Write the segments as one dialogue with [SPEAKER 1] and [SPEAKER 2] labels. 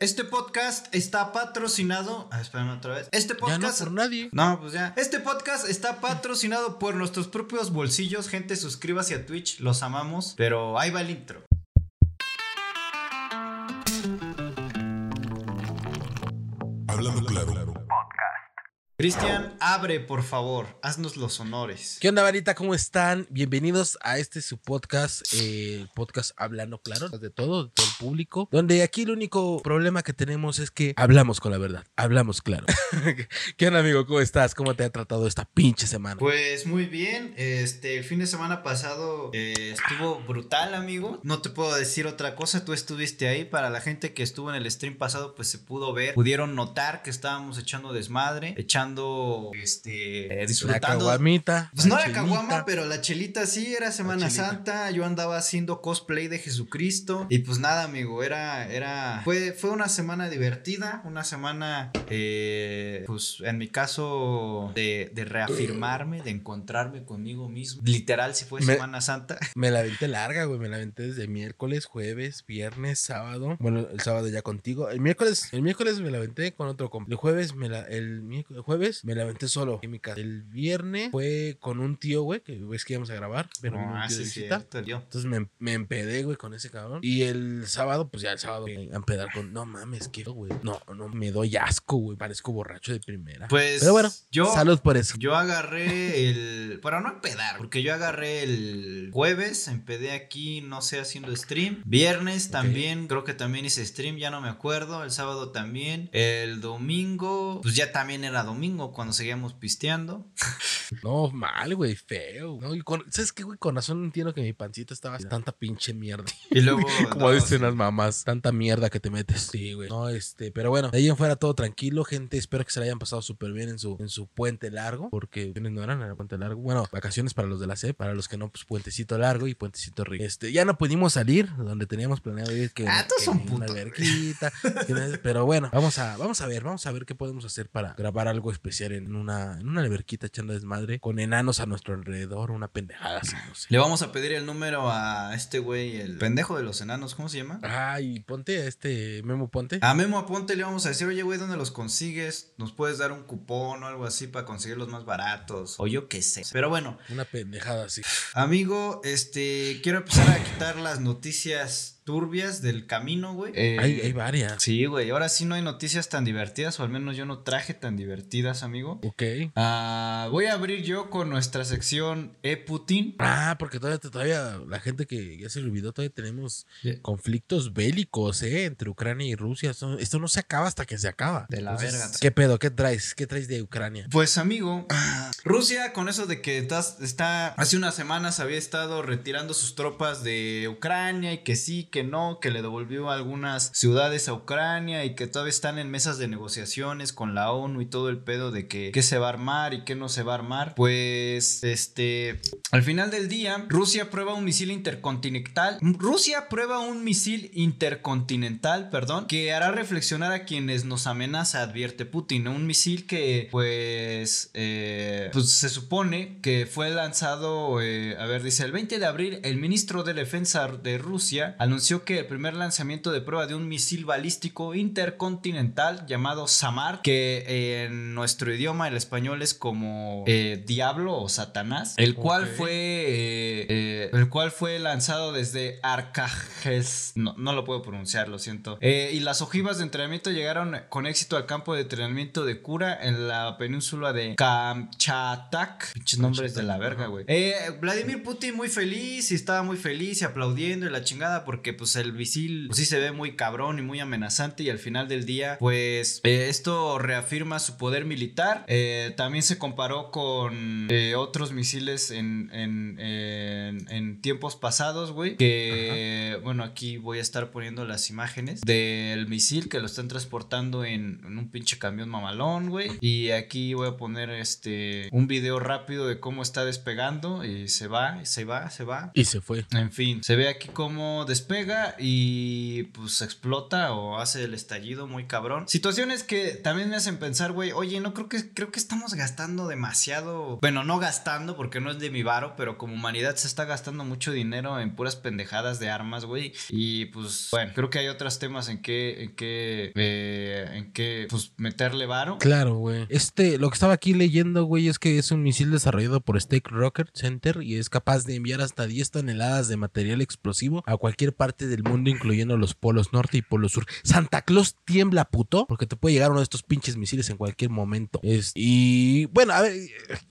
[SPEAKER 1] Este podcast está patrocinado. Ah, espérame otra vez. Este podcast.
[SPEAKER 2] Ya no por nadie.
[SPEAKER 1] No, pues ya. Este podcast está patrocinado por nuestros propios bolsillos. Gente, suscríbase a Twitch. Los amamos. Pero ahí va el intro. Cristian, abre, por favor. Haznos los honores.
[SPEAKER 2] ¿Qué onda, varita? ¿Cómo están? Bienvenidos a este su podcast, eh, el podcast Hablando Claro, de todo, de todo el público, donde aquí el único problema que tenemos es que hablamos con la verdad, hablamos claro. ¿Qué onda, amigo? ¿Cómo estás? ¿Cómo te ha tratado esta pinche semana?
[SPEAKER 1] Pues muy bien. Este, el fin de semana pasado eh, estuvo brutal, amigo. No te puedo decir otra cosa. Tú estuviste ahí. Para la gente que estuvo en el stream pasado, pues se pudo ver. Pudieron notar que estábamos echando desmadre, echando este, disfrutando.
[SPEAKER 2] La caguamita.
[SPEAKER 1] Pues no
[SPEAKER 2] la
[SPEAKER 1] la caguama, pero la chelita sí, era Semana Santa. Yo andaba haciendo cosplay de Jesucristo. Y pues nada, amigo, era, era, fue, fue una semana divertida, una semana, eh, pues en mi caso, de, de, reafirmarme, de encontrarme conmigo mismo. Literal, si fue Semana Santa.
[SPEAKER 2] Me la venté larga, güey, me la venté desde miércoles, jueves, viernes, sábado. Bueno, el sábado ya contigo. El miércoles, el miércoles me la venté con otro El jueves me la, el miércoles, jueves me la aventé solo en mi casa. El viernes fue con un tío, güey, que ves que íbamos a grabar, pero
[SPEAKER 1] no,
[SPEAKER 2] un
[SPEAKER 1] ah,
[SPEAKER 2] tío
[SPEAKER 1] sí,
[SPEAKER 2] de visita.
[SPEAKER 1] Cierto,
[SPEAKER 2] Entonces me, me, empedé, güey, con ese cabrón. Y el sábado, pues ya el sábado a empedar con, no mames, que güey. No, no, me doy asco, güey. Parezco borracho de primera.
[SPEAKER 1] Pues.
[SPEAKER 2] Pero bueno,
[SPEAKER 1] yo,
[SPEAKER 2] salud por eso.
[SPEAKER 1] Yo agarré el. Para no empedar, porque yo agarré el jueves, empedé aquí, no sé, haciendo stream. Viernes okay. también, creo que también hice stream, ya no me acuerdo. El sábado también. El domingo, pues ya también era domingo cuando seguíamos pisteando.
[SPEAKER 2] No, mal, güey, feo. No, y con, ¿Sabes qué, güey? Con razón entiendo que mi pancita estaba tanta pinche mierda.
[SPEAKER 1] Y luego.
[SPEAKER 2] Como
[SPEAKER 1] no,
[SPEAKER 2] dicen las mamás, tanta mierda que te metes. Sí, güey. No, este, pero bueno, de ahí en fuera todo tranquilo, gente. Espero que se la hayan pasado súper bien en su, en su puente largo, porque no eran en el puente largo. Bueno, vacaciones para los de la C, para los que no, pues puentecito largo y puentecito rico. Este, ya no pudimos salir donde teníamos planeado ir. Que,
[SPEAKER 1] ah,
[SPEAKER 2] que
[SPEAKER 1] son
[SPEAKER 2] una alberquita. pero bueno, vamos a, vamos a ver, vamos a ver qué podemos hacer para grabar algo especial en una, en una alberquita echando desmadre con enanos a nuestro alrededor, una pendejada así, no sé.
[SPEAKER 1] Le vamos a pedir el número a este güey, el pendejo de los enanos, ¿cómo se llama?
[SPEAKER 2] Ay, ponte a este Memo Ponte.
[SPEAKER 1] A Memo Ponte le vamos a decir, oye, güey, ¿dónde los consigues? ¿Nos puedes dar un cupón o algo así para conseguir los más baratos? O yo qué sé. Pero bueno.
[SPEAKER 2] Una pendejada así.
[SPEAKER 1] Amigo, este, quiero empezar a quitar las noticias turbias del camino, güey.
[SPEAKER 2] Eh, hay, hay, varias.
[SPEAKER 1] Sí, güey. Ahora sí no hay noticias tan divertidas, o al menos yo no traje tan divertidas, amigo.
[SPEAKER 2] Ok.
[SPEAKER 1] Uh, voy a abrir yo con nuestra sección E Putin.
[SPEAKER 2] Ah, porque todavía, todavía la gente que ya se olvidó, todavía tenemos yeah. conflictos bélicos, ¿eh? Entre Ucrania y Rusia. Esto, esto, no se acaba hasta que se acaba.
[SPEAKER 1] De la
[SPEAKER 2] Entonces,
[SPEAKER 1] verga.
[SPEAKER 2] ¿Qué pedo? ¿Qué traes? ¿Qué traes de Ucrania?
[SPEAKER 1] Pues, amigo, Rusia, con eso de que estás, está. Hace unas semanas había estado retirando sus tropas de Ucrania y que sí, que no, que le devolvió algunas ciudades a Ucrania y que todavía están en mesas de negociaciones con la ONU y todo el pedo de que qué se va a armar y qué no se va a armar. Pues, este, al final del día, Rusia prueba un misil intercontinental. Rusia prueba un misil intercontinental, perdón, que hará reflexionar a quienes nos amenaza, advierte Putin. Un misil que, pues, eh, pues se supone que fue lanzado, eh, a ver, dice, el 20 de abril, el ministro de Defensa de Rusia anunció que el primer lanzamiento de prueba de un misil balístico intercontinental llamado Samar, que en nuestro idioma, el español, es como eh, Diablo o Satanás, el cual okay. fue eh, eh, el cual fue lanzado desde Arcajes, no, no lo puedo pronunciar, lo siento. Eh, y las ojivas de entrenamiento llegaron con éxito al campo de entrenamiento de cura en la península de Kamchatak. Pinches nombres de la verga, güey. Eh, Vladimir Putin muy feliz y estaba muy feliz y aplaudiendo y la chingada porque pues el misil pues, sí se ve muy cabrón y muy amenazante y al final del día pues eh, esto reafirma su poder militar. Eh, también se comparó con eh, otros misiles en, en, en, en tiempos pasados, güey. Que Ajá. bueno, aquí voy a estar poniendo las imágenes del misil que lo están transportando en, en un pinche camión mamalón, güey. Y aquí voy a poner este un video rápido de cómo está despegando y se va, se va, se va.
[SPEAKER 2] Y se fue.
[SPEAKER 1] En fin, se ve aquí cómo despega y pues explota o hace el estallido muy cabrón. Situaciones que también me hacen pensar, güey, oye, no creo que creo que estamos gastando demasiado, bueno, no gastando porque no es de mi varo, pero como humanidad se está gastando mucho dinero en puras pendejadas de armas, güey. Y pues bueno, creo que hay otros temas en que en que eh, en que pues meterle varo.
[SPEAKER 2] Claro, güey. Este, lo que estaba aquí leyendo, güey, es que es un misil desarrollado por Stake Rocket Center y es capaz de enviar hasta 10 toneladas de material explosivo a cualquier parte del mundo, incluyendo los polos norte y polo sur. Santa Claus tiembla, puto, porque te puede llegar uno de estos pinches misiles en cualquier momento. Es- y bueno, a ver,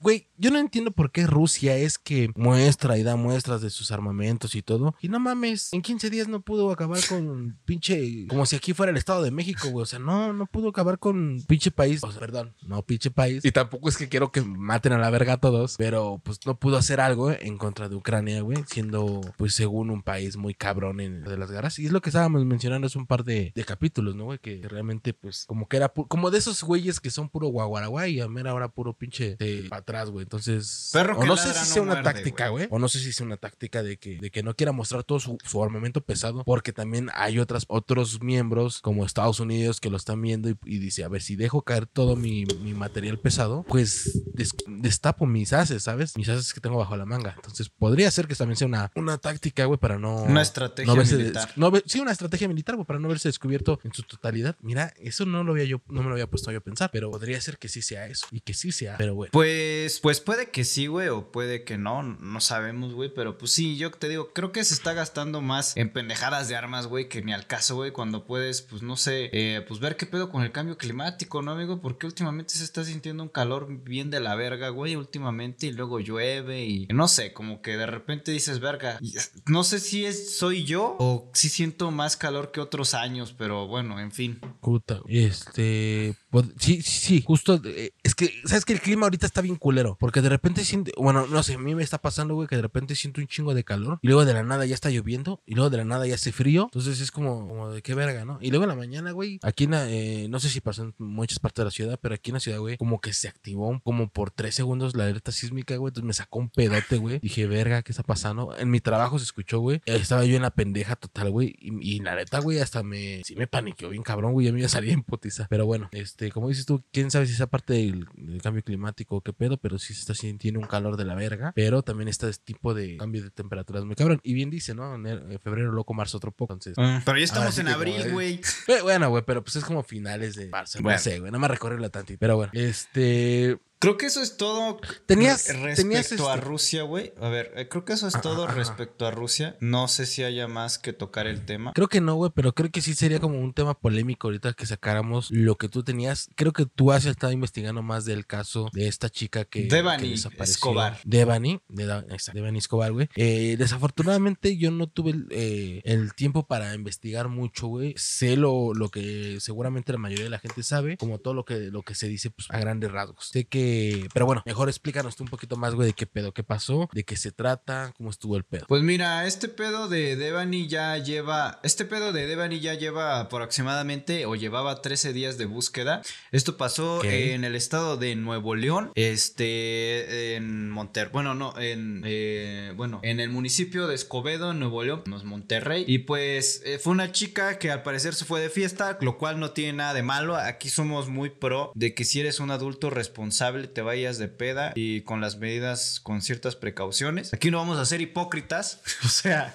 [SPEAKER 2] güey, yo no entiendo por qué Rusia es que muestra y da muestras de sus armamentos y todo. Y no mames, en 15 días no pudo acabar con pinche, como si aquí fuera el Estado de México, güey. O sea, no, no pudo acabar con pinche país. O sea, perdón, no pinche país. Y tampoco es que quiero que maten a la verga a todos, pero pues no pudo hacer algo en contra de Ucrania, güey, siendo pues según un país muy cabrón de las guerras. Y es lo que estábamos mencionando hace un par de, de capítulos, ¿no, güey? Que realmente pues como que era como de esos güeyes que son puro guaguaraguay y a mera hora puro pinche para atrás, güey. Entonces,
[SPEAKER 1] Perro
[SPEAKER 2] o no sé si
[SPEAKER 1] no
[SPEAKER 2] sea una táctica,
[SPEAKER 1] güey.
[SPEAKER 2] güey. O no sé si sea una táctica de que, de que no quiera mostrar todo su, su armamento pesado, porque también hay otras, otros miembros como Estados Unidos que lo están viendo y, y dice, a ver, si dejo caer todo mi, mi material pesado, pues des- destapo mis haces, ¿sabes? Mis haces que tengo bajo la manga. Entonces podría ser que también sea una, una táctica, güey, para no...
[SPEAKER 1] Una estrategia
[SPEAKER 2] no verse
[SPEAKER 1] militar.
[SPEAKER 2] des- no sí, una estrategia militar, güey, para no verse descubierto en su totalidad. Mira, eso no lo había yo, no me lo había puesto yo a pensar, pero podría ser que sí sea eso y que sí sea, pero bueno.
[SPEAKER 1] Pues, pues puede que sí, güey, o puede que no, no sabemos, güey, pero pues sí, yo te digo, creo que se está gastando más en pendejadas de armas, güey, que ni al caso, güey, cuando puedes, pues no sé, eh, pues ver qué pedo con el cambio climático, ¿no, amigo? Porque últimamente se está sintiendo un calor bien de la verga, güey, últimamente, y luego llueve y no sé, como que de repente dices, verga, no sé si es, soy yo o si siento más calor que otros años, pero bueno, en fin.
[SPEAKER 2] Puta, este. pod- Sí, sí, sí, justo. eh, Es que, ¿sabes que El clima ahorita está bien culero. Porque de repente siente. Bueno, no sé, a mí me está pasando, güey, que de repente siento un chingo de calor. Y luego de la nada ya está lloviendo. Y luego de la nada ya hace frío. Entonces es como, como de qué verga, ¿no? Y luego en la mañana, güey, aquí en la, eh, no sé si pasó en muchas partes de la ciudad, pero aquí en la ciudad, güey, como que se activó como por tres segundos la alerta sísmica, güey. Entonces me sacó un pedote, güey. Dije, verga, ¿qué está pasando? En mi trabajo se escuchó, güey. Estaba yo en la pendeja total, güey. Y, y la neta, güey, hasta me. Sí me paniqueó bien cabrón, güey. Ya me iba a salir en putiza. Pero bueno, este, como dices tú, quién sabe si esa parte del, del cambio climático o qué pedo, pero sí se está sintiendo un calor de la verga. Pero también está este tipo de cambio de temperaturas muy cabrón. Y bien dice, ¿no? En en febrero, loco, marzo, otro poco. Entonces.
[SPEAKER 1] Pero ya estamos
[SPEAKER 2] sí
[SPEAKER 1] en abril, güey.
[SPEAKER 2] Bueno, güey, pero pues es como finales de marzo.
[SPEAKER 1] Bueno.
[SPEAKER 2] No sé, güey. No me recorre tantito. Pero bueno, este.
[SPEAKER 1] Creo que eso es todo
[SPEAKER 2] Tenías-
[SPEAKER 1] re- respecto
[SPEAKER 2] tenías
[SPEAKER 1] a
[SPEAKER 2] este-
[SPEAKER 1] Rusia, güey. A ver, eh, creo que eso es todo
[SPEAKER 2] ajá.
[SPEAKER 1] respecto a Rusia. No sé si haya más que tocar el tema.
[SPEAKER 2] Creo que no, güey, pero creo que sí sería como un tema polémico ahorita que sacáramos lo que tú tenías. Creo que tú has estado investigando más del caso de esta chica que,
[SPEAKER 1] Devani
[SPEAKER 2] que desapareció.
[SPEAKER 1] Escobar.
[SPEAKER 2] Devani, de exacto, Devani Escobar, güey. Eh, desafortunadamente yo no tuve el, eh, el tiempo para investigar mucho, güey. Sé lo, lo que seguramente la mayoría de la gente sabe, como todo lo que, lo que se dice pues, a grandes rasgos. Sé que, pero bueno, mejor explícanos tú un poquito más, güey, de qué pedo, qué pasó, de qué se trata, cómo estuvo el pedo.
[SPEAKER 1] Pues mira, este pedo de Devani ya lleva. Este pedo de Devani ya lleva aproximadamente o llevaba 13 días de búsqueda. Esto pasó en el estado de Nuevo León. Este. En Monterrey. Bueno, no, en. eh, bueno, en el municipio de Escobedo, Nuevo León, no es Monterrey. Y pues eh, fue una chica que al parecer se fue de fiesta, lo cual no tiene nada de malo. Aquí somos muy pro de que si eres un adulto responsable, te vayas de peda y con las medidas, con ciertas precauciones. Aquí no vamos a ser hipócritas. O sea,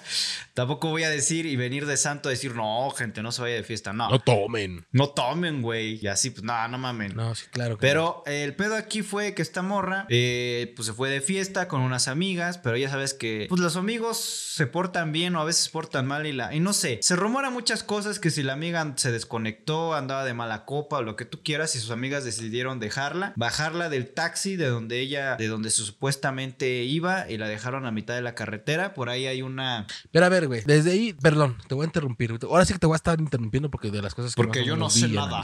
[SPEAKER 1] tampoco voy a decir y venir de santo a decir, no, gente, no se vaya de fiesta. No,
[SPEAKER 2] No
[SPEAKER 1] no,
[SPEAKER 2] tomen.
[SPEAKER 1] tomen, güey. Y así, pues nada, no mamen.
[SPEAKER 2] No, sí, claro. que
[SPEAKER 1] Pero el pedo aquí fue que esta morra, eh, pues se fue de fiesta con unas amigas, pero ya sabes que, pues los amigos se portan bien o a veces portan mal y la, y no sé, se rumora muchas cosas que si la amiga se desconectó, andaba de mala copa o lo que tú quieras y sus amigas decidieron dejarla, bajarla del taxi de donde ella, de donde supuestamente iba y la dejaron a mitad de la carretera, por ahí hay una,
[SPEAKER 2] Pero a ver, güey, desde ahí, perdón, te voy a interrumpir. Ahora sí que te voy a estar interrumpiendo porque de las cosas que
[SPEAKER 1] Porque
[SPEAKER 2] más
[SPEAKER 1] yo no sé
[SPEAKER 2] vi
[SPEAKER 1] nada.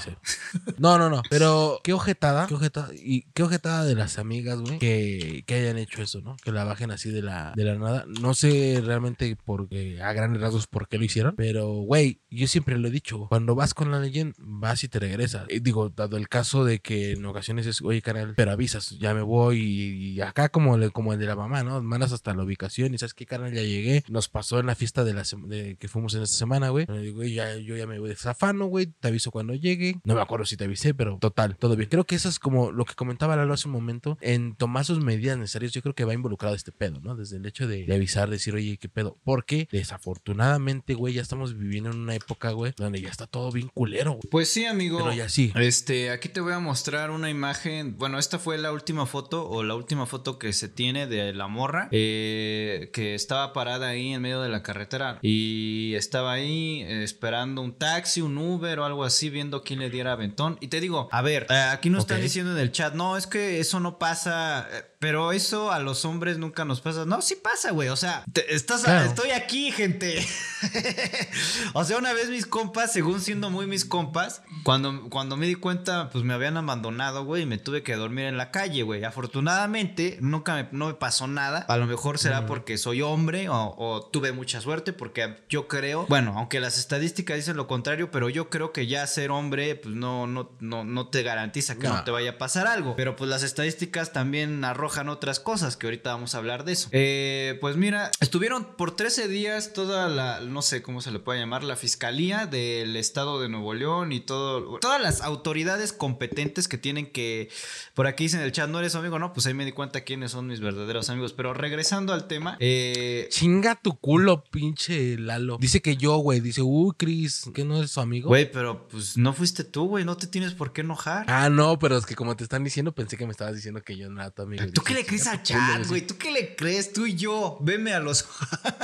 [SPEAKER 2] No, no, no. Pero qué ojetada, qué ojetada y qué ojetada de las amigas, güey, que, que hayan hecho eso, ¿no? Que la bajen así de la, de la nada. No sé realmente porque a grandes rasgos por qué lo hicieron, pero güey, yo siempre lo he dicho, cuando vas con la leyenda, vas y te regresas. Y digo, dado el caso de que en ocasiones es, oye, canal, pero avisas, ya me voy y, y acá como, le- como el de la mamá, ¿no? Mandas hasta la ubicación y sabes qué, canal, ya llegué. Nos pasó en la fiesta fiesta de la de que fuimos en esta semana, güey. Le digo, güey, ya, yo ya me voy de zafano, güey. Te aviso cuando llegue. No me acuerdo si te avisé, pero total, todo bien. Creo que eso es como lo que comentaba Lalo hace un momento. En tomar sus medidas necesarias, yo creo que va involucrado este pedo, ¿no? Desde el hecho de, de avisar, decir, oye, qué pedo. Porque desafortunadamente, güey, ya estamos viviendo en una época, güey, donde ya está todo bien culero, güey.
[SPEAKER 1] Pues sí, amigo.
[SPEAKER 2] Pero ya sí.
[SPEAKER 1] Este, aquí te voy a mostrar una imagen. Bueno, esta fue la última foto o la última foto que se tiene de la morra eh, que estaba parada ahí en medio de la carretera y estaba ahí eh, esperando un taxi, un Uber o algo así, viendo quién le diera aventón. Y te digo, a ver, eh, aquí nos están
[SPEAKER 2] Ok.
[SPEAKER 1] diciendo en el chat, no, es que eso no pasa. eh, Pero eso a los hombres nunca nos pasa. No, sí pasa, güey. O sea, te- estás,
[SPEAKER 2] Claro.
[SPEAKER 1] estoy aquí, gente. o sea, una vez mis compas, según siendo muy mis compas, cuando, cuando me di cuenta, pues me habían abandonado, güey, y me tuve que dormir en la calle, güey. Afortunadamente, nunca me, no me pasó nada. A lo mejor será porque soy hombre o, o tuve mucha suerte, porque yo creo, bueno, aunque las estadísticas dicen lo contrario, pero yo creo que ya ser hombre, pues no, no, no, no te garantiza que no.
[SPEAKER 2] No.
[SPEAKER 1] te vaya a pasar algo. Pero pues las estadísticas también arrojan otras cosas, que ahorita vamos a hablar de eso. Eh, pues mira, estuvieron por 13 días toda la, no sé cómo se le puede llamar, la fiscalía del estado de Nuevo León y todo, todas las autoridades competentes que tienen que, por aquí dicen en el chat, no eres su amigo, no, pues ahí me di cuenta quiénes son mis verdaderos amigos. Pero regresando al tema, eh,
[SPEAKER 2] Chinga tu culo, pinche Lalo. Dice que yo, güey. Dice, uy, Chris, que no es su amigo.
[SPEAKER 1] güey, pero pues no fuiste tú, güey, no te tienes por qué enojar.
[SPEAKER 2] Ah, no, pero es que como te están diciendo, pensé que me estabas diciendo que yo no era tu amigo.
[SPEAKER 1] ¿Tú qué
[SPEAKER 2] Dije,
[SPEAKER 1] le crees
[SPEAKER 2] "Chinga
[SPEAKER 1] al
[SPEAKER 2] tu culo",
[SPEAKER 1] chat,
[SPEAKER 2] güey.
[SPEAKER 1] ¿Tú qué le crees? Tú y yo. Veme a los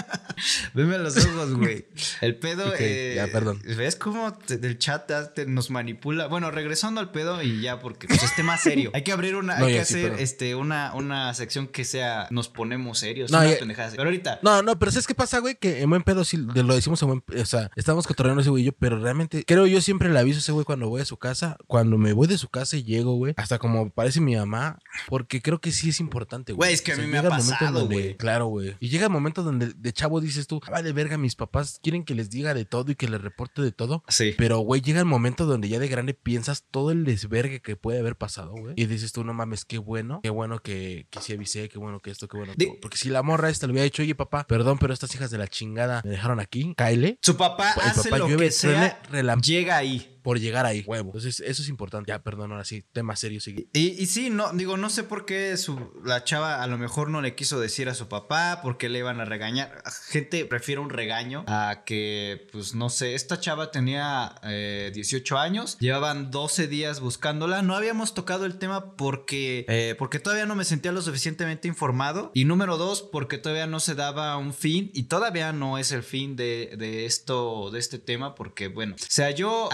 [SPEAKER 1] Veme a los ojos, güey. El pedo.
[SPEAKER 2] Ok,
[SPEAKER 1] eh,
[SPEAKER 2] ya, perdón.
[SPEAKER 1] ¿Ves cómo te- el chat te- nos manipula? Bueno, regresando al pedo y ya, porque pues, es tema serio. Hay que abrir una.
[SPEAKER 2] No,
[SPEAKER 1] hay que
[SPEAKER 2] sí,
[SPEAKER 1] hacer este, una, una sección que sea. Nos ponemos serios.
[SPEAKER 2] No, ya-.
[SPEAKER 1] Pero ahorita.
[SPEAKER 2] No, no, pero ¿sabes qué pasa, güey? Que en buen pedo sí lo decimos en buen O sea, estamos cotorreando ese güey y yo, pero realmente creo yo siempre le aviso a ese güey cuando voy a su casa. Cuando me voy de su casa y llego, güey. Hasta como parece mi mamá. Porque creo que sí es importante, güey.
[SPEAKER 1] Güey, es que a mí me ha pasado, güey.
[SPEAKER 2] Claro, güey. Y llega el momento donde de chavo dices tú, "Ah, vale, verga, mis papás quieren que les diga de todo y que les reporte de todo.
[SPEAKER 1] Sí.
[SPEAKER 2] Pero, güey, llega el momento donde ya de grande piensas todo el desvergue que puede haber pasado, güey. Y dices tú, no mames, qué bueno, qué bueno que, que sí avisé, qué bueno que esto, qué bueno.
[SPEAKER 1] Di-
[SPEAKER 2] Porque si la morra esta le hubiera dicho, oye, papá, perdón, pero estas hijas de la chingada me dejaron aquí, cáele.
[SPEAKER 1] Su papá
[SPEAKER 2] El
[SPEAKER 1] hace
[SPEAKER 2] papá
[SPEAKER 1] lo
[SPEAKER 2] llueve,
[SPEAKER 1] que sea. Llega ahí.
[SPEAKER 2] Por llegar ahí, huevo. Entonces, eso es importante. Ya, perdón, ahora sí, tema serio, sigue.
[SPEAKER 1] Y, y sí, no, digo, no sé por qué su, la chava a lo mejor no le quiso decir a su papá, por qué le iban a regañar. Gente prefiere un regaño a que, pues no sé, esta chava tenía eh, 18 años, llevaban 12 días buscándola, no habíamos tocado el tema porque, eh, porque todavía no me sentía lo suficientemente informado. Y número dos, porque todavía no se daba un fin y todavía no es el fin de, de esto, de este tema, porque bueno, o sea, yo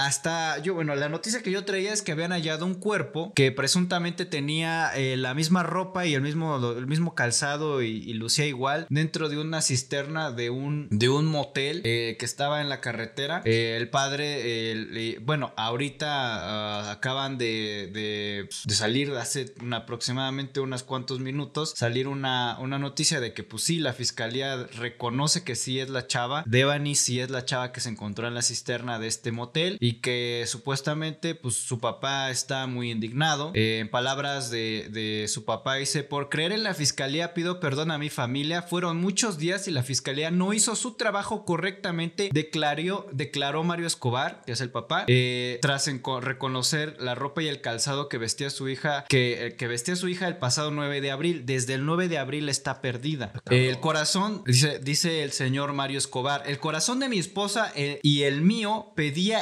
[SPEAKER 1] yo, bueno, la noticia que yo traía es que habían hallado un cuerpo que presuntamente tenía eh, la misma ropa y el mismo, el mismo calzado y, lucía igual dentro de una cisterna de un, de un motel eh, que estaba en la carretera. Eh, el padre, bueno, ahorita ah, acaban de, de, de salir hace aproximadamente unos cuantos minutos, salir una, una noticia de que pues sí, la fiscalía reconoce que sí es la chava, Devani sí es la chava que se encontró en la cisterna de este motel y que supuestamente pues su papá está muy indignado. Eh, en palabras de, de su papá dice, por creer en la fiscalía pido perdón a mi familia, fueron muchos días y la fiscalía no hizo su trabajo correctamente, declaró, declaró Mario Escobar, que es el papá, eh, tras reconocer la ropa y el calzado que vestía su hija, que, eh, que vestía su hija el pasado 9 de abril. Desde el 9 de abril está perdida. El corazón, dice, dice el señor Mario Escobar, el corazón de mi esposa eh, y el mío pedía,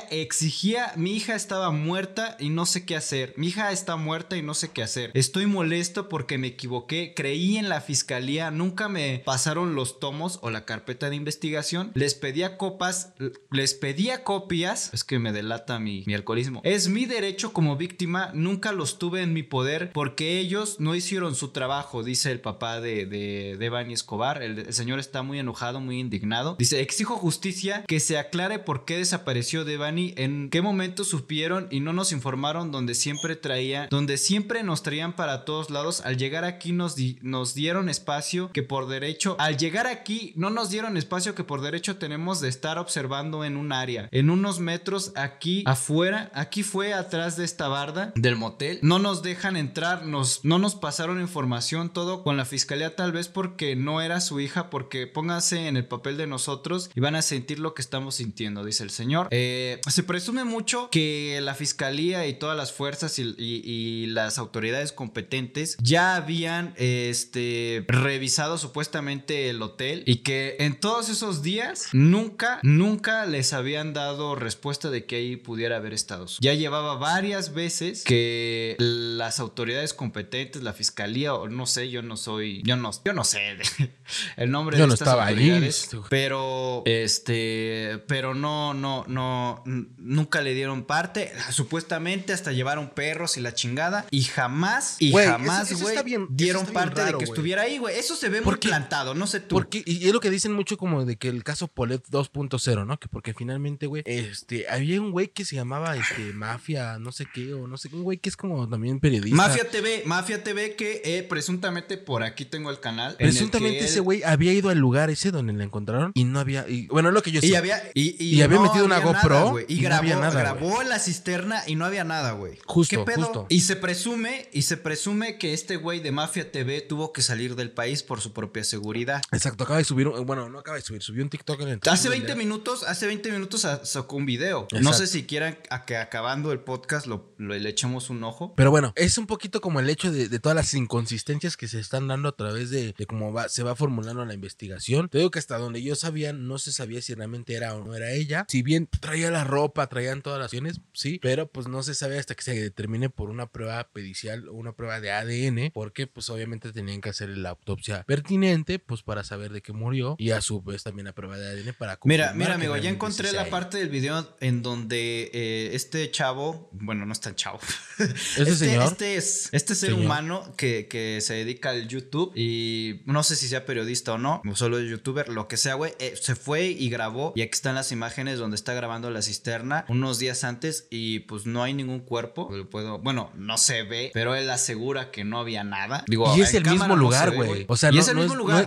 [SPEAKER 1] mi hija estaba muerta y no sé qué hacer. Mi hija está muerta y no sé qué hacer. Estoy molesto porque me equivoqué, creí en la fiscalía, nunca me pasaron los tomos o la carpeta de investigación. Les pedía copas, les pedía copias. Es que me delata mi, alcoholismo. Es mi derecho como víctima, nunca los tuve en mi poder porque ellos no hicieron su trabajo, dice el papá de, de, de Escobar. El, el señor está muy enojado, muy indignado. Dice, exijo justicia, que se aclare por qué desapareció Devani, en qué momento supieron y no nos informaron donde siempre traía, donde siempre nos traían para todos lados. Al llegar aquí nos, nos dieron espacio que por derecho, al llegar aquí no nos dieron espacio que por derecho tenemos de estar observando en un área, en unos metros aquí afuera, aquí fue atrás de esta barda del motel. No nos dejan entrar, nos, no nos pasaron información, todo con la fiscalía tal vez porque no era su hija, porque póngase en el papel de nosotros y van a sentir lo que estamos sintiendo, dice el señor. Eh, se presume mucho que la fiscalía y todas las fuerzas y, las autoridades competentes ya habían este, revisado supuestamente el hotel y que en todos esos días nunca, nunca les habían dado respuesta de que ahí pudiera haber estado. Ya llevaba varias veces que las autoridades competentes, la fiscalía o no sé, yo no soy, yo no, yo no sé el nombre
[SPEAKER 2] yo
[SPEAKER 1] de
[SPEAKER 2] no
[SPEAKER 1] estas
[SPEAKER 2] estaba
[SPEAKER 1] autoridades, pero este, pero no, no, no, nunca le dieron parte. Supuestamente hasta llevaron perros y la chingada y jamás y jamás, güey, dieron parte de que estuviera ahí, güey. Eso se ve muy plantado, no sé tú.
[SPEAKER 2] Porque y es lo que dicen mucho como de que el caso Polet 2.0, ¿no? Que porque finalmente, güey, este, había un güey que se llamaba este Mafia, no sé qué o no sé, un güey que es como también periodista.
[SPEAKER 1] Mafia TV, Mafia TV que eh, presuntamente por aquí tengo el canal.
[SPEAKER 2] Presuntamente ese güey había ido al lugar ese donde la encontraron y no había y, bueno, es lo que yo sé.
[SPEAKER 1] Y había
[SPEAKER 2] y, había metido una GoPro
[SPEAKER 1] y, grabó, nada, grabó la cisterna y no había nada, güey.
[SPEAKER 2] Justo, justo.
[SPEAKER 1] Y se presume y se presume que este güey de Mafia TV tuvo que salir del país por su propia seguridad.
[SPEAKER 2] Exacto, acaba de subir, bueno, no acaba de subir, subió un TikTok en el
[SPEAKER 1] Hace 20 minutos, hace 20 minutos sacó un video. No sé si quieran a que acabando el podcast lo, le echemos un ojo.
[SPEAKER 2] Pero bueno, es un poquito como el hecho de, todas las inconsistencias que se están dando a través de, cómo va, se va formulando la investigación. Te digo que hasta donde yo sabía, no se sabía si realmente era o no era ella. Si bien traía la ropa, traían todas las acciones, sí, pero pues no se sabe hasta que se determine por una prueba pericial o una prueba de ADN, porque pues obviamente tenían que hacer la autopsia pertinente, pues para saber de qué murió y a su vez también la prueba de ADN para
[SPEAKER 1] Mira, mira, amigo, ya encontré la parte del video en donde eh, este chavo, bueno, no es tan chavo.
[SPEAKER 2] este, señor?
[SPEAKER 1] Este es este ser humano que, que, se dedica al YouTube y no sé si sea periodista o no, o solo es youtuber, lo que sea, güey, eh, se fue y grabó y aquí están las imágenes donde está grabando la cisterna unos días antes y pues no hay ningún cuerpo. Puedo, bueno, no se ve, pero él asegura que no había nada. Digo,
[SPEAKER 2] y es el mismo lugar, güey. o sea, no, es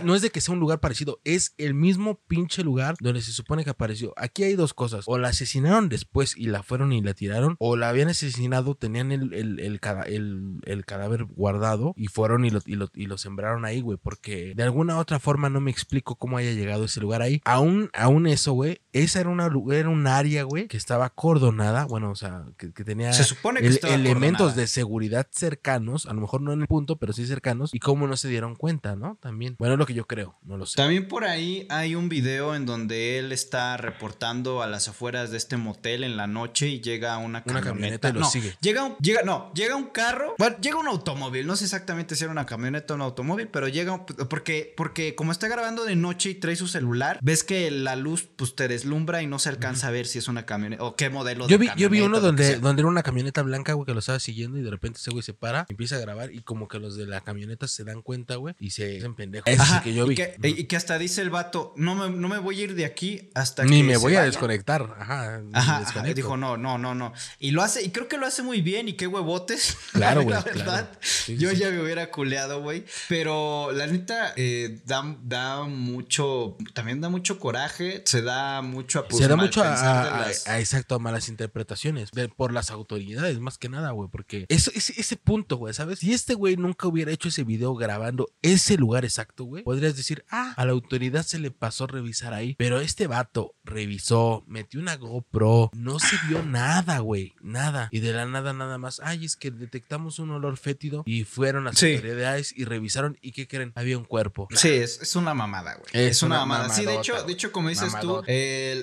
[SPEAKER 2] no, es, de que sea un lugar parecido, es el mismo pinche lugar donde se supone que apareció. Aquí hay dos cosas. O la asesinaron después y la fueron y la tiraron, o la habían asesinado, tenían el, el, el, cadáver guardado y fueron y lo, y lo, y lo sembraron ahí, güey. Porque de alguna otra forma no me explico cómo haya llegado ese lugar ahí. Aún, aún eso, güey, esa era una, era un área, güey, que estaba cordonada, bueno, o sea, que, tenía
[SPEAKER 1] Se supone que
[SPEAKER 2] elementos de seguridad cercanos, a lo mejor no en el punto, pero sí cercanos, y cómo no se dieron cuenta, ¿no? También, bueno, es lo que yo creo, no lo sé.
[SPEAKER 1] También por ahí hay un video en donde él está reportando a las afueras de este motel en la noche y llega una camioneta. Una camioneta y lo
[SPEAKER 2] no, sigue.
[SPEAKER 1] Llega, llega, no, llega un carro, bueno, llega un automóvil, no sé exactamente si era una camioneta o un automóvil, pero llega, porque, porque como está grabando de noche y trae su celular, ves que la luz pues te deslumbra y no se alcanza a ver si es una camioneta o qué modelo
[SPEAKER 2] yo
[SPEAKER 1] vi,
[SPEAKER 2] Yo vi uno donde, donde era una camioneta blanca, güey, que lo estaba siguiendo y de repente ese güey se para, empieza a grabar y como que los de la camioneta se dan cuenta, güey, y se hacen pendejos.
[SPEAKER 1] que yo vi. Y que, hasta dice el vato, no me, no me voy a ir de aquí hasta
[SPEAKER 2] Ni
[SPEAKER 1] que
[SPEAKER 2] me voy a desconectar. Ajá.
[SPEAKER 1] Ajá, dijo, no, no, no, no. Y lo hace, y creo que lo hace muy bien y qué huevotes.
[SPEAKER 2] Claro, güey.
[SPEAKER 1] la verdad. yo ya me hubiera culeado, güey. Pero la neta, eh, da, da, mucho, también da mucho coraje, se da mucho
[SPEAKER 2] a Se da mucho a, exacto, a malas interpretaciones por las autoridades, más que nada, güey. Porque eso, ese, ese punto, güey, ¿sabes? Si este güey nunca hubiera hecho ese video grabando ese lugar exacto, güey, podrías decir, ah, a la autoridad se le pasó revisar ahí. Pero este vato revisó, metió una GoPro, no se vio nada, güey, nada. Y de la nada, nada más, ay, es que detectamos un olor fétido y fueron a las autoridades y revisaron. ¿Y qué creen? Había un cuerpo.
[SPEAKER 1] Sí, es, una mamada, güey. Es, una, mamada. Sí, de hecho, de hecho, como dices tú,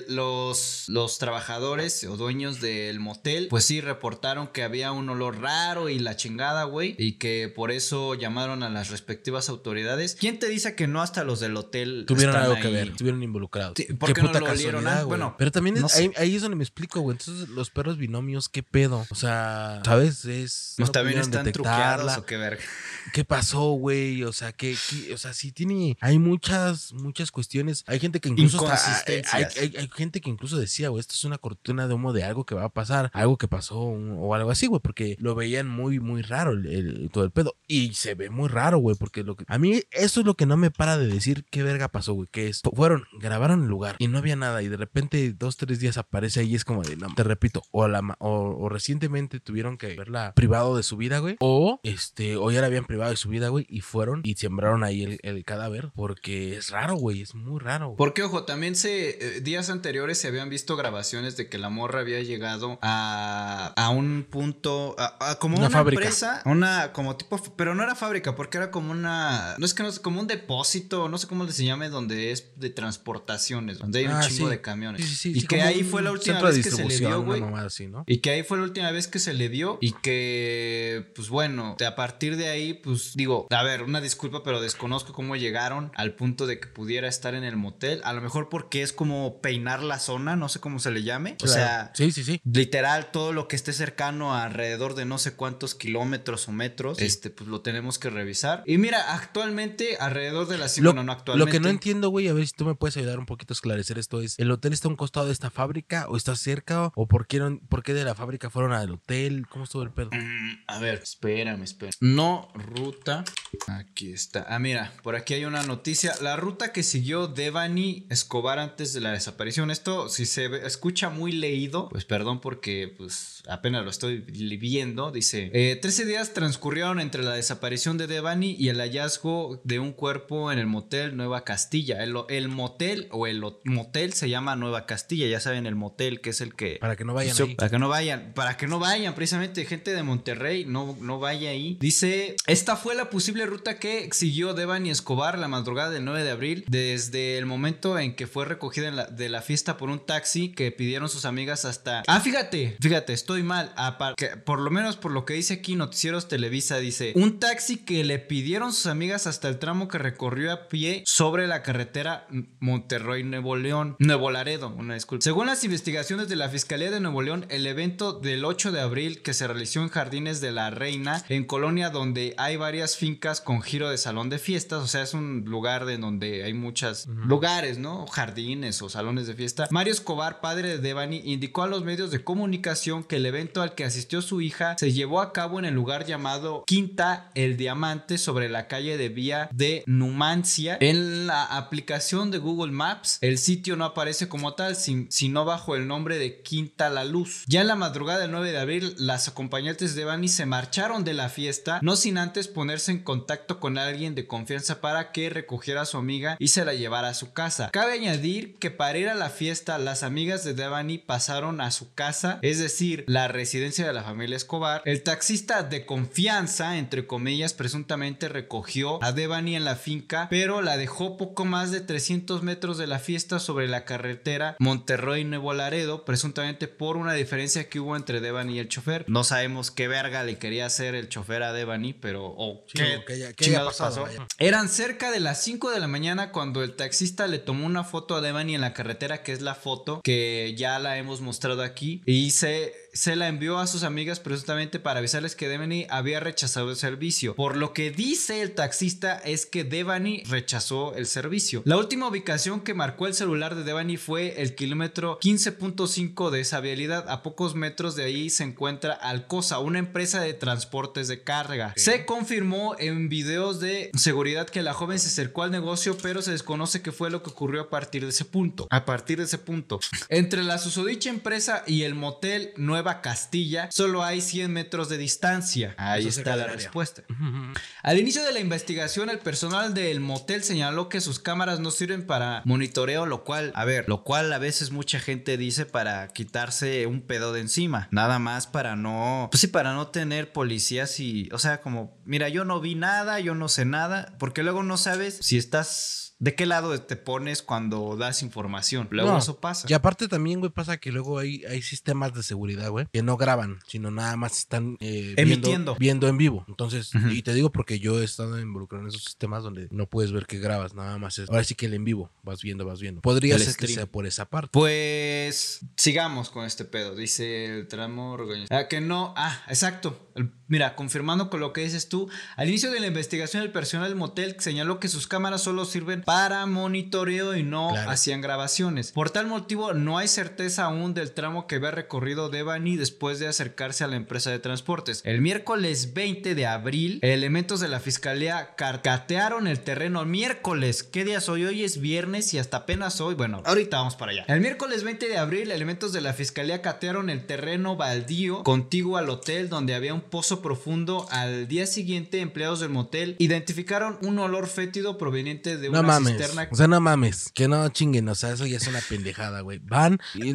[SPEAKER 1] los, los trabajadores o dueños del motel, pues sí reportaron que había un olor raro y la chingada, güey, y que por eso llamaron a las respectivas autoridades. ¿Quién te dice que no hasta los del hotel
[SPEAKER 2] tuvieron algo que ver, estuvieron involucrados?
[SPEAKER 1] ¿Por qué, no lo olieron? Bueno,
[SPEAKER 2] pero también ahí, es donde me explico, güey. Entonces, los perros binomios, ¿qué pedo? O sea, ¿sabes? Es.
[SPEAKER 1] No también están truqueados o qué verga.
[SPEAKER 2] ¿Qué pasó, güey? O sea, que, o sea, sí tiene, hay muchas, muchas cuestiones. Hay gente que incluso hasta, hay, hay, hay gente que incluso decía, güey, esto es una cortina de humo de algo que va a pasar, algo que pasó o algo así, güey, porque lo veían muy, muy raro el, todo el pedo. Y se ve muy raro, güey, porque lo que, a mí eso es lo que no me para de decir qué verga pasó, güey, que es, fueron, grabaron el lugar y no había nada y de repente dos, tres días aparece ahí y es como de, no, te repito, o, la, o, o recientemente tuvieron que verla privado de su vida, güey, o este, o ya la habían privado de su vida, güey, y fueron y sembraron ahí el, el cadáver, porque es raro, güey, es muy raro. güey.
[SPEAKER 1] Porque, ojo, también se. eh, días anteriores se habían visto grabaciones de que la morra había llegado a, a un punto. A, a como
[SPEAKER 2] Una
[SPEAKER 1] una,
[SPEAKER 2] fábrica.
[SPEAKER 1] empresa. Una. Como tipo. Pero no era fábrica, porque era como una. No es que no es como un depósito, no sé cómo se llame, donde es de transportaciones, donde hay un
[SPEAKER 2] Ah,
[SPEAKER 1] chingo
[SPEAKER 2] sí.
[SPEAKER 1] de camiones.
[SPEAKER 2] Sí, sí, sí,
[SPEAKER 1] y que ahí fue la última vez que se le
[SPEAKER 2] una
[SPEAKER 1] güey. Y que ahí fue la última vez que se le vio y que, pues bueno, a partir de ahí, pues digo, a ver, una disculpa, pero desconozco cómo llegaron al punto de que pudiera estar en el motel. A lo mejor porque es como peinar la zona, no sé cómo se le llame. O sea,
[SPEAKER 2] sí, sí, sí.
[SPEAKER 1] literal, todo lo que esté cercano a alrededor de no sé cuántos kilómetros o metros, este, pues lo tenemos que revisar. Y mira, actualmente, alrededor de.
[SPEAKER 2] Lo,
[SPEAKER 1] bueno, no
[SPEAKER 2] lo
[SPEAKER 1] actualmente.
[SPEAKER 2] que no entiendo, güey, a ver si tú me puedes ayudar un poquito a esclarecer esto es, ¿el hotel está a un costado de esta fábrica o está cerca o por qué, no- por qué de la fábrica fueron al hotel? ¿Cómo estuvo el pedo?
[SPEAKER 1] Mm, A ver, espérame, espérame. No ruta. Aquí está. Ah, mira, por aquí hay una noticia. La ruta que siguió Devani Escobar antes de la desaparición. Esto, si se escucha muy leído, pues perdón porque pues apenas lo estoy viendo. Dice, eh, 13 días transcurrieron entre la desaparición de Devani y el hallazgo de un cuerpo en el motel Nueva Castilla. El, el motel o el motel se llama Nueva Castilla. Ya saben, el motel que es el que...
[SPEAKER 2] Para que no vayan ahí.
[SPEAKER 1] Para que no vayan, para que no vayan, precisamente gente de Monterrey, no, no vaya ahí. Dice, esta fue la posible ruta que siguió Devani Escobar la madrugada del 9 de abril, desde el momento en que fue recogida en la- de la fiesta por un taxi que pidieron sus amigas hasta... Ah, fíjate, fíjate, estoy mal. Que por lo menos por lo que dice aquí Noticieros Televisa, dice, un taxi que le pidieron sus amigas hasta el tramo que recorrió a pie sobre la carretera Monterrey Nuevo León, Nuevo Laredo, una disculpa. Según las investigaciones de la Fiscalía de Nuevo León, el evento del 8 de abril que se realizó en Jardines de la Reina, en Colonia donde hay varias fincas con giro de salón de fiestas, o sea, es un lugar de donde hay muchos lugares, ¿no? Jardines o de fiesta. Mario Escobar, padre de Devani, indicó a los medios de comunicación que el evento al que asistió su hija se llevó a cabo en el lugar llamado Quinta El Diamante sobre la calle de Vía de Numancia. En la aplicación de Google Maps, el sitio no aparece como tal, sin- sino bajo el nombre de Quinta La Luz. Ya en la madrugada del 9 de abril, las acompañantes de Devani se marcharon de la fiesta, no sin antes ponerse en contacto con alguien de confianza para que recogiera a su amiga y se la llevara a su casa. Cabe añadir que para ir a la fiesta, las amigas de Devani pasaron a su casa, es decir, la residencia de la familia Escobar. El taxista de confianza, entre comillas, presuntamente recogió a Devani en la finca, pero la dejó poco más de 300 metros de la fiesta sobre la carretera Monterrey-Nuevo Laredo, presuntamente por una diferencia que hubo entre Devani y el chofer. No sabemos qué verga le quería hacer el chofer a Devani, pero... o
[SPEAKER 2] Sí,
[SPEAKER 1] qué
[SPEAKER 2] que pasado,
[SPEAKER 1] pasó. Eran cerca de las 5 de la mañana cuando el taxista le tomó una foto a Devani en la carretera, que es la foto que ya la hemos mostrado aquí, y se, se la envió a sus amigas presuntamente para avisarles que Devani había rechazado el servicio. Por lo que dice el taxista es que Devani rechazó el servicio. La última ubicación que marcó el celular de Devani fue el kilómetro 15.5 de esa vialidad. A pocos metros de ahí se encuentra Alcosa, una empresa de transportes de carga. Se confirmó en videos de seguridad que la joven se acercó al negocio, pero se desconoce qué fue lo que ocurrió a partir de ese punto. A partir de ese punto. Entre la susodicha empresa y el motel Nueva Castilla, solo hay 100 metros de distancia. Ahí
[SPEAKER 2] Eso
[SPEAKER 1] está la
[SPEAKER 2] área.
[SPEAKER 1] respuesta. Al inicio de la investigación, el personal del motel señaló que sus cámaras no sirven para monitoreo, lo cual, a ver, lo cual a veces mucha gente dice para quitarse un pedo de encima. Nada más para no, pues sí, para no tener policías y, o sea, como, mira, yo no vi nada, yo no sé nada, porque luego no sabes si estás, de qué lado te pones cuando das información. Luego
[SPEAKER 2] No,
[SPEAKER 1] eso pasa.
[SPEAKER 2] Y aparte también, güey, pasa que luego hay, hay sistemas de seguridad, güey, que no graban, sino nada más están eh,
[SPEAKER 1] Emitiendo.
[SPEAKER 2] Viendo, viendo en vivo. Entonces, y te digo porque yo he estado involucrado en esos sistemas donde no puedes ver que grabas, nada más es. Ahora sí que el en vivo, vas viendo, vas viendo. Podría
[SPEAKER 1] El
[SPEAKER 2] ser que
[SPEAKER 1] stream.
[SPEAKER 2] sea por esa parte.
[SPEAKER 1] Pues sigamos con este pedo. Dice el tramo organizado. Ah, que no. Ah, exacto. el- mira, confirmando con lo que dices tú, al inicio de la investigación el personal del motel señaló que sus cámaras solo sirven para monitoreo y no
[SPEAKER 2] Claro.
[SPEAKER 1] hacían grabaciones. Por tal motivo, no hay certeza aún del tramo que había recorrido Devani después de acercarse a la empresa de transportes. El miércoles 20 de abril, elementos de la fiscalía carcatearon el terreno miércoles. ¿Qué día soy? Hoy es viernes y hasta apenas hoy. Bueno, ahorita vamos para allá. El miércoles 20 de abril, elementos de la fiscalía catearon el terreno baldío contiguo al hotel donde había un pozo profundo. Al día siguiente, empleados del motel identificaron un olor fétido proveniente de
[SPEAKER 2] No
[SPEAKER 1] una
[SPEAKER 2] mames.
[SPEAKER 1] cisterna.
[SPEAKER 2] O sea, no mames. Que no chinguen. O sea, eso ya es una pendejada, güey. Van y, y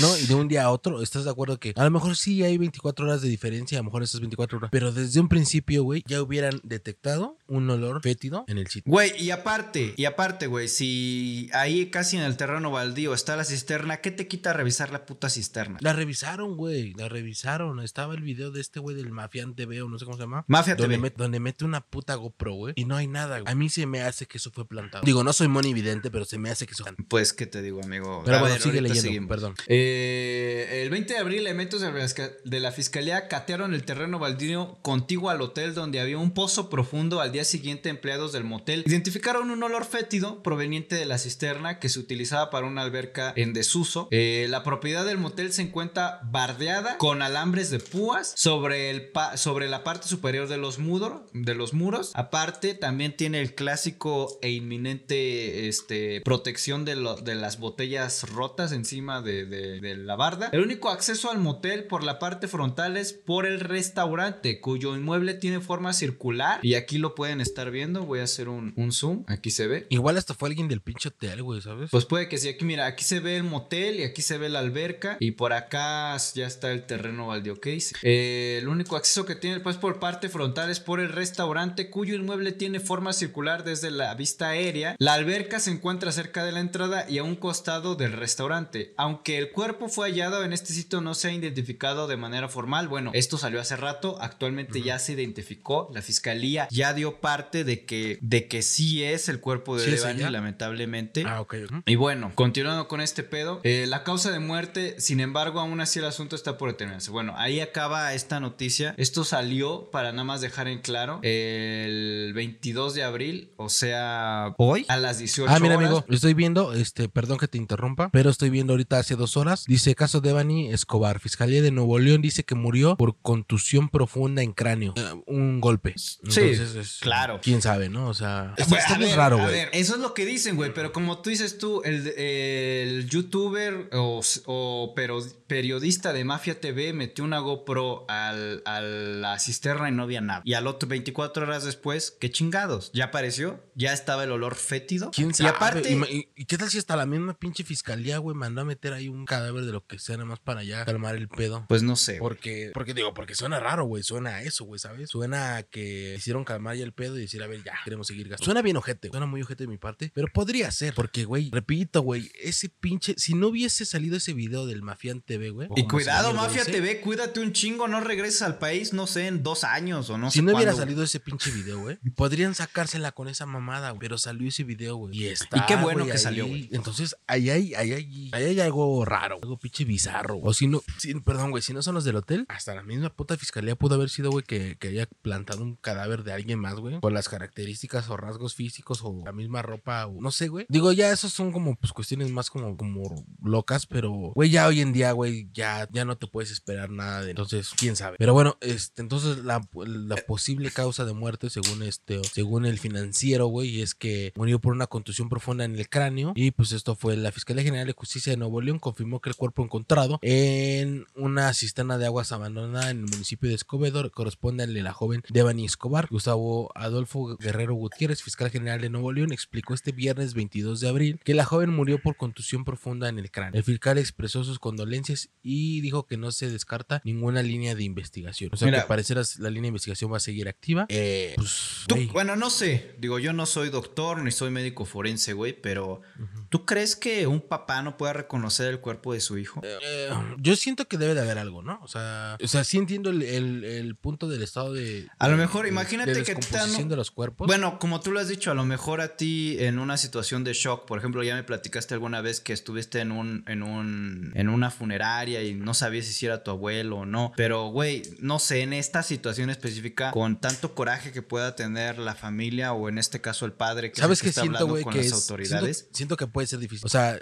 [SPEAKER 2] no, y de un día a otro, ¿estás de acuerdo que a lo mejor sí hay 24 horas de diferencia? A lo mejor esas 24 horas. Pero desde un principio, güey, ya hubieran detectado un olor fétido en el sitio.
[SPEAKER 1] Güey, y aparte, y aparte, güey, si ahí casi en el terreno baldío está la cisterna, ¿qué te quita revisar la puta cisterna?
[SPEAKER 2] La revisaron, güey. La revisaron. Estaba el video de este güey del Mafián TV o no sé cómo se llama.
[SPEAKER 1] Mafia
[SPEAKER 2] donde,
[SPEAKER 1] TV.
[SPEAKER 2] met- donde mete una puta GoPro, güey. Y no hay nada, güey. A mí se me hace que eso fue plantado. Digo, no soy moni evidente, pero se me hace que eso.
[SPEAKER 1] Pues, ¿qué te digo, amigo?
[SPEAKER 2] Pero
[SPEAKER 1] A
[SPEAKER 2] bueno,
[SPEAKER 1] ver,
[SPEAKER 2] sigue leyendo,
[SPEAKER 1] seguimos.
[SPEAKER 2] perdón.
[SPEAKER 1] Eh, el 20 de abril, elementos de la fiscalía catearon el terreno baldío contiguo al hotel donde había un pozo profundo. Al día siguiente, empleados del motel identificaron un olor fétido proveniente de la cisterna que se utilizaba para una alberca en desuso. Eh, la propiedad del motel se encuentra bardeada con alambres de púas sobre, el pa- sobre la parte superior de los, muros de los muros. Aparte, también tiene el clásico e inminente este, protección de, lo- de las botellas rotas encima de, de- de la barda. El único acceso al motel por la parte frontal es por el restaurante, cuyo inmueble tiene forma circular. Y aquí lo pueden estar viendo. Voy a hacer un, un zoom. Aquí se ve.
[SPEAKER 2] Igual hasta fue alguien del pinche hotel, güey, ¿sabes?
[SPEAKER 1] Pues puede que sí, aquí mira, aquí se ve el motel y aquí se ve la alberca y por acá ya está el terreno baldío, ¿qué dice? Eh, el único acceso que tiene pues por parte frontal es por el restaurante cuyo inmueble tiene forma circular desde la vista aérea. La alberca se encuentra cerca de la entrada y a un costado del restaurante. Aunque el cuerpo fue hallado en este sitio no se ha identificado de manera formal. Bueno, esto salió hace rato, actualmente ya se identificó, la fiscalía ya dio parte de que, de que sí es el cuerpo de
[SPEAKER 2] Sí
[SPEAKER 1] Devani, lamentablemente.
[SPEAKER 2] Ah, ok. Ujú.
[SPEAKER 1] Y bueno, continuando con este pedo, eh, la causa de muerte, sin embargo, aún así el asunto está por determinarse. Bueno, ahí acaba esta noticia. Esto salió para nada más dejar en claro el 22 de abril, o sea, hoy a las 18
[SPEAKER 2] Ah, mira,
[SPEAKER 1] horas.
[SPEAKER 2] amigo, estoy viendo, este, perdón que te interrumpa, pero estoy viendo ahorita hace dos horas. Dice caso de Evany Escobar. Fiscalía de Nuevo León dice que murió por contusión profunda en cráneo. Eh, un golpe. Entonces, es-
[SPEAKER 1] claro.
[SPEAKER 2] Quién sabe, ¿no? O sea,
[SPEAKER 1] Pues,
[SPEAKER 2] está
[SPEAKER 1] a
[SPEAKER 2] muy
[SPEAKER 1] ver,
[SPEAKER 2] raro,
[SPEAKER 1] a
[SPEAKER 2] güey.
[SPEAKER 1] ver, eso es lo que dicen, güey. Pero como tú dices tú, el, el youtuber o, o pero- periodista de Mafia TV metió una GoPro al, a la cisterna y no había nada. Y al otro 24 horas después, qué chingados. Ya apareció, ya estaba el olor fétido.
[SPEAKER 2] ¿Quién sabe?
[SPEAKER 1] aparte,
[SPEAKER 2] ¿Y, ma- y- y qué tal si hasta la misma pinche fiscalía, güey, mandó a meter ahí un cadáver de lo que sea, nada más para ya calmar el pedo?
[SPEAKER 1] pues no sé.
[SPEAKER 2] Porque, porque digo, porque suena raro, güey. Suena a eso, güey, ¿sabes? Suena a que hicieron calmar ya el pedo y decir, a ver, ya, queremos seguir gastando. Suena bien ojete, suena muy ojete de mi parte, pero podría ser. Porque, güey, repito, güey, ese pinche. Si no hubiese salido ese video del Mafián TV, güey.
[SPEAKER 1] Y cuidado, Mafia TV, cuídate un chingo, no regreses al país, no sé, en dos años o no
[SPEAKER 2] Si
[SPEAKER 1] sé
[SPEAKER 2] no hubiera salido ese pinche video, güey, podrían sacársela con esa mamada, güey. Pero salió ese video, güey. Y está.
[SPEAKER 1] Y qué bueno que salió, güey.
[SPEAKER 2] Entonces, ahí hay, ahí hay, ahí hay algo raro, algo pinche bizarro. O si no, si- perdón, güey, si no son los del hotel, hasta la misma puta fiscalía pudo haber sido, güey, que, que haya plantado un cadáver de alguien más, güey. Por las características o rasgos físicos o la misma ropa, o no sé, güey. Digo, ya esos son como, pues, cuestiones más como, como locas, pero, güey, ya hoy en día, güey, ya, ya no te puedes esperar nada de. Entonces, quién sabe. Pero bueno, este, entonces la, la posible causa de muerte, según este, según el financiero, güey, es que murió por una contusión profunda en el cráneo. Y pues esto fue la Fiscalía General de Justicia de Nuevo León confirmó que el cuerpo encontrado en una cisterna de aguas abandonada en el municipio de Escobedo corresponde al de la joven Devani Escobar. Gustavo Adolfo Guerrero Gutiérrez, fiscal general de Nuevo León, explicó este viernes 22 de abril que la joven murió por contusión profunda en el cráneo. El fiscal expresó sus condolencias y dijo que no se descarta ninguna línea de investigación. O sea,
[SPEAKER 1] Mira.
[SPEAKER 2] que al parecer la línea de investigación va a seguir activa. Eh, pues,
[SPEAKER 1] Tú- bueno, no sé. Digo, yo no soy doctor ni soy médico forense, güey, pero ¿tú crees que un papá no pueda reconocer el cuerpo de su hijo?
[SPEAKER 2] Eh, yo siento que debe de haber algo, ¿no? O sea, o sea sí entiendo el, el- el punto del estado de.
[SPEAKER 1] A lo mejor,
[SPEAKER 2] de-
[SPEAKER 1] imagínate
[SPEAKER 2] de
[SPEAKER 1] que dan-
[SPEAKER 2] de los cuerpos.
[SPEAKER 1] Bueno, como tú lo has dicho, a lo mejor a ti en una situación de shock, por ejemplo, ya me platicaste alguna vez que estuviste en un, en un, en una funeraria y no sabías si era tu abuelo o no. Pero, güey, no sé, en esta situación específica, con tanto coraje que pueda tener la familia o en este caso el padre que,
[SPEAKER 2] ¿Sabes qué siento, güey? Que
[SPEAKER 1] las autoridades.
[SPEAKER 2] Siento, siento que puede ser difícil. O sea,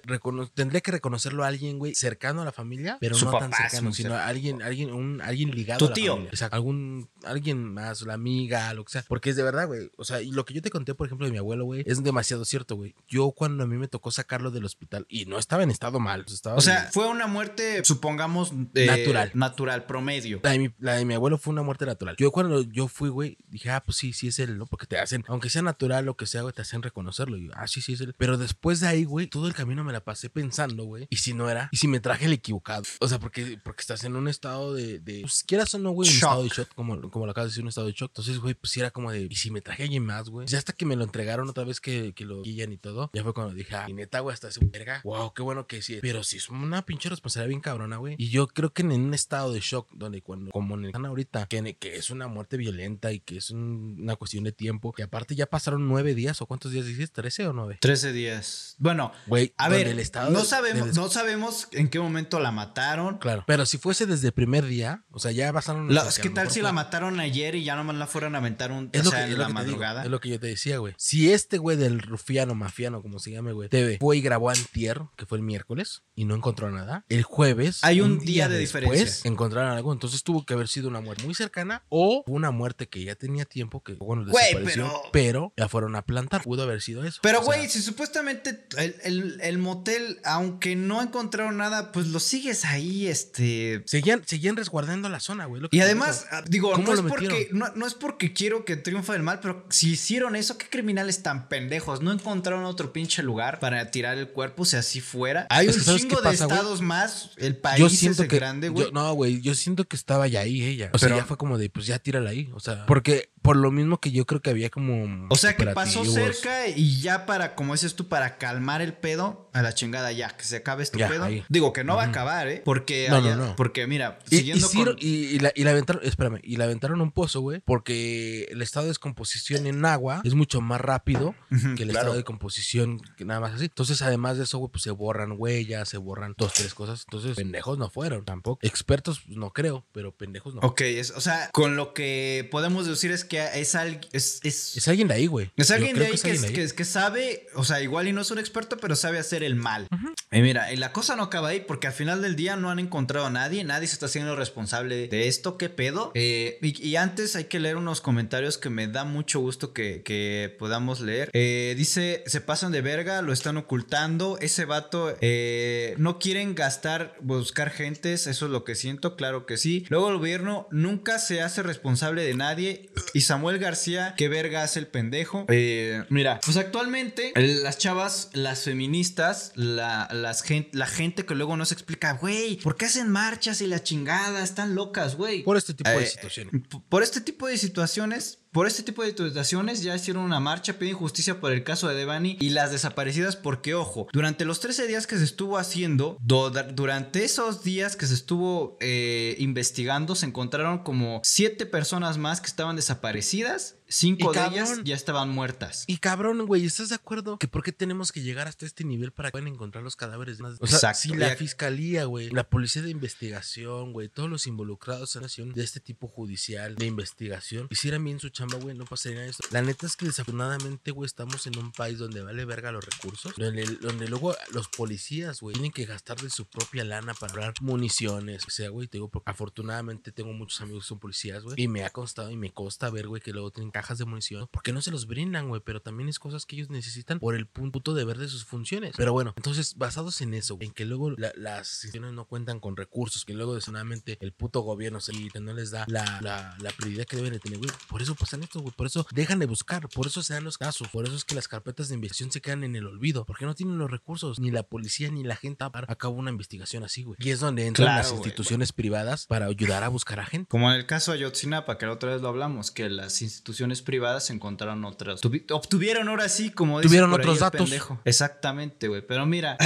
[SPEAKER 2] tendría que reconocerlo a alguien, güey, cercano a la familia, pero
[SPEAKER 1] Su
[SPEAKER 2] no tan
[SPEAKER 1] papá
[SPEAKER 2] cercano, sino
[SPEAKER 1] cercano.
[SPEAKER 2] a alguien, alguien, un, alguien ligado
[SPEAKER 1] Tu
[SPEAKER 2] a la
[SPEAKER 1] tío.
[SPEAKER 2] familia. Exacto. Algún, alguien más, la amiga, lo que sea. Porque es de verdad, güey. O sea, y lo que yo te conté, por ejemplo, de mi abuelo, güey, es demasiado cierto, güey. Yo cuando a mí me tocó sacarlo del hospital y no estaba en estado mal. Estaba
[SPEAKER 1] O sea,
[SPEAKER 2] bien.
[SPEAKER 1] fue una muerte, supongamos, eh,
[SPEAKER 2] Natural.
[SPEAKER 1] Natural, promedio.
[SPEAKER 2] La de, mi, la de mi abuelo fue una muerte natural. Yo cuando yo fui, güey, dije, ah, pues sí, sí es él, ¿no? Porque te hacen, aunque sea natural lo que sea, güey, te hacen reconocerlo. Y yo, ah, sí, sí es él. Pero después de ahí, güey, todo el camino me la pasé pensando, güey. Y si no era, y si me traje el equivocado. O sea, porque, porque estás en un estado de, de pues, quieras o no, güey, un
[SPEAKER 1] Shock.
[SPEAKER 2] estado de shock, como, como lo acabas de decir, un estado de shock. Entonces, güey, pues era como de, y si me traje a alguien más, güey. Ya hasta que me lo entregaron otra vez que, que lo guían y todo, ya fue cuando dije, ah, y neta, güey, hasta ese verga. Wow, qué bueno que sí. Pero sí es una pinche responsabilidad bien cabrona, güey. Y yo creo que en un estado de shock, donde cuando, como en el están ahorita, que, que es una muerte violenta y que es un- una cuestión de tiempo, que aparte ya pasaron nueve días, o cuántos días dices, trece o nueve.
[SPEAKER 1] 13 días. Bueno,
[SPEAKER 2] Güey,
[SPEAKER 1] a ver,
[SPEAKER 2] el estado
[SPEAKER 1] no sabemos, no sabemos en qué momento la mataron.
[SPEAKER 2] Claro. Pero si fuese desde el primer día, o sea, ya pasaron.
[SPEAKER 1] La- es
[SPEAKER 2] que
[SPEAKER 1] tal si
[SPEAKER 2] fue-
[SPEAKER 1] la mataron ayer y ya nomás la fueron a aventar un,
[SPEAKER 2] Es
[SPEAKER 1] o sea,
[SPEAKER 2] que,
[SPEAKER 1] en la
[SPEAKER 2] te digo,
[SPEAKER 1] madrugada.
[SPEAKER 2] es lo que yo te decía, güey. Si este güey del rufiano, mafiano, como se llame, güey, TV, fue y grabó antier, que fue el miércoles, y no encontró nada, el jueves...
[SPEAKER 1] Hay un día de diferencia.
[SPEAKER 2] Encontraron algo, entonces tuvo que haber sido una muerte muy cercana o una muerte que ya tenía tiempo, que bueno,
[SPEAKER 1] Güey,
[SPEAKER 2] desapareció,
[SPEAKER 1] pero-
[SPEAKER 2] pero... ya fueron a plantar. Pudo haber sido eso.
[SPEAKER 1] Pero,
[SPEAKER 2] O sea,
[SPEAKER 1] güey, si supuestamente el, el- el motel, aunque no encontraron nada, pues lo sigues ahí, este.
[SPEAKER 2] Seguían, seguían resguardando la zona, güey.
[SPEAKER 1] Y además,
[SPEAKER 2] digo.
[SPEAKER 1] ah, digo,
[SPEAKER 2] ¿Cómo
[SPEAKER 1] no es, porque, no, no es porque quiero que triunfe el mal, pero si hicieron eso, ¿qué criminales tan pendejos? No encontraron otro pinche lugar para tirar el cuerpo, si así fuera. Hay
[SPEAKER 2] Es
[SPEAKER 1] un
[SPEAKER 2] que ¿sabes
[SPEAKER 1] chingo de
[SPEAKER 2] pasa,
[SPEAKER 1] estados más. El país
[SPEAKER 2] yo
[SPEAKER 1] es
[SPEAKER 2] siento que
[SPEAKER 1] grande, güey.
[SPEAKER 2] no, güey, yo siento que estaba ya ahí ella. O sea, ya fue como de, pues ya tírala ahí. O sea, porque por lo mismo que yo creo que había como.
[SPEAKER 1] O sea que pasó cerca y ya para, como dices tú, para calmar el pedo, a la chingada ya, que se acabe este
[SPEAKER 2] Ya,
[SPEAKER 1] pedo.
[SPEAKER 2] ahí.
[SPEAKER 1] Digo que no va a acabar, ¿eh? Porque,
[SPEAKER 2] No, no,
[SPEAKER 1] allá-
[SPEAKER 2] no.
[SPEAKER 1] porque mira,
[SPEAKER 2] Y,
[SPEAKER 1] siguiendo con...
[SPEAKER 2] y, y la, y la aventaron, espérame, y la aventaron un pozo, güey, porque el estado de descomposición en agua es mucho más rápido que el
[SPEAKER 1] claro.
[SPEAKER 2] estado de composición que nada más así. Entonces, además de eso, güey, pues se borran huellas, se borran dos, tres cosas. Entonces, pendejos no fueron tampoco. Expertos, pues, no creo, pero pendejos no.
[SPEAKER 1] Ok, es, o sea, con lo que podemos decir es que es, al- es, es,
[SPEAKER 2] Es alguien de ahí, güey.
[SPEAKER 1] es alguien de ahí que,
[SPEAKER 2] alguien de ahí.
[SPEAKER 1] que- que sabe, o sea, igual y no es un experto, pero sabe hacer el mal. Y mira, y la cosa no acaba ahí porque al final del día no han encontrado a nadie, nadie se está haciendo responsable de esto, ¿qué pedo? Eh, y, y antes hay que leer unos comentarios que me da mucho gusto que, que podamos leer. Eh, dice, se pasan de verga, lo están ocultando, ese vato, eh, no quieren gastar, buscar gentes, eso es lo que siento, claro que sí. Luego el gobierno nunca se hace responsable de nadie y Samuel García, qué verga hace el pendejo. Eh, mira, pues actualmente las chavas, las feministas, la, las gen- la gente que luego no se explica, güey, ¿por qué hacen marchas y la chingada? Están locas, güey.
[SPEAKER 2] Por este tipo de
[SPEAKER 1] Eh,
[SPEAKER 2] situaciones.
[SPEAKER 1] Por este tipo de situaciones, por este tipo de situaciones ya hicieron una marcha, piden justicia por el caso de Devani y las desaparecidas porque, ojo, durante los 13 días que se estuvo haciendo, do- durante esos días que se estuvo eh, investigando, se encontraron como 7 personas más que estaban desaparecidas, 5
[SPEAKER 2] Y
[SPEAKER 1] de
[SPEAKER 2] cabrón.
[SPEAKER 1] ellas ya estaban muertas.
[SPEAKER 2] Y cabrón, güey, ¿estás de acuerdo? Que por qué tenemos que llegar hasta este nivel para que puedan encontrar los cadáveres más. O sea,
[SPEAKER 1] Exacto.
[SPEAKER 2] si la fiscalía, güey, la policía de investigación, güey, todos los involucrados en la acción de este tipo judicial de investigación hicieran bien su chamba, güey, no pasaría esto. La neta es que desafortunadamente, güey, estamos en un país donde vale verga los recursos, donde, donde luego los policías, güey, tienen que gastar de su propia lana para comprar municiones, o sea, güey, te digo, porque afortunadamente tengo muchos amigos que son policías, güey, y me ha constado y me consta ver, güey, que luego tienen cajas de munición, porque no se los brindan, güey, pero también es cosas que ellos necesitan por el punto de ver de sus funciones. Pero bueno, entonces, basados en eso, en que luego la- las instituciones no cuentan con recursos, que luego desafortunadamente el puto gobierno se y no les da la, la, la prioridad que deben de tener, güey, por eso pasan esto, güey, por eso dejan de buscar, por eso se dan los casos, por eso es que las carpetas de investigación se quedan en el olvido, porque no tienen los recursos, ni la policía ni la gente para a cabo una investigación así, güey. Y es donde entran
[SPEAKER 1] Claro,
[SPEAKER 2] las instituciones privadas para ayudar a buscar a gente.
[SPEAKER 1] Como en el caso de Ayotzinapa, que la otra vez lo hablamos, que las instituciones privadas encontraron otras. tuvi- obtuvieron ahora sí, como
[SPEAKER 2] Tuvieron
[SPEAKER 1] por ahí
[SPEAKER 2] otros
[SPEAKER 1] el
[SPEAKER 2] datos.
[SPEAKER 1] pendejo. Exactamente, güey. Pero mira,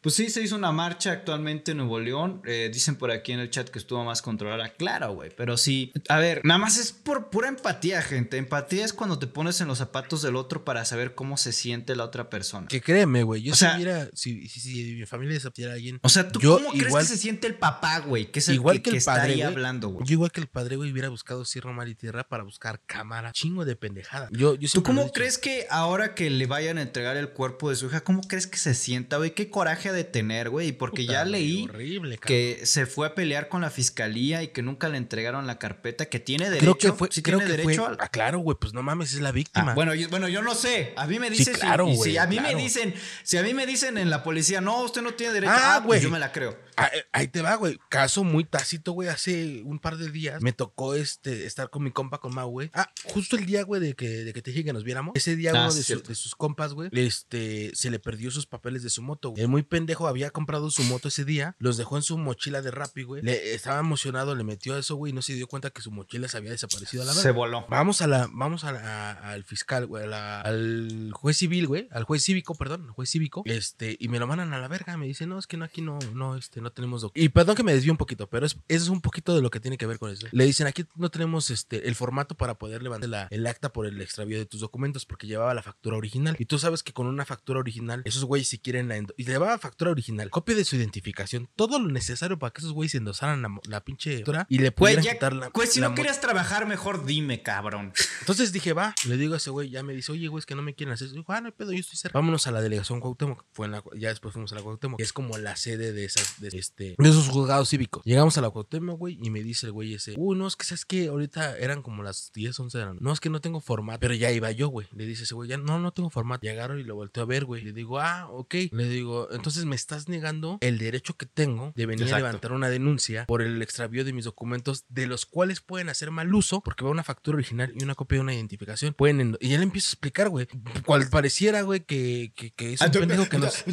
[SPEAKER 1] Pues sí, se hizo una marcha actualmente en Nuevo León. Eh, dicen por aquí en el chat que estuvo más controlada. Claro, güey. Pero sí. A ver, nada más es por pura empatía, gente. Empatía es cuando te pones en los zapatos del otro para saber cómo se siente la otra persona.
[SPEAKER 2] Que créeme, güey. Yo
[SPEAKER 1] O
[SPEAKER 2] si
[SPEAKER 1] sea-
[SPEAKER 2] si, si, si mi familia desapareciera a alguien.
[SPEAKER 1] O sea, ¿tú
[SPEAKER 2] Yo
[SPEAKER 1] cómo crees que se siente el papá, güey? Que es el
[SPEAKER 2] igual
[SPEAKER 1] que,
[SPEAKER 2] que, el
[SPEAKER 1] está
[SPEAKER 2] padre,
[SPEAKER 1] ahí hablando, güey.
[SPEAKER 2] Yo igual que el padre, güey, hubiera buscado cielo, mar y tierra para buscar cámara. Chingo de pendejada. Yo, yo
[SPEAKER 1] ¿Tú cómo crees que ahora que le vayan a entregar el cuerpo de su hija, cómo crees que se sienta, güey? ¿Qué coraje ha de tener, güey? Porque
[SPEAKER 2] Puta,
[SPEAKER 1] ya leí
[SPEAKER 2] horrible,
[SPEAKER 1] que se fue a pelear con la fiscalía y que nunca le entregaron la carpeta, que tiene derecho.
[SPEAKER 2] Creo que fue,
[SPEAKER 1] sí
[SPEAKER 2] creo
[SPEAKER 1] tiene
[SPEAKER 2] que
[SPEAKER 1] derecho
[SPEAKER 2] fue.
[SPEAKER 1] al-
[SPEAKER 2] Ah, claro, güey, pues no mames, es la
[SPEAKER 1] Ah,
[SPEAKER 2] víctima.
[SPEAKER 1] bueno, yo, bueno, yo no sé. A mí me
[SPEAKER 2] Sí,
[SPEAKER 1] dicen. si-
[SPEAKER 2] claro,
[SPEAKER 1] si
[SPEAKER 2] güey,
[SPEAKER 1] a mí
[SPEAKER 2] claro.
[SPEAKER 1] me dicen, si a mí me dicen en la policía, no, usted no tiene derecho.
[SPEAKER 2] Ah,
[SPEAKER 1] Ah, pues
[SPEAKER 2] güey.
[SPEAKER 1] yo me la creo.
[SPEAKER 2] Ah, eh, ahí te va, güey. Caso muy tácito, güey. Hace un par de días me tocó este estar con mi compa, con Mau, güey. Ah, justo el día, güey, de que, de que te dije que nos viéramos. Ese día,
[SPEAKER 1] Ah,
[SPEAKER 2] uno de, su-
[SPEAKER 1] cierto.
[SPEAKER 2] de sus compas, güey, este, se le perdió sus papeles de su moto. güey. El muy pendejo había comprado su moto ese día, los dejó en su mochila de Rappi, güey. Le, estaba emocionado, le metió eso, güey, y no se dio cuenta que su mochila se había desaparecido a la
[SPEAKER 1] Se
[SPEAKER 2] verga.
[SPEAKER 1] voló.
[SPEAKER 2] Vamos a la, vamos a la- a- al fiscal, güey, a la- al juez civil, güey, al juez cívico, perdón, al juez cívico, este, y me lo mandan a la verga, me dice, no, es que no, aquí no, no, este, no tenemos doc-". Y perdón que me desvío un poquito, pero es, eso es un poquito de lo que tiene que ver con eso. Le dicen, aquí no tenemos, este, el formato para poder levantar la- el acta por el extravío de tus documentos, porque llevaba la factura original. Y tú sabes que con una factura original, esos güeyes si quieren la, y llevaba factura original, copia de su identificación, todo lo necesario para que esos güeyes endosaran la, la pinche factura y le pudieran
[SPEAKER 1] ya,
[SPEAKER 2] quitar la,
[SPEAKER 1] pues si
[SPEAKER 2] la
[SPEAKER 1] no querías trabajar, mejor dime, cabrón.
[SPEAKER 2] entonces dije, va, le digo a ese güey, ya me dice, oye, güey, es que no me quieren hacer eso. Digo, ah, no hay pedo, yo estoy cerca. Vámonos a la delegación Cuauhtémoc. Fue en la, ya después fuimos a la Cuauhtémoc, que es como la sede de esas, de, este, de esos juzgados cívicos. Llegamos a la Cuauhtémoc, güey, y me dice el güey ese, uy, no, es que sabes que ahorita eran como las 10, 11 de la noche. No, es que no tengo formato, pero ya iba yo, güey. Le dice ese güey, ya no, no tengo formato. Llegaron y lo volteo a ver, güey. Le digo, ah, ok. Le digo, entonces me estás negando el derecho que tengo de venir
[SPEAKER 1] Exacto.
[SPEAKER 2] a levantar una denuncia por el extravío de mis documentos, de los cuales pueden hacer mal uso, porque va una factura original y una copia de una identificación. Pueden, y ya le empiezo a explicar, güey, cual pareciera, güey, que, que, que es un pendejo que nos.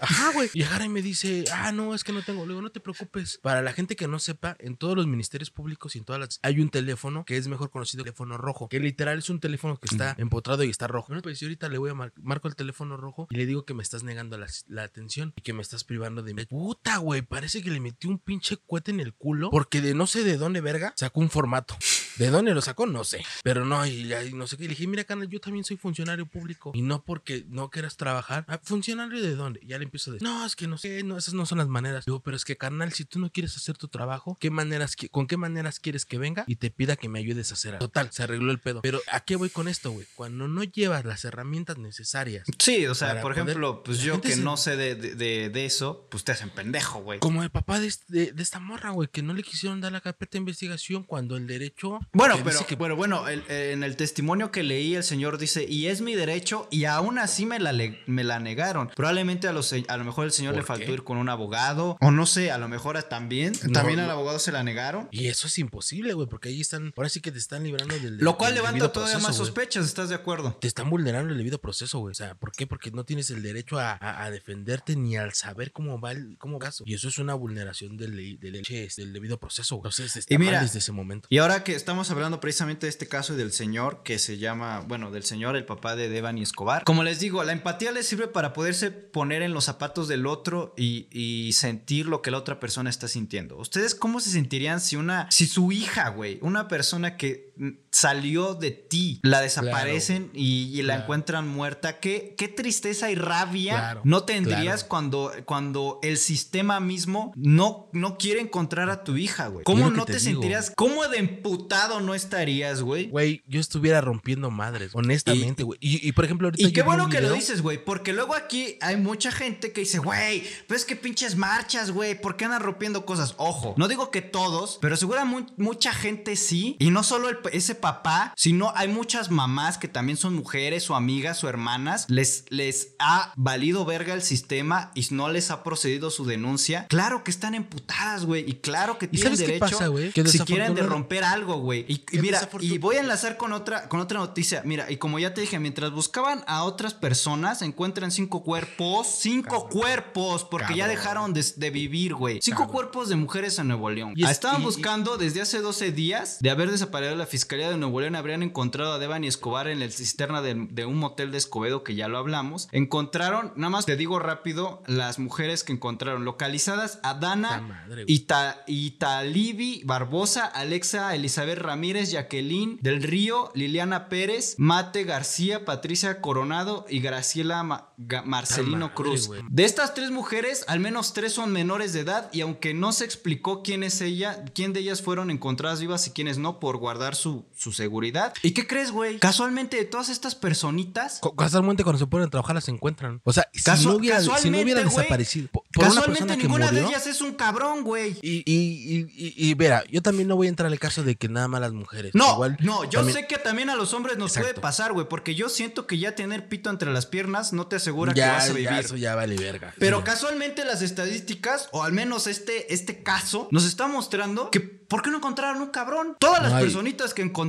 [SPEAKER 2] Ajá, güey. Y y me dice, ah, no, es que no tengo. Luego, no te preocupes. Para la gente que no sepa, en todos los ministerios públicos y en todas las. Hay un teléfono que es mejor conocido teléfono rojo. Que literal es un teléfono que está empotrado y está rojo. Bueno, pues yo ahorita le voy a mar- marco el teléfono rojo y le digo que me estás negando la, la atención y que me estás privando de mi. Puta, güey. Parece que le metí un pinche cohete en el culo. Porque de no sé de dónde, verga, sacó un formato. ¿De dónde lo sacó? No sé. Pero no, y, y no sé qué. Y le dije, mira, carnal, yo también soy funcionario público. Y no porque no quieras trabajar. Ah, ¿Funcionario de dónde? Y ya le empiezo a decir, no, es que no sé, no, esas no son las maneras. Digo, pero es que, carnal, si tú no quieres hacer tu trabajo, ¿qué maneras, ¿con qué maneras quieres que venga y te pida que me ayudes a hacer algo? Total, se arregló el pedo. Pero ¿a qué voy con esto, güey? Cuando no llevas las herramientas necesarias.
[SPEAKER 1] Sí, o sea, por ejemplo, pues yo que
[SPEAKER 2] se-
[SPEAKER 1] no sé de, de- eso, pues te hacen pendejo, güey.
[SPEAKER 2] Como el papá de, de, de esta morra, güey, que no le quisieron dar la carpeta de investigación cuando el derecho.
[SPEAKER 1] Bueno, pero
[SPEAKER 2] que-
[SPEAKER 1] bueno, bueno, el- en el testimonio que leí, el señor dice, y es mi derecho, y aún así me la, me la negaron. Probablemente a, los, a lo mejor el señor le
[SPEAKER 2] ¿Por
[SPEAKER 1] faltó
[SPEAKER 2] qué?
[SPEAKER 1] ir con un abogado, o no sé, a lo mejor también,
[SPEAKER 2] No,
[SPEAKER 1] también
[SPEAKER 2] no.
[SPEAKER 1] al abogado se la negaron.
[SPEAKER 2] Y eso es imposible, güey, porque ahí están. Ahora sí que te están librando del.
[SPEAKER 1] Lo cual
[SPEAKER 2] del
[SPEAKER 1] levanta todavía
[SPEAKER 2] proceso,
[SPEAKER 1] más sospechas, ¿estás de acuerdo?
[SPEAKER 2] Te están vulnerando el debido proceso, güey. O sea, ¿por qué? Porque no tienes el derecho a, a- a defenderte ni al saber cómo va el cómo va eso. Y eso es una vulneración del, del, che, del debido proceso. güey. Entonces, está
[SPEAKER 1] Y mira,
[SPEAKER 2] mal desde ese momento.
[SPEAKER 1] Y ahora que estamos hablando precisamente de este caso y del señor que se llama, bueno, del señor, el papá de Devani Escobar. Como les digo, la empatía le sirve para poderse poner en los zapatos del otro y, y sentir lo que la otra persona está sintiendo. ¿Ustedes cómo se sentirían si una, si su hija, güey, una persona que salió de ti, la desaparecen y, y la
[SPEAKER 2] Claro.
[SPEAKER 1] encuentran muerta? ¿Qué, qué tristeza y rabia
[SPEAKER 2] Claro,
[SPEAKER 1] no tendrías
[SPEAKER 2] claro.
[SPEAKER 1] cuando, cuando el sistema mismo no, no quiere encontrar a tu hija, güey? ¿Cómo no
[SPEAKER 2] te
[SPEAKER 1] sentirías? ¿Cómo de emputado no estarías, güey?
[SPEAKER 2] Güey, yo estuviera rompiendo madres, honestamente, güey. Y, y, por ejemplo, ahorita.
[SPEAKER 1] Y qué bueno que lo dices, güey, porque luego aquí hay mucha gente que dice, güey, pero es que pinches marchas, güey, ¿por qué andan rompiendo cosas? Ojo, no digo que todos, pero seguramente mucha gente sí, y no solo el- ese papá, sino hay muchas mamás que también son mujeres o amigas o hermanas, les, les ha valido verga el sistema y no les ha procedido su denuncia. Claro que están emputadas, güey, y claro que
[SPEAKER 2] ¿Y
[SPEAKER 1] tienen
[SPEAKER 2] sabes qué
[SPEAKER 1] derecho
[SPEAKER 2] pasa, güey? Que
[SPEAKER 1] si quieren de romper algo, güey. Y, mira, y voy a enlazar con otra, con otra noticia. Mira, y como ya te dije, mientras buscaban a otras personas, encuentran cinco cuerpos. Cinco cuerpos, porque ya dejaron de, de vivir, güey. Cinco
[SPEAKER 2] Cabrón.
[SPEAKER 1] cuerpos de mujeres en Nuevo León.
[SPEAKER 2] Y es-
[SPEAKER 1] Estaban
[SPEAKER 2] y- y-
[SPEAKER 1] buscando desde hace 12 días de haber desaparecido la Fiscalía de Nuevo León habrían encontrado a Devani Escobar en la cisterna de, de un motel de Escobedo, que ya lo hablamos. Encontraron, nada más te digo rápido, las mujeres que encontraron localizadas a Dana. Ita, Italibi Barbosa, Alexa Elizabeth Ramírez, Jacqueline del Río, Liliana Pérez, Mate García, Patricia Coronado y Graciela Ma- Marcelino
[SPEAKER 2] madre,
[SPEAKER 1] Cruz. De estas tres mujeres, al menos tres son menores de edad y aunque no se explicó quién es ella, quién de ellas fueron encontradas vivas y quiénes no por guardar su, nosso su seguridad. ¿Y qué crees, güey? Casualmente de todas estas personitas...
[SPEAKER 2] Co- Casualmente cuando se ponen a trabajar las encuentran. O sea, si no hubiera, si no hubiera desaparecido por, por una
[SPEAKER 1] Casualmente ninguna de ellas es un cabrón, güey.
[SPEAKER 2] Y, y, y, y, mira, yo también no voy a entrar al caso de que nada más las mujeres.
[SPEAKER 1] No,
[SPEAKER 2] Igual,
[SPEAKER 1] no, yo
[SPEAKER 2] también-
[SPEAKER 1] sé que también a los hombres nos puede pasar, güey, porque yo siento que ya tener pito entre las piernas no te asegura que
[SPEAKER 2] ya,
[SPEAKER 1] vas a
[SPEAKER 2] ya,
[SPEAKER 1] vivir.
[SPEAKER 2] eso ya vale verga.
[SPEAKER 1] Pero casualmente las estadísticas, o al menos este, este caso, nos está mostrando que ¿por qué no encontraron un cabrón? Todas las personitas que encontraron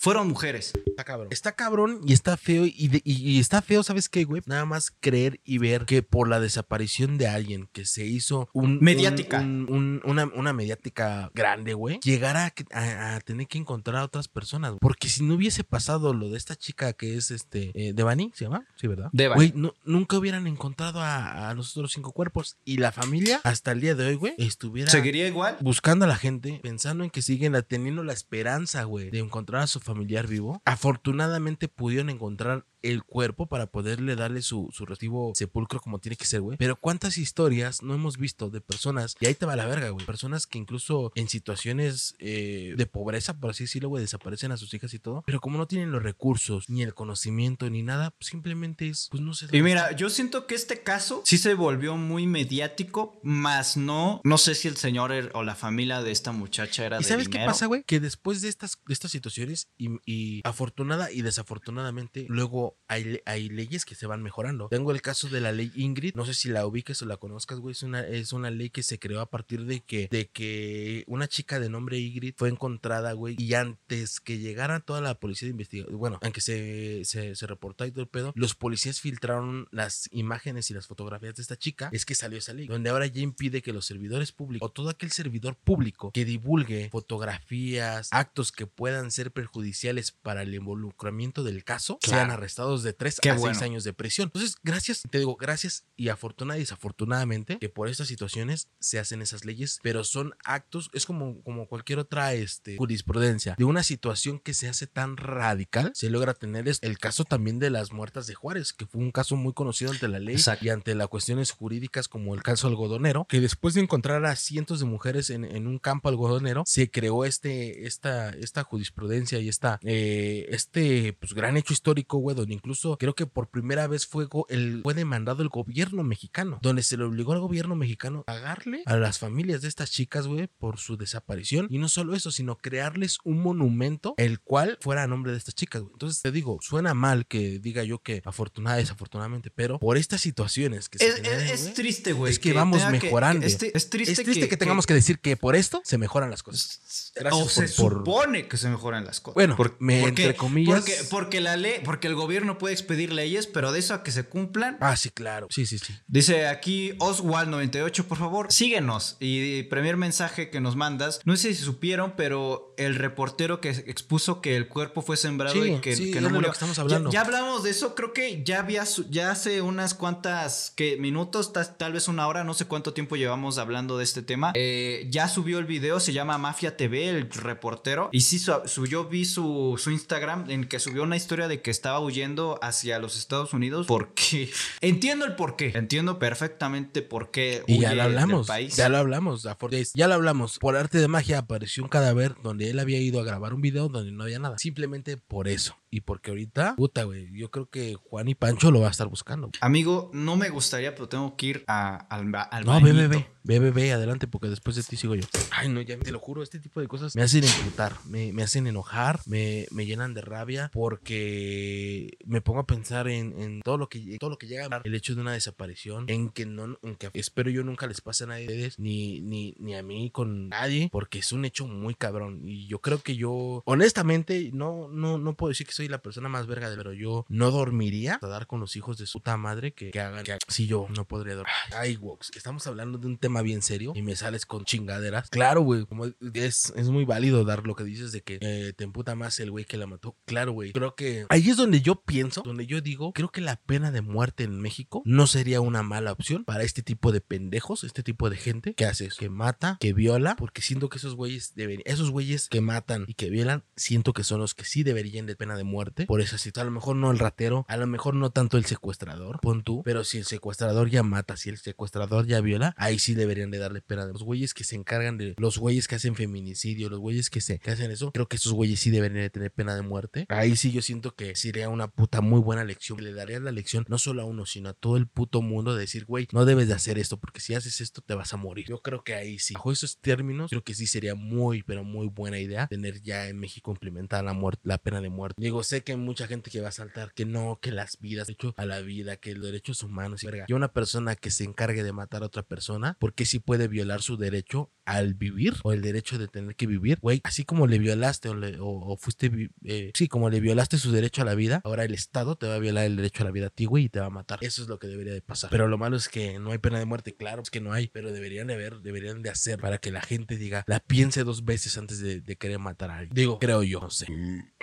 [SPEAKER 1] fueron mujeres.
[SPEAKER 2] Está cabrón. Está cabrón y está feo. Y, de- y- y está feo, ¿sabes qué, güey? Nada más creer y ver que por la desaparición de alguien que se hizo un.
[SPEAKER 1] Mediática.
[SPEAKER 2] un- un- una, una mediática grande, güey. Llegara a, que- a- a tener que encontrar a otras personas. Porque si no hubiese pasado lo de esta chica que es este. Eh, Devani, ¿se llama? Sí, ¿verdad?
[SPEAKER 1] Devani.
[SPEAKER 2] Güey, no- nunca hubieran encontrado a, a los otros cinco cuerpos. Y la familia, hasta el día de hoy, güey, estuviera
[SPEAKER 1] ¿Seguiría igual?
[SPEAKER 2] buscando a la gente, pensando en que siguen la- teniendo la esperanza, güey, de encontrar a su familiar vivo. Afortunadamente pudieron encontrar el cuerpo para poderle darle su, su respectivo sepulcro como tiene que ser, güey. Pero cuántas historias no hemos visto de personas, y ahí te va la verga, güey, personas que incluso en situaciones eh, de pobreza, por así decirlo, güey, desaparecen a sus hijas y todo, pero como no tienen los recursos, ni el conocimiento, ni nada, pues simplemente es, pues no sé.
[SPEAKER 1] Y mira, yo siento que este caso sí se volvió muy mediático, más no, no sé si el señor er- o la familia de esta muchacha era
[SPEAKER 2] ¿Y
[SPEAKER 1] de
[SPEAKER 2] sabes qué pasa, güey? Que después de estas, de estas situaciones, y, y afortunada y desafortunadamente, luego hay, hay leyes que se van mejorando. Tengo el caso de la ley Ingrid, no sé si la ubiques o la conozcas, güey. Es una, es una ley que se creó a partir de que, de que una chica de nombre Ingrid fue encontrada, güey, y antes que llegara toda la policía de investigación, bueno, aunque se, se, se reportó y todo el pedo, los policías filtraron las imágenes y las fotografías de esta chica, es que salió esa ley, donde ahora ya impide que los servidores públicos o todo aquel servidor público que divulgue fotografías, actos que puedan ser perjudiciales para el involucramiento del caso,
[SPEAKER 1] Claro.
[SPEAKER 2] sean arrestados de 3
[SPEAKER 1] Qué
[SPEAKER 2] a
[SPEAKER 1] bueno.
[SPEAKER 2] 6 años de prisión. Entonces, gracias, te digo, gracias y afortunada y desafortunadamente que por estas situaciones se hacen esas leyes, pero son actos, es como, como cualquier otra este, jurisprudencia, de una situación que se hace tan radical, se logra tener es el caso también de las muertas de Juárez, que fue un caso muy conocido ante la ley
[SPEAKER 1] Exacto.
[SPEAKER 2] y ante las cuestiones jurídicas como el caso algodonero, que después de encontrar a cientos de mujeres en, en un campo algodonero, se creó este, esta, esta jurisprudencia y esta, eh, este pues, gran hecho histórico, güey, donde incluso creo que por primera vez fue, el, fue demandado el gobierno mexicano, donde se le obligó al gobierno mexicano a pagarle a las familias de estas chicas, güey, por su desaparición. Y no solo eso, sino crearles un monumento el cual fuera a nombre de estas chicas, güey. Entonces te digo, suena mal que diga yo que afortunada desafortunadamente, pero por estas situaciones que se
[SPEAKER 1] Es,
[SPEAKER 2] generan,
[SPEAKER 1] es- triste, güey.
[SPEAKER 2] es que vamos
[SPEAKER 1] que-
[SPEAKER 2] mejorando.
[SPEAKER 1] es, tri- es triste,
[SPEAKER 2] es triste que, tengamos que, decir que por esto se mejoran las cosas. Gracias
[SPEAKER 1] o se
[SPEAKER 2] por-
[SPEAKER 1] supone que se mejoran las cosas.
[SPEAKER 2] Bueno, me- entre comillas-
[SPEAKER 1] Porque, porque la ley, porque el gobierno puede expedir leyes, pero de eso a que se cumplan.
[SPEAKER 2] Ah, sí, claro. Sí, sí, sí.
[SPEAKER 1] Dice aquí Oswald98, por favor, síguenos. Y primer mensaje que nos mandas, no sé si supieron, pero el reportero que expuso que el cuerpo fue sembrado
[SPEAKER 2] Sí,
[SPEAKER 1] y que,
[SPEAKER 2] sí,
[SPEAKER 1] que no murió.
[SPEAKER 2] que estamos
[SPEAKER 1] Ya-
[SPEAKER 2] hablando.
[SPEAKER 1] Ya, hablamos de eso, creo que ya había ya hace unas cuantas que minutos, ta- tal vez una hora, no sé cuánto tiempo llevamos hablando de este tema. Eh, ya subió el video, se llama Mafia TV, el reportero. Y sí, su- subió, vi su, su Instagram en que subió una historia de que estaba huyendo hacia los Estados Unidos porque entiendo el por qué, entiendo perfectamente por qué
[SPEAKER 2] Y ya lo hablamos.
[SPEAKER 1] país.
[SPEAKER 2] Ya lo hablamos. Ya lo hablamos. Por arte de magia apareció un cadáver donde él había ido a grabar un video donde no había nada. Simplemente por eso. Y porque ahorita, puta, güey. Yo creo que Juan y Pancho lo va a estar buscando.
[SPEAKER 1] Amigo, no me gustaría, pero tengo que ir a- al, al
[SPEAKER 2] No, ve, ve, ve. Ve, ve, ve, adelante, porque después de ti sigo yo. Ay, no, ya te lo juro, este tipo de cosas me hacen emputar, me, me hacen enojar, me, me llenan de rabia, porque me pongo a pensar en, en todo lo que todo lo que llega a dar el hecho de una desaparición, en que no, en que espero yo nunca les pase a nadie de ustedes, ni, ni, ni a mí con nadie, porque es un hecho muy cabrón. Y yo creo que yo, honestamente, no, no, no puedo decir que soy la persona más verga de pero yo no dormiría a dar con los hijos de su puta madre que, que hagan que si yo no podría dormir. Ay, Wox, estamos hablando de un tema bien serio y me sales con chingaderas. Claro, güey, como es, es muy válido dar lo que dices de que eh, te emputa más el güey que la mató. Claro, güey. Creo que ahí es donde yo pienso, donde yo digo, creo que la pena de muerte en México no sería una mala opción para este tipo de pendejos, este tipo de gente que hace que mata, que viola, porque siento que esos güeyes deberían, esos güeyes que matan y que violan, siento que son los que sí deberían de pena de muerte por esa situación. A lo mejor no el ratero, a lo mejor no tanto el secuestrador, pon tú, pero si el secuestrador ya mata, si el secuestrador ya viola, ahí sí deberían de darle pena de los güeyes que se encargan de los güeyes que hacen feminicidio, los güeyes que se hacen eso, creo que esos güeyes sí deberían de tener pena de muerte. Ahí sí yo siento que sería una puta muy buena lección. Le daría la lección no solo a uno, sino a todo el puto mundo de decir, güey, no debes de hacer esto porque si haces esto te vas a morir. Yo creo que ahí sí. Bajo esos términos, creo que sí sería muy, pero muy buena idea tener ya en México implementada la muerte, la pena de muerte. Digo, sé que hay mucha gente que va a saltar que no, que las vidas, derecho a la vida, que los derechos humanos y verga. Y una persona que se encargue de matar a otra persona, porque sí puede violar su derecho al vivir o el derecho de tener que vivir, güey, así como le violaste o, le- o- o fuiste, eh, sí, como le violaste su derecho a la vida, ahora el Estado te va a violar el derecho a la vida a ti, güey, y te va a matar. Eso es lo que debería de pasar. Pero lo malo es que no hay pena de muerte, claro, es que no hay, pero deberían de haber, deberían de hacer para que la gente diga, la piense dos veces antes de, de querer matar a alguien. Digo, creo yo, no sé.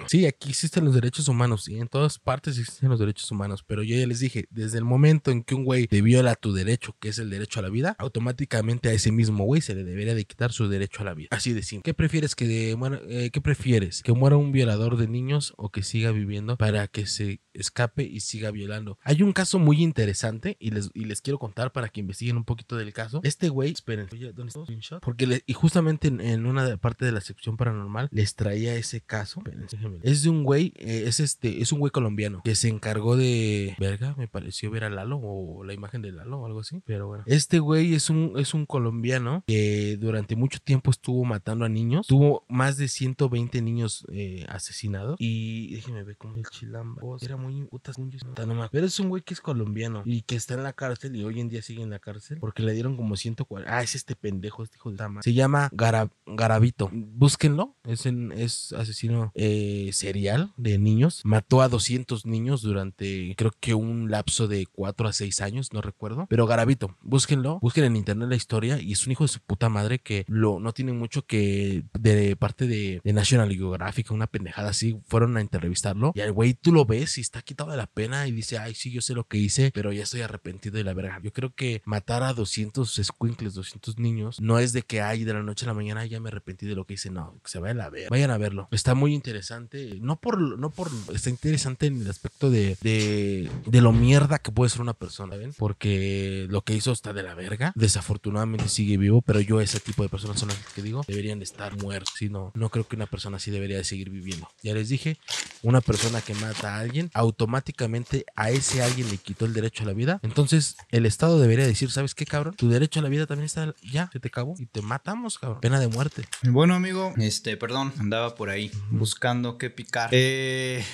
[SPEAKER 2] Sí, aquí existen los derechos humanos y en todas partes existen los derechos humanos, pero yo ya les dije, desde el momento en que un güey te viola tu derecho, que es el derecho a la vida, automáticamente a ese mismo güey se le debería de quitar su derecho a la vida. Así de simple. ¿Qué prefieres que de, muera- eh, qué prefieres? ¿Que muera un violador de niños o que siga viviendo para que se escape y siga violando? Hay un caso muy interesante y les, y les quiero contar para que investiguen un poquito del caso. Este güey, esperen, ¿dónde está? Porque le- y justamente en, en una parte de la sección paranormal les traía ese caso. Es de un güey, es este, es un güey colombiano que se encargó de, verga, me pareció ver a Lalo o la imagen de Lalo o algo así, pero bueno. Este güey es un, es un colombiano que durante mucho tiempo estuvo matando a niños. Tuvo más de 120 niños eh, asesinados. Y déjenme ver cómo el chilamba. oh, era muy putas niños. Pero es un güey que es colombiano y que está en la cárcel y hoy en día sigue en la cárcel porque le dieron como 140. Ah, es este pendejo, este hijo de madre. Se llama Gara- Garavito. Búsquenlo. Es, en- es asesino eh, serial de niños. Mató a 200 niños durante creo que un lapso de 4 a 6 años, no recuerdo. Pero Garavito, búsquenlo. Busquen en internet la historia y es un hijo de su puta madre que lo, no tiene mucho que de parte de, National Geographic, una pendejada así, fueron a entrevistarlo. Y al güey tú lo ves y está quitado de la pena y dice, ay, sí, yo sé lo que hice, pero ya estoy arrepentido de la verga. Yo creo que matar a 200 squinkles, 200 niños, no es de que, ay, de la noche a la mañana ya me arrepentí de lo que hice. No, que se vayan a ver. Vayan a verlo. Está muy interesante. No por, no por, está interesante en el aspecto de, de, de lo mierda que puede ser una persona, ¿ven? Porque lo que hizo está de la verga. Desafortunadamente sigue vivo, pero yo ese tipo de personas son las que digo deberían de estar muertos. Si no, no creo que una persona así debería de seguir viviendo. Ya les dije, una persona que mata a alguien, automáticamente a ese alguien le quitó el derecho a la vida. Entonces, el Estado debería decir, ¿sabes qué, cabrón? Tu derecho a la vida también está ya, se te acabó y te matamos, cabrón. Pena de muerte.
[SPEAKER 1] Bueno, amigo, este, perdón, andaba por ahí buscando qué picar. Eh,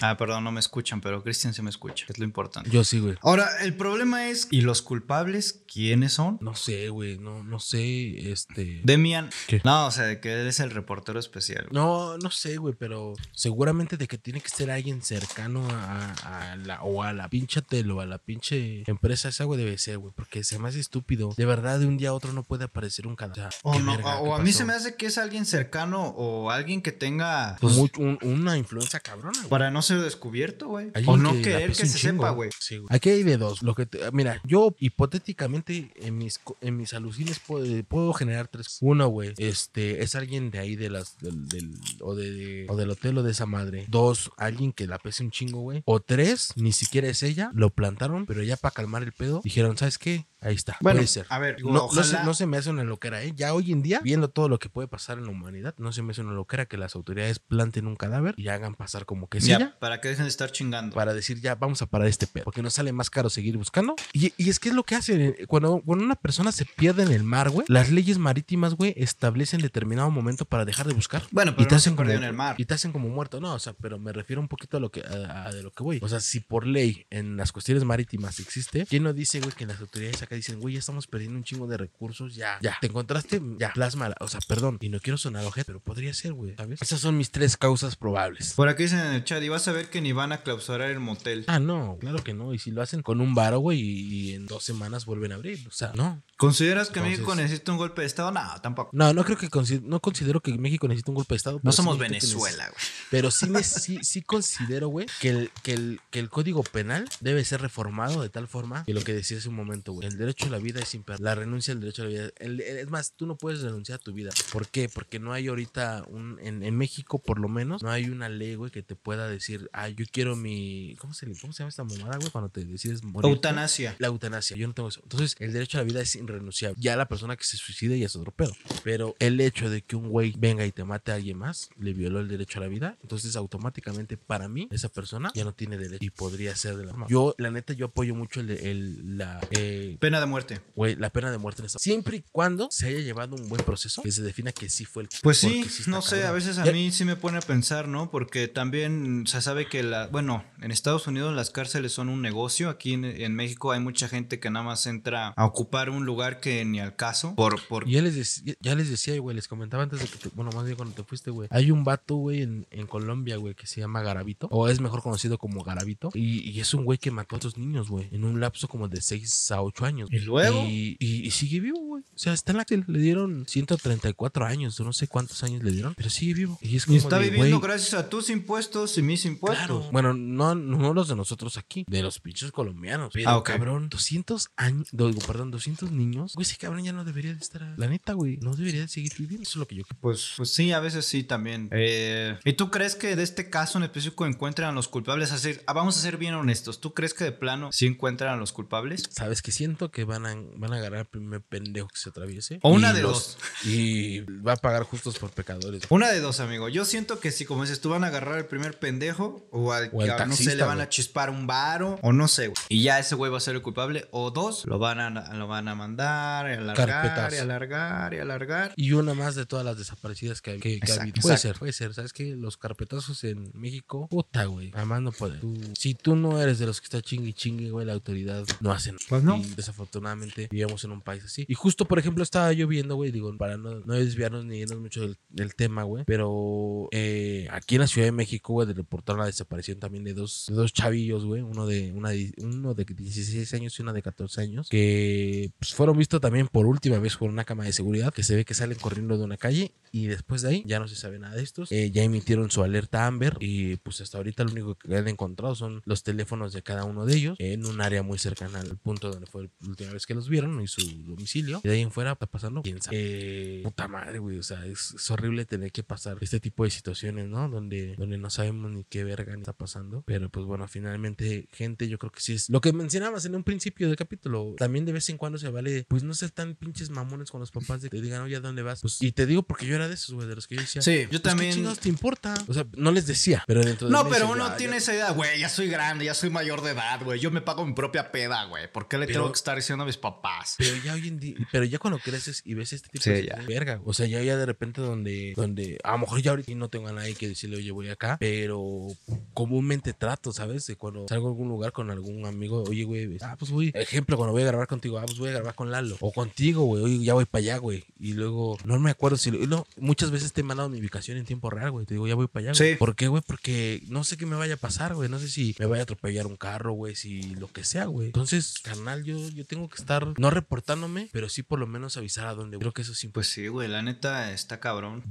[SPEAKER 1] ah, perdón, no me escuchan, pero Cristian se me escucha, que es lo importante.
[SPEAKER 2] Yo sí, güey.
[SPEAKER 1] Ahora, el problema es, ¿y los culpables quiénes son?
[SPEAKER 2] No sé, güey, no, no sé, este...
[SPEAKER 1] Demian.
[SPEAKER 2] ¿Qué?
[SPEAKER 1] No, o sea, de que eres el reportero especial.
[SPEAKER 2] No, no sé, güey, pero seguramente de que tiene que ser alguien cercano a, a la o a la pinche tele o a la pinche empresa esa, güey, debe ser, güey, porque se me hace estúpido. De verdad, de un día a otro no puede aparecer un cadáver. O, sea,
[SPEAKER 1] O,
[SPEAKER 2] ¿qué
[SPEAKER 1] no,
[SPEAKER 2] verga?
[SPEAKER 1] o
[SPEAKER 2] ¿Qué
[SPEAKER 1] a mí se me hace que es alguien cercano o alguien que tenga. pues,
[SPEAKER 2] Mucho- un- una influencia cabrona, güey.
[SPEAKER 1] para no ser descubierto, güey. O no
[SPEAKER 2] que
[SPEAKER 1] querer que se
[SPEAKER 2] chingo.
[SPEAKER 1] sepa, güey.
[SPEAKER 2] Sí, güey. Aquí hay de dos. Lo que te- mira, yo hipotéticamente en mis en mis alucines puedo, puedo generar tres. Uno, güey, este es alguien de ahí de las del, del- o de, de- o del hotel o de esa madre. Dos, alguien que la pese un chingo, güey. O tres, ni siquiera es ella, lo plantaron, pero ya para calmar el pedo dijeron, ¿sabes qué? Ahí está.
[SPEAKER 1] Bueno,
[SPEAKER 2] puede ser.
[SPEAKER 1] a ver, digo,
[SPEAKER 2] no, no se,
[SPEAKER 1] ojalá-
[SPEAKER 2] no se me hace una loquera, ¿eh? Ya hoy en día, viendo todo lo que puede pasar en la humanidad, no se me hace una loquera que las autoridades planten un cadáver y hagan pasar como que ella
[SPEAKER 1] para que dejen de estar chingando.
[SPEAKER 2] para decir ya vamos a parar este pedo porque nos sale más caro seguir buscando y, y es que es lo que hacen eh, cuando, cuando una persona se pierde en el mar güey las leyes marítimas güey establecen determinado momento para dejar de buscar
[SPEAKER 1] Bueno,
[SPEAKER 2] y
[SPEAKER 1] pero
[SPEAKER 2] te
[SPEAKER 1] no
[SPEAKER 2] hacen como
[SPEAKER 1] en el mar.
[SPEAKER 2] y te hacen como muerto no o sea pero me refiero un poquito a lo que a, a de lo que voy o sea si por ley en las cuestiones marítimas existe quién no dice güey que las autoridades acá acá dicen, güey, ya estamos perdiendo un chingo de recursos, ya, ya. Te encontraste, ya, plasma, o sea, perdón, y no quiero sonar ojete, pero podría ser, güey, ¿sabes? Esas son mis tres causas probables.
[SPEAKER 1] Por aquí dicen en el chat, y vas a ver que ni van a clausurar el motel.
[SPEAKER 2] Ah, no, claro que no. Y si lo hacen con un varo, güey, y, en dos semanas vuelven a abrir. O sea, no.
[SPEAKER 1] ¿Consideras que
[SPEAKER 2] Entonces-
[SPEAKER 1] México necesita un golpe de Estado? No, tampoco.
[SPEAKER 2] No, no creo que no considero que México necesite un golpe de Estado.
[SPEAKER 1] No
[SPEAKER 2] sí
[SPEAKER 1] somos Venezuela, güey.
[SPEAKER 2] Pero sí, sí, sí considero, güey, que el, que, el, que el código penal debe ser reformado de tal forma que lo que decía hace un momento, güey. El derecho a la vida es imper La renuncia al derecho a la vida. el- es más, tú no puedes renunciar a tu vida. ¿Por qué? Porque no hay ahorita un. En, en México, por lo menos, no hay una ley, güey, que te pueda decir, ah, yo quiero mi. ¿Cómo se, cómo se llama esta mamada, güey? Cuando te decides morir.
[SPEAKER 1] Eutanasia.
[SPEAKER 2] La eutanasia, yo no tengo eso. Entonces, el derecho a la vida es irrenunciable. Ya la persona que se suicide ya es otro pedo. Pero el hecho de que un güey venga y te mate a alguien más, le violó el derecho a la vida, entonces automáticamente para mí, esa persona ya no tiene derecho y podría ser de la forma. Yo, la neta, yo apoyo mucho el, el- la, eh,
[SPEAKER 1] Pena de muerte.
[SPEAKER 2] güey, la pena de muerte en esta. Siempre y cuando se haya llevado un buen proceso, que se defina que sí fue el.
[SPEAKER 1] Pues sí,
[SPEAKER 2] está
[SPEAKER 1] no sé,
[SPEAKER 2] cabrón.
[SPEAKER 1] a veces a
[SPEAKER 2] Ya-
[SPEAKER 1] mí sí me pone a pensar, ¿no? Porque también se sabe que la, bueno, en Estados Unidos las cárceles son un negocio, aquí en, en México hay mucha gente que nada más entra a ocupar un lugar que ni al caso, por, por...
[SPEAKER 2] Y ya les, decía, ya les decía, güey, les comentaba antes de que, te- bueno, más bien cuando te fuiste, güey. Hay un vato, güey, en, en Colombia, güey, que se llama Garabito, o es mejor conocido como Garabito, y, y es un güey que mató a otros niños, güey, en un lapso como de 6 a 8 años.
[SPEAKER 1] ¿Y luego?
[SPEAKER 2] Y, y- y sigue vivo, güey. O sea, está en la cárcel. Le dieron 134 años, no sé cuántos años le dieron, pero sigue vivo. Y es
[SPEAKER 1] Y
[SPEAKER 2] como
[SPEAKER 1] está
[SPEAKER 2] de,
[SPEAKER 1] viviendo gracias a tus impuestos y mis impuestos.
[SPEAKER 2] Claro. Bueno, no, no los de nosotros aquí, de los pinches colombianos. Pero,
[SPEAKER 1] Ah, ok.
[SPEAKER 2] cabrón, 200 años, perdón, 200 niños. Güey, ese cabrón ya no debería de estar. La neta, güey, no debería de seguir viviendo. Eso es lo que yo creo.
[SPEAKER 1] Pues, pues sí, a veces sí también. Eh, ¿Y tú crees que de este caso en específico encuentran a los culpables? Así, ah, vamos a ser bien honestos. ¿Tú crees que de plano sí encuentran a los culpables?
[SPEAKER 2] Sabes que siento que van a, van a agarrar al primer pendejo que se atraviese.
[SPEAKER 1] O una de
[SPEAKER 2] los- Y va a pagar justos por pecadores.
[SPEAKER 1] Una de dos, amigo. Yo siento que si, como dices, tú van a agarrar al primer pendejo o al
[SPEAKER 2] O al
[SPEAKER 1] que, no sé, le van
[SPEAKER 2] güey.
[SPEAKER 1] a chispar un varo o no sé, güey. Y ya ese güey va a ser el culpable. O dos, lo van a, lo van a mandar y alargar
[SPEAKER 2] Carpetazo.
[SPEAKER 1] y alargar y alargar.
[SPEAKER 2] Y una más de todas las desaparecidas que, que, que ha habido. Puede ser, puede ser. ¿Sabes qué? Los carpetazos en México, puta, güey. Además no puede. Tú- si tú no eres de los que está chingue chingue, güey, la autoridad no hace nada.
[SPEAKER 1] Pues no.
[SPEAKER 2] Y desafortunadamente vivimos en un país así. Y justo, por ejemplo, estaba yo viendo, güey, digo, para no, no desviarnos ni irnos mucho del, tema, güey. Pero eh, aquí en la Ciudad de México, güey, de reportar la desaparición también de dos, de dos chavillos, güey. Uno de, una uno de 16 años y una de 14 años. Que pues, fueron vistos también por última vez por una cámara de seguridad. Que se ve que salen corriendo de una calle. Y después de ahí ya no se sabe nada de estos. Eh, ya emitieron su alerta Amber. Y pues hasta ahorita lo único que han encontrado son los teléfonos de cada uno de ellos. En un área muy cercana al punto donde fue la última vez que los vieron. Y su domicilio. Y de ahí en fuera está pasando. ¿Quién sabe? Eh, puta madre, güey. O sea, es, es horrible tener que pasar este tipo de situaciones, ¿no? Donde, donde no sabemos ni qué verga está pasando. Pero pues bueno, finalmente, gente, yo creo que sí es lo que mencionabas en un principio del capítulo. También de vez en cuando se vale, pues no ser tan pinches mamones con los papás de que te digan, oye, ¿a dónde vas? Pues, y te digo porque yo era de esos, güey, de los que yo decía.
[SPEAKER 1] Sí, yo
[SPEAKER 2] "Pues,
[SPEAKER 1] también-
[SPEAKER 2] ¿Qué chingados te importa? O sea, no les decía, pero dentro de
[SPEAKER 1] No, pero uno
[SPEAKER 2] "Ya,
[SPEAKER 1] tiene
[SPEAKER 2] ya".
[SPEAKER 1] esa idea, güey, ya soy grande, ya soy mayor de edad, güey. Yo me pago mi propia peda, güey. ¿Por qué le
[SPEAKER 2] Pero-
[SPEAKER 1] tengo que estar diciendo a mis papás?
[SPEAKER 2] Pero ya hoy en día, pero ya cuando creces y ves este tipo
[SPEAKER 1] Sí,
[SPEAKER 2] de
[SPEAKER 1] ya.
[SPEAKER 2] verga. O sea, ya, ya de repente donde, donde a lo mejor ya ahorita no tengo a nadie que decirle, oye, voy acá, pero comúnmente trato, ¿sabes? De cuando salgo a algún lugar con algún amigo, oye, güey, ah, pues voy. Ejemplo, cuando voy a grabar contigo, ah, pues voy a grabar con Lalo. O contigo, güey, oye, ya voy para allá, güey. Y luego, no me acuerdo si. No, muchas veces te he mandado mi ubicación en tiempo real, güey. Te digo, ya voy para allá, güey.
[SPEAKER 1] Sí.
[SPEAKER 2] ¿Por qué, güey? Porque no sé qué me vaya a pasar, güey. No sé si me vaya a atropellar un carro, güey, si lo que sea, güey. Entonces, carnal, yo, yo tengo que estar, no reportándome, pero sí por lo menos avisar a dónde. Creo que eso sí.
[SPEAKER 1] Pues sí, güey, la neta está cabrón.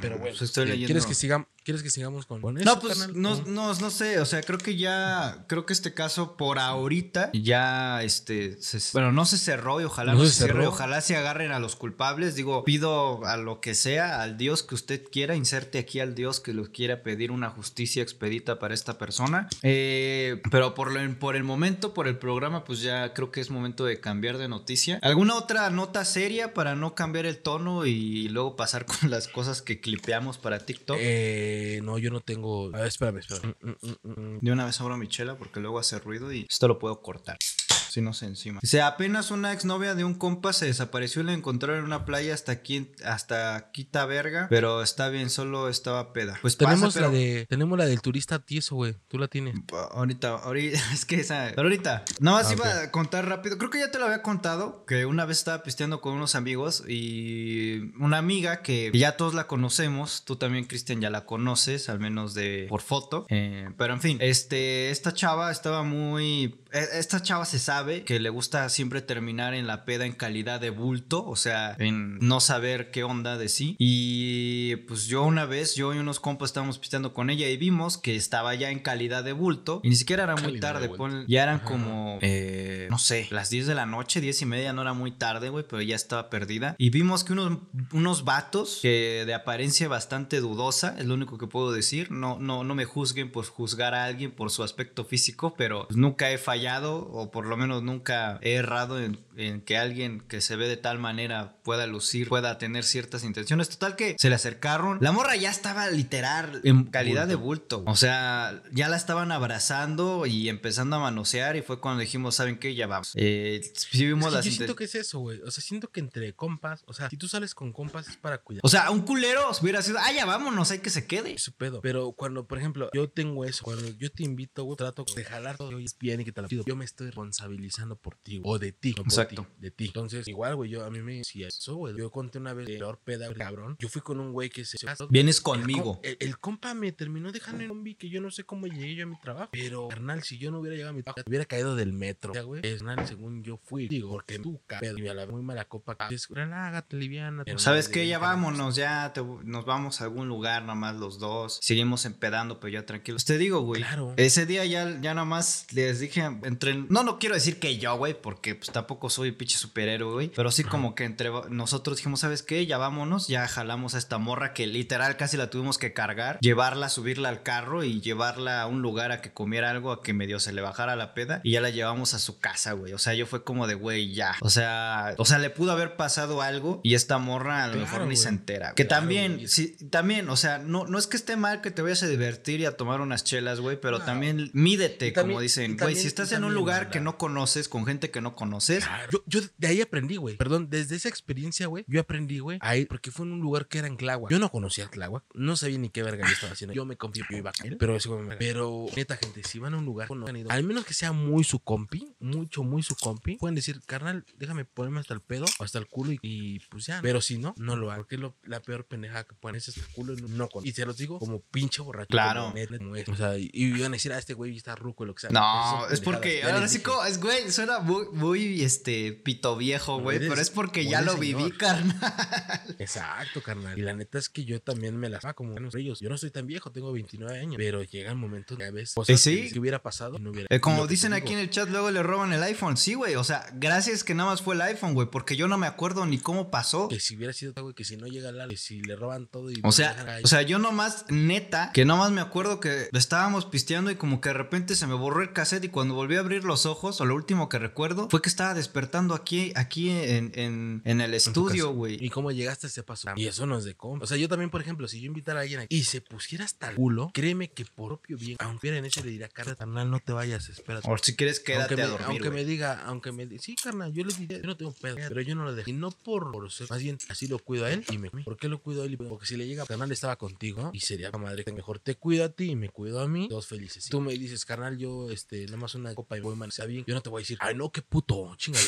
[SPEAKER 2] pero bueno,
[SPEAKER 1] Pues estoy
[SPEAKER 2] eh,
[SPEAKER 1] leyendo.
[SPEAKER 2] ¿quieres, que sigamos, ¿quieres que sigamos con, con eso,
[SPEAKER 1] No, pues no,
[SPEAKER 2] ¿O?
[SPEAKER 1] no, no sé, o sea, creo que ya, creo que este caso por ahorita ya, este, se- bueno, no se cerró y ojalá
[SPEAKER 2] No
[SPEAKER 1] no,
[SPEAKER 2] se
[SPEAKER 1] se cierre, ojalá se agarren a los culpables, digo, pido a lo que sea, al Dios que usted quiera, inserte aquí al Dios que lo quiera pedir una justicia expedita para esta persona, Eh, pero por, lo- por el momento, por el programa, pues ya creo que es momento de cambiar de noticia. ¿Alguna otra nota seria para no cambiar el tono y luego pasar con las cosas que clipeamos para TikTok?
[SPEAKER 2] Eh, no, yo no tengo. A ver, espérame, espérame.
[SPEAKER 1] De una vez abro mi chela porque luego hace ruido y esto lo puedo cortar. Sí, no sé, encima. Dice, apenas una exnovia de un compa se desapareció y la encontraron en una playa hasta aquí, hasta Quita Verga, pero está bien, solo estaba peda. Pues pasa,
[SPEAKER 2] Tenemos la
[SPEAKER 1] pero-
[SPEAKER 2] de, tenemos la del turista tieso, güey. Tú la tienes.
[SPEAKER 1] Ahorita, ahorita, es que esa. Pero ahorita, nada más
[SPEAKER 2] Ah,
[SPEAKER 1] iba
[SPEAKER 2] ok.
[SPEAKER 1] a contar rápido. Creo que ya te lo había contado. Que una vez estaba pisteando con unos amigos y una amiga que ya todos la conocemos. Tú también, Cristian, ya la conoces, al menos de por foto. Eh, pero en fin, este, esta chava estaba muy. Eh, Esta chava se sabe que le gusta siempre terminar en la peda en calidad de bulto, o sea, en no saber qué onda de sí. Y pues yo una vez, yo y unos compas estábamos pisteando con ella y vimos que estaba ya en calidad de bulto. Y ni siquiera era muy tarde, pon- ya eran
[SPEAKER 2] Ajá.
[SPEAKER 1] como, eh, no sé, las 10 de la noche, 10 y media, no era muy tarde, güey, pero ya estaba perdida. Y vimos que unos, unos vatos que de apariencia bastante dudosa, es lo único que puedo decir, no, no, no me juzguen por juzgar a alguien por su aspecto físico, pero pues, nunca he fallado o por lo menos nunca he errado en, en que alguien que se ve de tal manera pueda lucir, pueda tener ciertas intenciones. Total que se le acercaron. La morra ya estaba literal en calidad de bulto. O sea, ya la estaban abrazando y empezando a manosear y fue cuando dijimos, ¿saben qué? Ya vamos. Eh, sí vimos
[SPEAKER 2] Es que
[SPEAKER 1] las
[SPEAKER 2] yo siento que es eso, güey. O sea, siento que entre compas, o sea, si tú sales con compas es para cuidar.
[SPEAKER 1] O sea, un culero hubiera sido, ah, ya vámonos, hay que se quede.
[SPEAKER 2] Su pedo. Pero cuando, por ejemplo, yo tengo eso, cuando yo te invito, güey, trato de jalar todo y es bien y que te la pido. Yo me estoy responsabilizando por ti, o de ti, no por
[SPEAKER 1] Exacto.
[SPEAKER 2] de ti. Entonces, igual, güey, yo a mí me decía eso, güey. Yo conté una vez de peor peda, güey, cabrón. Yo fui con un güey que se
[SPEAKER 1] Vienes
[SPEAKER 2] El,
[SPEAKER 1] conmigo.
[SPEAKER 2] el- el compa me terminó dejando en combi que yo no sé cómo llegué yo a mi trabajo. Pero, carnal, si yo no hubiera llegado a mi trabajo, hubiera caído del metro. Ya, güey. Carnal, según yo fui. Digo, porque tú, pedo, y a la muy mala copa. Es, relágate, liviana. pero
[SPEAKER 1] ¿Sabes qué? Ya vámonos, ya te- nos vamos a algún lugar nomás los dos. Seguimos empedando, pero ya tranquilos. Te digo, güey.
[SPEAKER 2] Claro.
[SPEAKER 1] Ese día ya, ya nomás les dije entre... No, no quiero decir que yo, güey, porque pues tampoco soy pinche superhéroe, güey. Pero sí como que entre nosotros dijimos, ¿sabes qué? Ya vámonos, ya jalamos a esta morra que literal casi la tuvimos que cargar, llevarla, subirla al carro y llevarla a un lugar a que comiera algo, a que medio se le bajara la peda. Y ya la llevamos a su casa, güey. O sea, yo fue como de, güey, ya. O sea, o sea, le pudo haber pasado algo y esta morra a lo
[SPEAKER 2] Claro,
[SPEAKER 1] mejor ni se entera. Que
[SPEAKER 2] Claro,
[SPEAKER 1] también,
[SPEAKER 2] güey.
[SPEAKER 1] sí, también, o sea, no, no es que esté mal que te vayas a divertir y a tomar unas chelas, güey, pero también mídete,
[SPEAKER 2] también-
[SPEAKER 1] como dicen. Güey, si estás en un lugar que no conoces, con gente que no conoces,
[SPEAKER 2] Claro. Yo, yo de ahí aprendí, güey. Perdón, desde esa experiencia, güey, yo aprendí, güey, ahí, porque fue en un lugar que era en Tláhuac. Yo no conocía Tláhuac, no sabía ni qué verga yo estaba haciendo. Yo me confié que yo iba a caer, pero eso me Pero, neta, gente, si van a un lugar, no han ido, al menos que sea muy su compi, mucho, muy su compi, pueden decir, carnal, déjame ponerme hasta el pedo o hasta el culo y, y, pues ya. Pero si no, no lo hagan, porque es lo- la peor pendejada que ponen es hasta el culo y no con. Y se los digo como pinche borracho.
[SPEAKER 1] Claro.
[SPEAKER 2] como neta, como es. O sea, y, y iban a decir, ah, este güey está ruco, lo que sea.
[SPEAKER 1] No, es porque ahora sí como, es güey, suena muy, muy este pito viejo, güey, pero es porque ya lo viví, carnal.
[SPEAKER 2] Exacto, carnal. Y la neta es que yo también me las va como buenos ellos. Yo no soy tan viejo, tengo 29 años. Pero llegan momentos que a veces cosas
[SPEAKER 1] sí.
[SPEAKER 2] que, hubiera pasado no hubiera.
[SPEAKER 1] Eh, como dicen aquí en el chat, luego le roban el iPhone. Sí, güey, o sea, gracias que nada más fue el iPhone, güey, porque yo no me acuerdo ni cómo pasó.
[SPEAKER 2] Que si hubiera sido, güey, que si no llega la que si le roban todo y.
[SPEAKER 1] O sea, o sea, yo nomás, neta, que nomás me acuerdo que estábamos pisteando y como que de repente se me borró el cassette y cuando volví a abrir los ojos, o lo último que recuerdo, fue que estaba despertando aquí, aquí en, en, en el
[SPEAKER 2] tu
[SPEAKER 1] estudio, güey.
[SPEAKER 2] ¿Y cómo llegaste a ese paso? Y eso no es de cómo. O sea, yo también, por ejemplo, si yo invitara a alguien aquí y se pusiera hasta el culo, créeme que por propio bien, aunque hubiera en eso le diría, carnal, carnal, no te vayas, espérate.
[SPEAKER 1] O si quieres, quédate
[SPEAKER 2] aunque me,
[SPEAKER 1] a dormir,
[SPEAKER 2] aunque me diga, aunque me diga, sí, carnal, yo le diría, yo no tengo pedo, pero yo no lo dejo. Y no por, por ser, más bien, así lo cuido a él y me ¿Por qué lo cuido a él? Porque si le llega, carnal, estaba contigo y sería madre que mejor te cuido a ti y me cuido a mí, todos felices. Tú me dices, carnal, yo, este, nada más una copa y voy, man, está bien, yo no te voy a decir, ay, no, qué puto, chingale,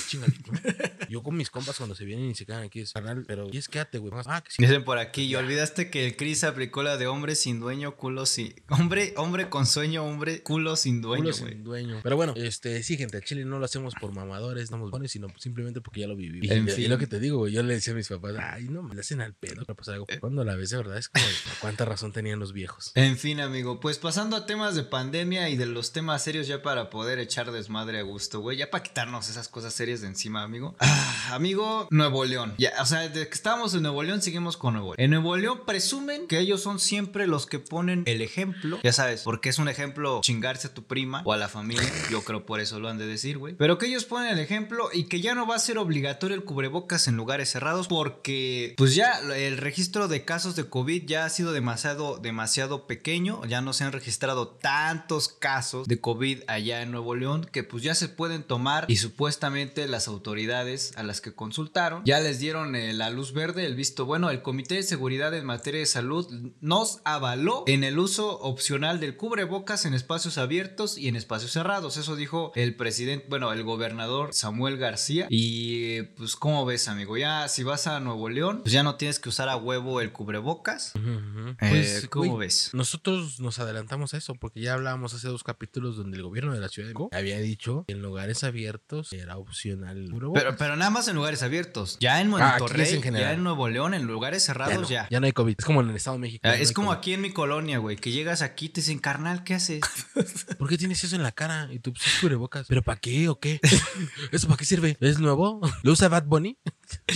[SPEAKER 2] yo con mis compas cuando se vienen y se quedan aquí, es, carnal, pero, y es quédate, güey. Ah, que sí.
[SPEAKER 1] Dicen por aquí, y olvidaste que el Chris aplicó la de hombre sin dueño, culo sin... Hombre, hombre con sueño, hombre, culo sin dueño,
[SPEAKER 2] Culo sin dueño. Pero bueno, este, sí, gente, al chile no lo hacemos por mamadores, no buenos, sino simplemente porque ya lo viví. Y,
[SPEAKER 1] En
[SPEAKER 2] y
[SPEAKER 1] fin.
[SPEAKER 2] lo que te digo, güey, yo le decía a mis papás, ay, no, me la hacen al pedo. para pasar algo. Cuando la ves, de verdad, es como, cuánta razón tenían los viejos.
[SPEAKER 1] En fin, amigo, pues pasando a temas de pandemia y de los temas serios ya para poder echar desmadre a gusto, güey, ya para quitarnos esas cosas serias de encima, amigo. Ah, amigo, Nuevo León. Ya, o sea, desde que estábamos en Nuevo León seguimos con Nuevo León. En Nuevo León presumen que ellos son siempre los que ponen el ejemplo, ya sabes, porque es un ejemplo chingarse a tu prima o a la familia, yo creo por eso lo han de decir, güey. Pero que ellos ponen el ejemplo y que ya no va a ser obligatorio el cubrebocas en lugares cerrados porque pues ya el registro de casos de COVID ya ha sido demasiado demasiado pequeño, ya no se han registrado tantos casos de COVID allá en Nuevo León que pues ya se pueden tomar y supuestamente las autoridades a las que consultaron ya les dieron eh, la luz verde, el visto bueno. El Comité de Seguridad en materia de salud nos avaló en el uso opcional del cubrebocas en espacios abiertos y en espacios cerrados. Eso dijo el presidente, bueno, el gobernador Samuel García. Y pues, ¿cómo ves, amigo? Ya si vas a Nuevo León, pues ya no tienes que usar a huevo el cubrebocas. Eh,
[SPEAKER 2] Pues,
[SPEAKER 1] ¿Cómo ves?
[SPEAKER 2] Nosotros nos adelantamos a eso porque ya hablábamos hace dos capítulos donde el gobierno de la Ciudad de México había dicho que en lugares abiertos era opcional
[SPEAKER 1] Pero, pero nada más en lugares abiertos. Ya en
[SPEAKER 2] Ah,
[SPEAKER 1] Monterrey,
[SPEAKER 2] en general.
[SPEAKER 1] ya en Nuevo León, en lugares
[SPEAKER 2] ya,
[SPEAKER 1] cerrados,
[SPEAKER 2] no,
[SPEAKER 1] ya.
[SPEAKER 2] ya no hay COVID. Es como en el Estado de México.
[SPEAKER 1] Ah,
[SPEAKER 2] no
[SPEAKER 1] es como
[SPEAKER 2] COVID.
[SPEAKER 1] aquí en mi colonia, güey, que llegas aquí y te dicen, carnal, ¿qué haces?
[SPEAKER 2] ¿Por qué tienes eso en la cara? Y tú, pues es cubrebocas. ¿Pero para qué o qué? ¿Eso para qué sirve? ¿Es nuevo? ¿Lo usa Bad Bunny?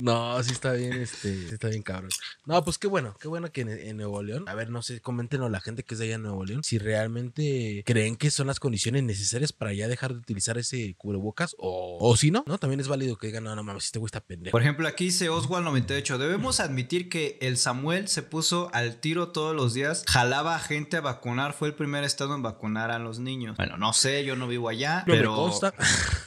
[SPEAKER 2] No, sí está bien, este, sí está bien cabrón. No, pues qué bueno, qué bueno que en, en Nuevo León, a ver, no sé, coméntenos la gente que es de allá en Nuevo León, si realmente creen que son las condiciones necesarias para ya dejar de utilizar ese cubrebocas o, o si no, ¿no? También es válido que digan, no, no mames, este güey está pendejo.
[SPEAKER 1] Por ejemplo, aquí dice Oswald98, debemos admitir que el Samuel se puso al tiro todos los días, jalaba a gente a vacunar, fue el primer estado en vacunar a los niños. Bueno, no sé, yo no vivo allá,
[SPEAKER 2] No me
[SPEAKER 1] pero...
[SPEAKER 2] consta.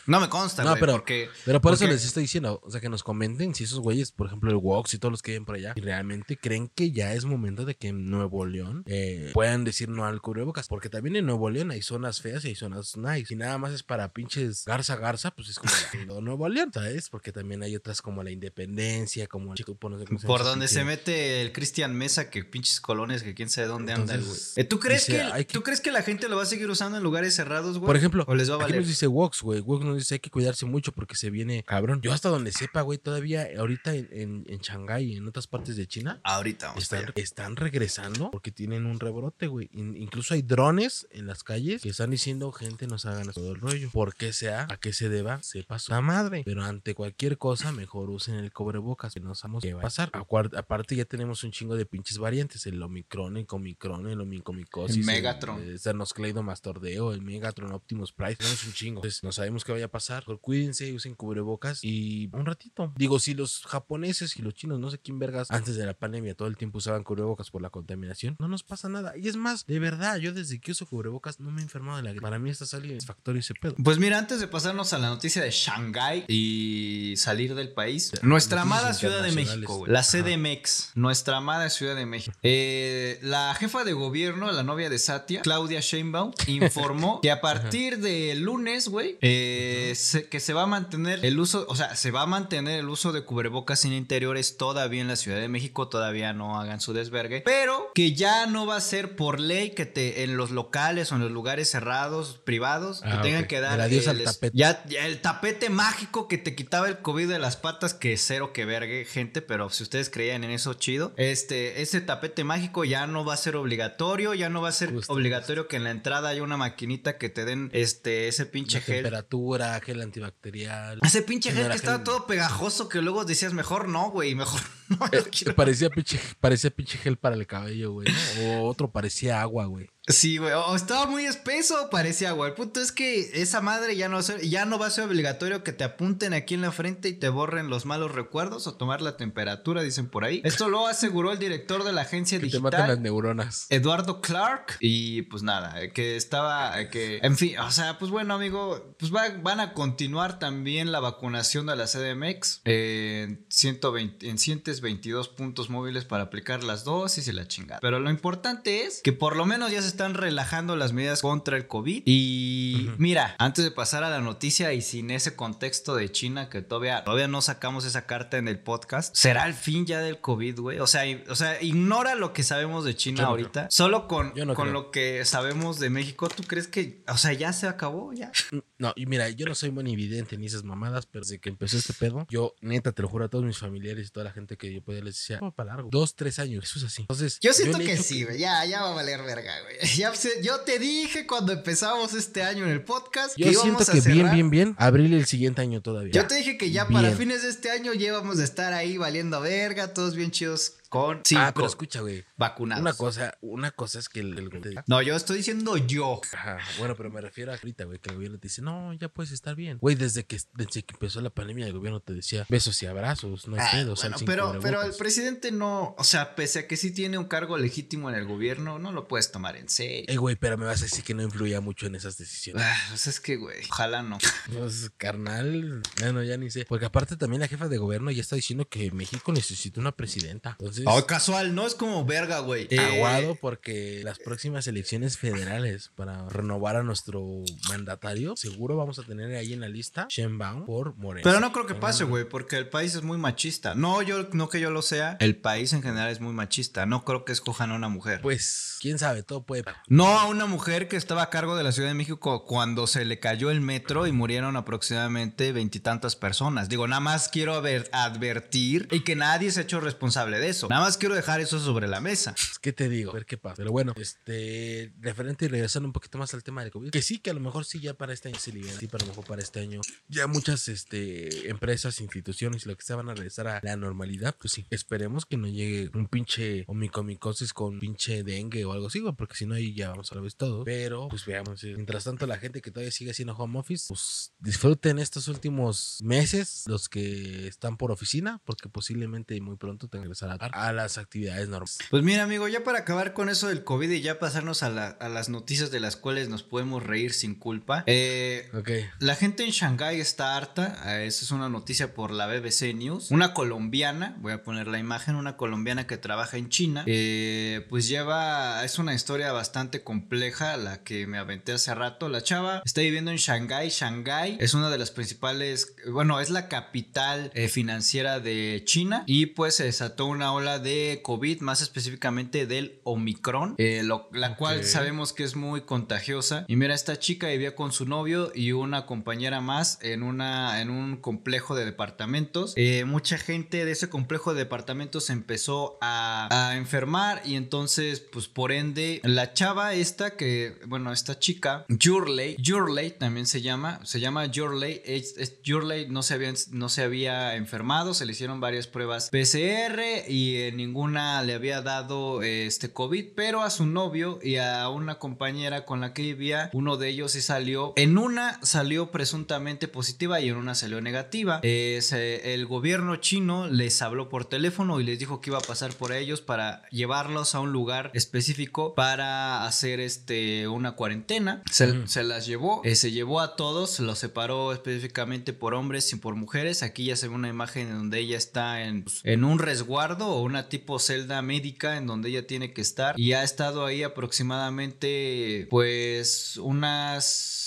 [SPEAKER 1] No me consta,
[SPEAKER 2] No,
[SPEAKER 1] güey,
[SPEAKER 2] pero-
[SPEAKER 1] porque...
[SPEAKER 2] Pero por eso
[SPEAKER 1] porque-
[SPEAKER 2] les estoy diciendo, o sea, que nos comenten si esos güeyes, por ejemplo, el Wox y todos los que viven por allá, realmente creen que ya es momento de que en Nuevo León eh, puedan decir no al cubrebocas, porque también en Nuevo León hay zonas feas y hay zonas nice, y nada más es para pinches garza garza, pues es como todo Nuevo León, ¿sabes? Porque también hay otras como la Independencia, como el Chico, no sé cómo se
[SPEAKER 1] Por donde se mete el Cristian Mesa, que pinches colones, que quién sabe dónde anda el güey.
[SPEAKER 2] Entonces,
[SPEAKER 1] Eh, ¿Tú crees,
[SPEAKER 2] dice,
[SPEAKER 1] que,
[SPEAKER 2] que-
[SPEAKER 1] ¿Tú crees que la gente lo va a seguir usando en lugares cerrados, güey?
[SPEAKER 2] Por ejemplo,
[SPEAKER 1] ¿O les va a
[SPEAKER 2] aquí
[SPEAKER 1] valer?
[SPEAKER 2] nos dice Wox, güey. Wox nos dice hay que cuidarse mucho porque se viene cabrón. Yo hasta donde sepa, güey, todavía ahorita en, en, en Shanghái y en otras partes de China
[SPEAKER 1] Ahorita vamos
[SPEAKER 2] están, están regresando porque tienen un rebrote, güey. In- incluso hay drones en las calles que están diciendo, gente, nos hagan todo el rollo. ¿Por qué sea? ¿A qué se deba? Sepa su madre. Pero ante cualquier cosa, mejor usen el cubrebocas, que no sabemos qué va a pasar. Aparte, ya tenemos un chingo de pinches variantes: el Omicron, el Comicron, el Omicomicosis,
[SPEAKER 1] El Megatron.
[SPEAKER 2] el, Sternocleidomastordeo, el Megatron, Optimus Price. Tenemos un chingo. Entonces, no sabemos qué vaya a pasar. Cuídense, usen cubrebocas y un ratito. Digo, si los japoneses y los chinos, no sé quién vergas, antes de la pandemia todo el tiempo usaban cubrebocas por la contaminación, no nos pasa nada. Y es más, de verdad, yo desde que uso cubrebocas no me he enfermado de la gripe. Para mí está satisfactorio ese pedo.
[SPEAKER 1] Pues mira, antes de pasarnos a la noticia de Shanghái y salir del país, nuestra amada Ciudad de. México, güey, la. CDMX, nuestra amada Ciudad de México. Eh, la jefa de gobierno, la novia de Satya, Claudia Sheinbaum, informó que a partir de lunes, güey, eh, que se va a mantener el uso, o sea, se va a mantener el uso de cubrebocas en interiores todavía en la Ciudad de México, todavía no hagan su desvergue, pero que ya no va a ser por ley que te en los locales o en los lugares cerrados, privados,
[SPEAKER 2] Ah,
[SPEAKER 1] te tengan que dar
[SPEAKER 2] El adiós al tapete.
[SPEAKER 1] Ya, ya el tapete mágico que te quitaba el COVID de las patas, que cero que vergue, gente, pero si ustedes creían en eso, chido. Este, ese tapete mágico ya no va a ser obligatorio, ya no va a ser
[SPEAKER 2] Justo,
[SPEAKER 1] obligatorio que en la entrada haya una maquinita que te den este, ese pinche
[SPEAKER 2] La
[SPEAKER 1] gel.
[SPEAKER 2] temperatura, gel antibacterial.
[SPEAKER 1] Ese pinche gel que estaba todo pegajoso que luego decías, mejor no, güey, mejor no.
[SPEAKER 2] Eh,
[SPEAKER 1] lo quiero".
[SPEAKER 2] parecía, pinche, parecía pinche gel para el cabello, güey. ¿no? O otro parecía agua, güey.
[SPEAKER 1] Sí, güey. O estaba muy espeso, parecía, güey. El punto es que esa madre ya no, se- ya no va a ser obligatorio que te apunten aquí en la frente y te borren los malos recuerdos o tomar la temperatura, dicen por ahí. Esto lo aseguró el director de la agencia
[SPEAKER 2] Que te maten las
[SPEAKER 1] digital.
[SPEAKER 2] neuronas.
[SPEAKER 1] Eduardo Clark y pues nada, que estaba, que en fin, o sea, pues bueno amigo, pues va- van a continuar también la vacunación de la CDMX eh, en 120, en 122 puntos móviles para aplicar las dosis y la chingada. Pero lo importante es que por lo menos ya se están relajando las medidas contra el COVID y mira, antes de pasar a la noticia y sin ese contexto de China que todavía, todavía no sacamos esa carta en el podcast, ¿será el fin ya del COVID, güey? O sea, o sea, ignora lo que sabemos de China
[SPEAKER 2] no
[SPEAKER 1] ahorita. Solo con,
[SPEAKER 2] no
[SPEAKER 1] con
[SPEAKER 2] creo.
[SPEAKER 1] lo que sabemos de México, ¿tú crees que, o sea, ya se acabó? Ya.
[SPEAKER 2] No, y mira, yo no soy muy evidente ni esas mamadas, pero desde que empezó este pedo, yo neta te lo juro a todos mis familiares y toda la gente que yo podía les decía, "Vamos para largo. Dos, tres años, eso es así. Entonces,
[SPEAKER 1] Yo siento que sí, güey. Ya, ya va a valer verga, güey. Ya yo te dije cuando empezamos este año en el podcast
[SPEAKER 2] Yo
[SPEAKER 1] que
[SPEAKER 2] siento
[SPEAKER 1] íbamos
[SPEAKER 2] que bien,
[SPEAKER 1] cerrar.
[SPEAKER 2] bien, bien, abril el siguiente año todavía.
[SPEAKER 1] Yo te dije que ya para fines de este año ya íbamos a estar ahí valiendo verga, todos bien chidos con cinco
[SPEAKER 2] Ah, pero escucha, güey.
[SPEAKER 1] vacunados.
[SPEAKER 2] Una cosa, una cosa es que el, el gobierno-
[SPEAKER 1] No, yo estoy diciendo yo.
[SPEAKER 2] Ajá, bueno, pero me refiero a ahorita, güey, que el gobierno te dice, no, ya puedes estar bien. Güey, desde que, desde que empezó la pandemia, el gobierno te decía besos y abrazos, no hay
[SPEAKER 1] Ah,
[SPEAKER 2] pedo, sal
[SPEAKER 1] bueno,
[SPEAKER 2] sin
[SPEAKER 1] pero, pero el
[SPEAKER 2] cubrebocas".
[SPEAKER 1] presidente no, o sea, pese a que sí tiene un cargo legítimo en el gobierno, no lo puedes tomar en serio.
[SPEAKER 2] Eh, güey, pero me vas a decir que no influía mucho en esas decisiones.
[SPEAKER 1] Ah, pues es que, güey, ojalá no.
[SPEAKER 2] Pues, carnal, bueno, ya ni sé. Porque aparte también la jefa de gobierno ya está diciendo que México necesita una presidenta. Entonces,
[SPEAKER 1] Oh, casual, no es como verga, güey. Eh,
[SPEAKER 2] aguado porque las próximas elecciones federales para renovar a nuestro mandatario, seguro vamos a tener ahí en la lista Shenbaum por Moreno.
[SPEAKER 1] Pero no creo que pase, güey, porque el país es muy machista. No, yo, no que yo lo sea, el país en general es muy machista. No creo que escojan a una mujer.
[SPEAKER 2] Pues, quién sabe, todo puede.
[SPEAKER 1] No a una mujer que estaba a cargo de la Ciudad de México cuando se le cayó el metro y murieron aproximadamente veintitantas personas. Digo, nada más quiero advertir y que nadie se ha hecho responsable de eso. Nada más quiero dejar eso sobre la mesa.
[SPEAKER 2] ¿Qué te digo? A ver qué pasa. Pero bueno, este, referente y regresando un poquito más al tema del COVID, que sí, que a lo mejor sí ya para este año se libera, sí, para a lo mejor para este año ya muchas este, empresas, instituciones y lo que sea van a regresar a la normalidad, pues sí, esperemos que no llegue un pinche omicomicosis con pinche dengue o algo así, porque si no ahí ya vamos a la vez todo. Pero, pues veamos, eh, mientras tanto la gente que todavía sigue haciendo home office, pues disfruten estos últimos meses, los que están por oficina, porque posiblemente muy pronto tengan que regresar a, a las actividades normales.
[SPEAKER 1] Pues mira, amigo, ya para acabar con eso del COVID y ya pasarnos a, la- a las noticias de las cuales nos podemos reír sin culpa. Eh,
[SPEAKER 2] Ok.
[SPEAKER 1] La gente en Shanghái está harta. eh, Esa es una noticia por la BBC News. Una colombiana, voy a poner la imagen, una colombiana que trabaja en China. eh, pues lleva, es una historia bastante compleja la que me aventé hace rato. La chava está viviendo en Shanghái. Shanghái es una de las principales, bueno, es la capital eh, financiera de China. Y pues se desató una ola de COVID, más específicamente del Omicron, eh, lo- la cual sabemos que es muy contagiosa. Y mira, esta chica vivía con su novio y una compañera más en, una, en un complejo de departamentos. Eh, mucha gente de ese complejo de departamentos empezó a, a enfermar y entonces, pues por ende, la chava esta que, bueno, esta chica, Yurley, Yurley también se llama, se llama es, es- Yurley no se, había, no se había enfermado, se le hicieron varias pruebas PCR y eh, ninguna le había dado eh, este COVID, pero a su novio y a una compañera con la que vivía, uno de ellos sí salió, en una salió presuntamente positiva y en una salió negativa. Eh, se- el gobierno chino les habló por teléfono y les dijo que iba a pasar por ellos para llevarlos a un lugar específico para hacer este una cuarentena. Se, las llevó, eh, se llevó a todos, los separó específicamente por hombres y por mujeres. Aquí ya se ve una imagen en donde ella está en, pues, en un resguardo o una tipo celda médica en donde ella tiene que estar. Y ha estado ahí aproximadamente pues unas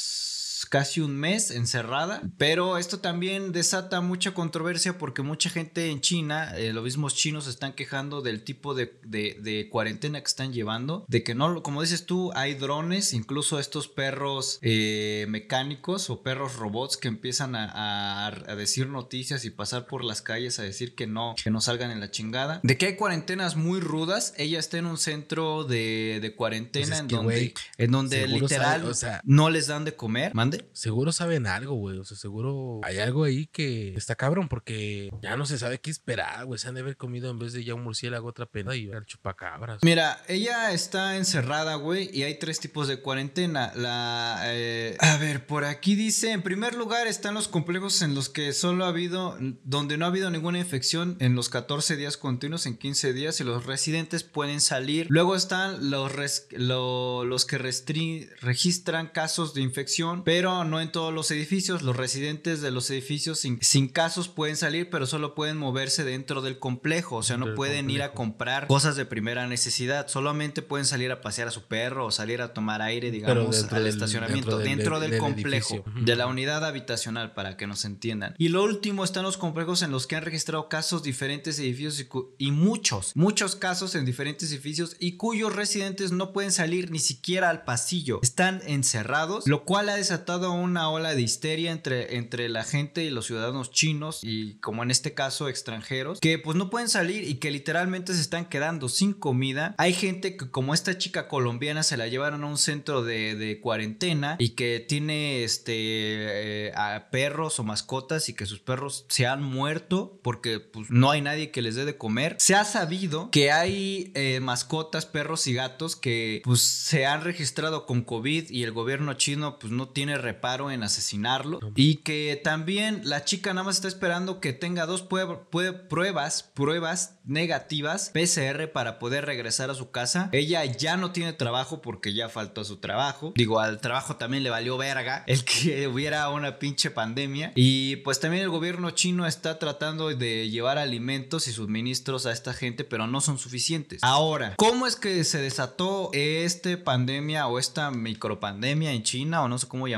[SPEAKER 1] casi un mes encerrada. Pero esto también desata mucha controversia porque mucha gente en China, eh, los mismos chinos están quejando del tipo de, de- de cuarentena que están llevando. De que no, como dices tú, hay drones, incluso estos perros eh, mecánicos o perros robots que empiezan a, a- a decir noticias y pasar por las calles a decir que no, que no salgan en la chingada. De que hay cuarentenas muy rudas. Ella está en un centro de, de cuarentena
[SPEAKER 2] Pues es
[SPEAKER 1] en, donde,
[SPEAKER 2] güey,
[SPEAKER 1] en donde literal
[SPEAKER 2] sabe- o sea-
[SPEAKER 1] no les dan de comer. Mande.
[SPEAKER 2] Seguro saben algo, güey. O sea, seguro hay algo ahí que está cabrón porque ya no se sabe qué esperar, güey. Se han de haber comido en vez de ya un murciélago otra pena y el chupacabras.
[SPEAKER 1] Mira, ella está encerrada, güey, y hay tres tipos de cuarentena. La, eh, a ver, por aquí dice, en primer lugar están los complejos en los que solo ha habido, donde no ha habido ninguna infección en los 14 días continuos, en 15 días, y los residentes pueden salir. Luego están los, los que restri- registran casos de infección, pero no en todos los edificios. Los residentes de los edificios sin, sin casos pueden salir, pero solo pueden moverse dentro del complejo, o sea, no pueden ir a comprar cosas de primera necesidad. Solamente pueden salir a pasear a su perro o salir a tomar aire, digamos, al
[SPEAKER 2] del-
[SPEAKER 1] estacionamiento,
[SPEAKER 2] dentro del-
[SPEAKER 1] dentro del,
[SPEAKER 2] del
[SPEAKER 1] complejo,
[SPEAKER 2] edificio.
[SPEAKER 1] de la unidad habitacional, para que nos entiendan. Y lo último están los complejos en los que han registrado casos diferentes edificios y, y muchos, muchos casos en diferentes edificios y cuyos residentes no pueden salir ni siquiera al pasillo. Están encerrados, lo cual ha desatado una ola de histeria entre, entre la gente y los ciudadanos chinos y como en este caso extranjeros que pues no pueden salir y que literalmente se están quedando sin comida. Hay gente que como esta chica colombiana se la llevaron a un centro de, de cuarentena y que tiene este eh, a perros o mascotas y que sus perros se han muerto porque pues no hay nadie que les dé de comer. Se ha sabido que hay eh, mascotas, perros y gatos que pues se han registrado con COVID y el gobierno chino pues no tiene reparo en asesinarlo y que también la chica nada más está esperando que tenga dos pruebas, pruebas negativas PCR para poder regresar a su casa. Ella ya no tiene trabajo porque ya faltó a su trabajo. Digo, al trabajo también le valió verga el que hubiera una pinche pandemia. Y pues también el gobierno chino está tratando de llevar alimentos y suministros a esta gente, pero no son suficientes. Ahora, ¿cómo es que se desató esta pandemia o esta micropandemia en China o no sé cómo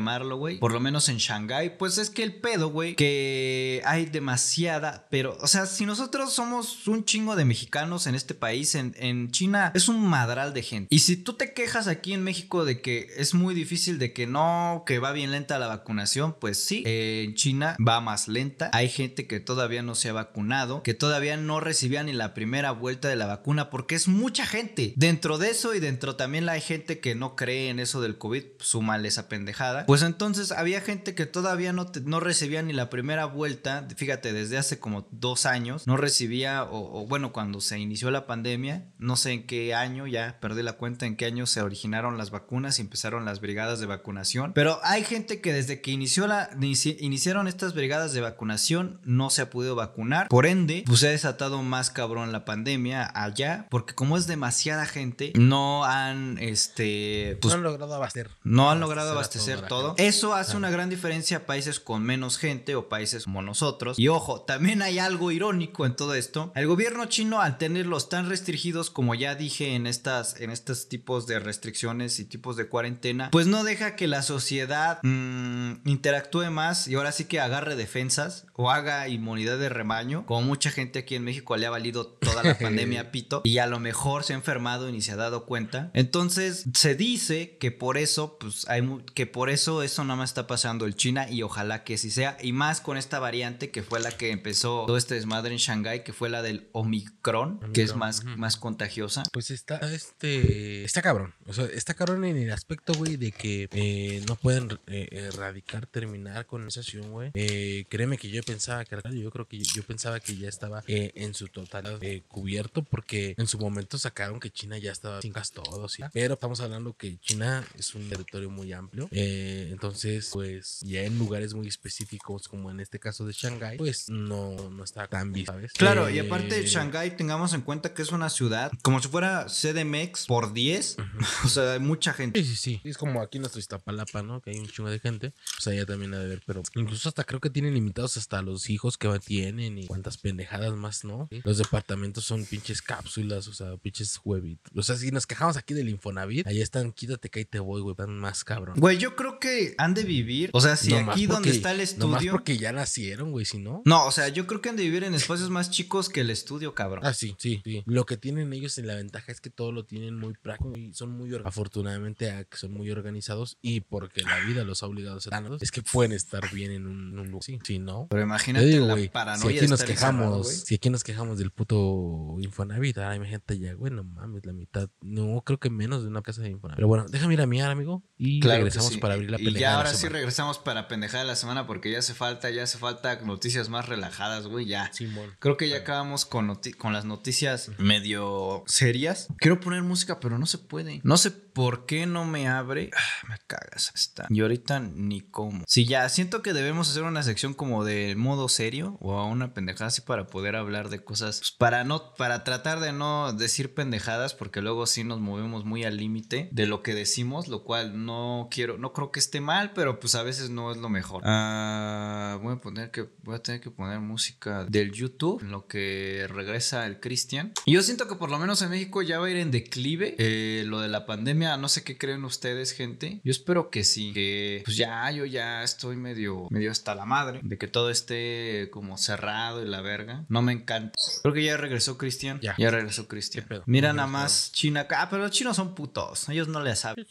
[SPEAKER 1] Por lo menos en Shanghái. Pues es que el pedo, güey, que hay demasiada, pero, o sea, si nosotros somos un chingo de mexicanos en este país, en, en China es un madral de gente. Y si tú te quejas aquí en México de que es muy difícil, de que no, que va bien lenta la vacunación, pues sí, eh, en China va más lenta. Hay gente que todavía no se ha vacunado, que todavía no recibía ni la primera vuelta de la vacuna, porque es mucha gente. Dentro de eso y dentro también hay gente que no cree en eso del COVID, súmale esa pendejada. Pues entonces había gente que todavía no, te- no recibía ni la primera vuelta, fíjate, desde hace como dos años, no recibía, o, o bueno, cuando se inició la pandemia, no sé en qué año, ya perdí la cuenta en qué año se originaron las vacunas y empezaron las brigadas de vacunación, pero hay gente que desde que inició la, inici- iniciaron estas brigadas de vacunación no se ha podido vacunar, por ende, pues se ha desatado más cabrón la pandemia allá, porque como es demasiada gente, no han, este, pues
[SPEAKER 2] no han logrado abastecer.
[SPEAKER 1] no han logrado
[SPEAKER 2] Abastecer
[SPEAKER 1] todo. Eso hace una gran diferencia a países con menos gente o países como nosotros. Y ojo, también hay algo irónico en todo esto. El gobierno chino, al tenerlos tan restringidos como ya dije en estas, en estos tipos de restricciones y tipos de cuarentena, pues no deja que la sociedad mm, interactúe más y ahora sí que agarre defensas o haga inmunidad de rebaño. Como mucha gente aquí en México le ha valido toda la pandemia pito y a lo mejor se ha enfermado y ni se ha dado cuenta. Entonces se dice que por eso, pues hay que por eso eso nada más está pasando en China y ojalá que sí sea. Y más con esta variante que fue la que empezó todo este desmadre en Shanghái, que fue la del Omicron, que es más, más contagiosa.
[SPEAKER 2] Pues está, este, está cabrón. O sea, está cabrón en el aspecto, güey, de que eh, no pueden eh, erradicar, terminar con esa situación, güey. Eh, créeme que yo pensaba que, yo creo que yo, yo pensaba que ya estaba eh, en su totalidad cubierto porque en su momento sacaron que China ya estaba sin gas todos, ¿sí? pero estamos hablando que China es un territorio muy amplio. eh, entonces, pues ya en lugares muy específicos, como en este caso de Shanghái, pues no, no está tan visto, ¿sabes?
[SPEAKER 1] Claro, y
[SPEAKER 2] Eh,
[SPEAKER 1] aparte Shanghái, tengamos en cuenta que es una ciudad como si fuera CDMX por 10. o sea, hay mucha gente.
[SPEAKER 2] Sí, sí, sí. Es como aquí en nuestro Iztapalapa, ¿no? Que hay un chingo de gente. O sea, ya también ha de ver, pero incluso hasta creo que tienen limitados hasta los hijos que tienen y cuántas pendejadas más, ¿no? Sí. Los departamentos son pinches cápsulas, o sea, pinches huevitos. O sea, si nos quejamos aquí del Infonavit, ahí están, quítate que ahí te voy, güey, están más cabrón.
[SPEAKER 1] Güey, yo creo que han de vivir. O sea, si
[SPEAKER 2] Nomás
[SPEAKER 1] aquí donde está el estudio.
[SPEAKER 2] porque ya nacieron, güey, si no.
[SPEAKER 1] No, o sea, yo creo que han de vivir en espacios más chicos que el estudio, cabrón.
[SPEAKER 2] Ah, sí, sí, sí. Lo que tienen ellos en la ventaja es que todo lo tienen muy práctico y son muy or- afortunadamente a que son muy organizados y porque la vida los ha obligado a ser tan- es que pueden estar bien en un, lugar. Sí, sí, no.
[SPEAKER 1] Pero
[SPEAKER 2] Te
[SPEAKER 1] imagínate
[SPEAKER 2] digo,
[SPEAKER 1] la paranoia
[SPEAKER 2] si aquí nos quejamos, si aquí nos quejamos del puto Infonavit, ahora imagínate ya, güey, no mames, la mitad, no creo que menos de una casa de Infonavit. Pero bueno, déjame ir a mirar, amigo, y
[SPEAKER 1] Claro
[SPEAKER 2] regresamos
[SPEAKER 1] sí.
[SPEAKER 2] para abrir la
[SPEAKER 1] Y
[SPEAKER 2] pendejada.
[SPEAKER 1] ya ahora sí regresamos para pendejada de la semana porque ya hace falta, ya hace falta noticias más relajadas, güey, ya.
[SPEAKER 2] Simón.
[SPEAKER 1] Creo que ya acabamos con, con las noticias medio serias. Quiero poner música, pero no se puede. No sé por qué no me abre. Ah, me cagas esta. Y ahorita ni cómo. Sí, ya siento que debemos hacer una sección como de modo serio o a una pendejada así para poder hablar de cosas. pues, para no, para tratar de no decir pendejadas, porque luego sí nos movemos muy al límite de lo que decimos, lo cual no quiero, no creo que esté mal, pero pues a veces no es lo mejor. Ah, voy a poner que, voy a tener que poner música del YouTube, en lo que regresa el Cristian. Y yo siento que por lo menos en México ya va a ir en declive eh, lo de la pandemia. No sé qué creen ustedes, gente. Yo espero que sí, que pues ya, yo ya estoy medio, medio hasta la madre de que todo esté como cerrado y la verga. No me encanta. Creo que ya regresó Cristian.
[SPEAKER 2] Ya.
[SPEAKER 1] Ya regresó Cristian. Mira nada más China. Ah, pero los chinos son putos. Ellos no le saben.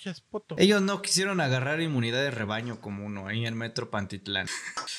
[SPEAKER 1] Ellos no quisieron agarrar inmunidad de rebaño como uno, ahí en Metro Pantitlán.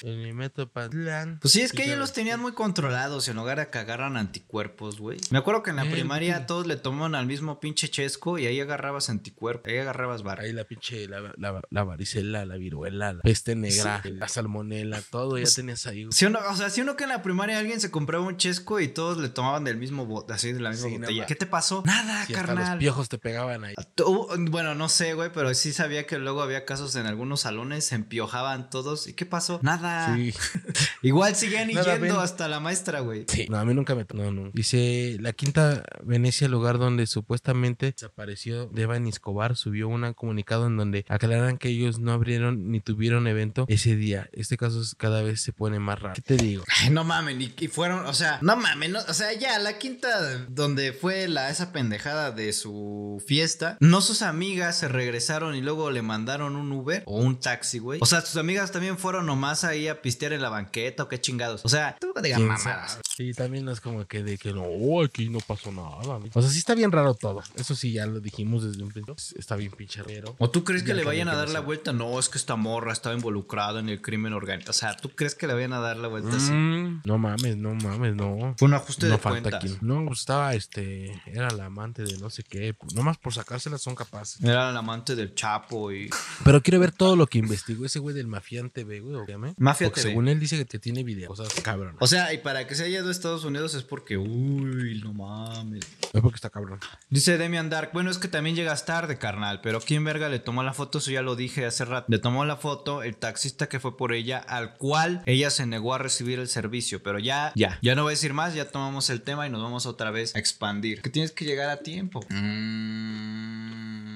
[SPEAKER 2] En mi metro Pantlán.
[SPEAKER 1] Pues sí, es que ellos los tenían muy controlados en lugar de que agarran anticuerpos, güey. Me acuerdo que en la
[SPEAKER 2] Eh,
[SPEAKER 1] primaria todos le tomaban al mismo pinche chesco y ahí agarrabas anticuerpos, ahí agarrabas barra.
[SPEAKER 2] Ahí la pinche, la, la, la varicela, la viruela, la peste negra, la salmonela, todo ya tenías ahí. güey.
[SPEAKER 1] Si uno, o sea, si uno que en la primaria alguien se compraba un chesco y todos le tomaban del mismo bote, así de la misma
[SPEAKER 2] Sí,
[SPEAKER 1] botella. ¿Qué te pasó? Nada,
[SPEAKER 2] Sí, hasta los
[SPEAKER 1] carnal.
[SPEAKER 2] piojos te pegaban ahí.
[SPEAKER 1] Tú- bueno, no sé, güey, pero sí sabía que luego había casos en algunos salones, se empiojaban todos. ¿Y qué pasó? Nada.
[SPEAKER 2] Sí.
[SPEAKER 1] Igual siguen yendo
[SPEAKER 2] ven.
[SPEAKER 1] hasta la maestra, güey.
[SPEAKER 2] Sí. No, a mí nunca me... No, no. Dice, la quinta Venecia, lugar donde supuestamente desapareció Devan Escobar, subió un comunicado en donde aclaran que ellos no abrieron ni tuvieron evento ese día. Este caso cada vez se pone más raro. ¿Qué te digo?
[SPEAKER 1] Ay, no mamen, y, y fueron, o sea, no mamen, no- o sea, ya, la quinta donde fue la, esa pendejada de su fiesta, no sus amigas se regresaron y luego le mandaron un Uber o un taxi, güey. O sea, sus amigas también fueron nomás ahí a pistear en la banqueta o qué chingados. O sea, tú digas
[SPEAKER 2] ¿Quién
[SPEAKER 1] mamadas.
[SPEAKER 2] Sí, también no es como que de que no, oh, aquí no pasó nada. O sea, sí está bien raro todo. Eso sí, ya lo dijimos desde un principio. Está bien pinche raro.
[SPEAKER 1] ¿O tú crees que le vayan a dar
[SPEAKER 2] no
[SPEAKER 1] la vuelta? No, es que esta morra estaba involucrada en el crimen organizado. O sea, ¿tú crees que le vayan a dar la vuelta así?
[SPEAKER 2] Mm, no mames, no mames, no.
[SPEAKER 1] Fue un ajuste
[SPEAKER 2] no
[SPEAKER 1] de
[SPEAKER 2] falta
[SPEAKER 1] cuentas.
[SPEAKER 2] aquí. No, pues estaba este, era la amante de no sé qué. Nomás por sacárselas son capaces.
[SPEAKER 1] Era el amante del Chapo y...
[SPEAKER 2] Pero quiero ver todo lo que investigó ese güey del Mafián TV, güey, ¿o qué llama?
[SPEAKER 1] Mafia
[SPEAKER 2] Porque
[SPEAKER 1] TV.
[SPEAKER 2] según él dice que te tiene video, cosas cabrón.
[SPEAKER 1] O sea, y para que se haya a Estados Unidos es porque, uy, no mames.
[SPEAKER 2] Es porque está cabrón.
[SPEAKER 1] Dice Demian Dark, bueno, es que también llegas tarde, carnal, pero ¿quién verga le tomó la foto? Eso ya lo dije hace rato. Le tomó la foto el taxista que fue por ella, al cual ella se negó a recibir el servicio, pero ya, ya, ya no voy a decir más, ya tomamos el tema y nos vamos otra vez a expandir. Que tienes que llegar a tiempo.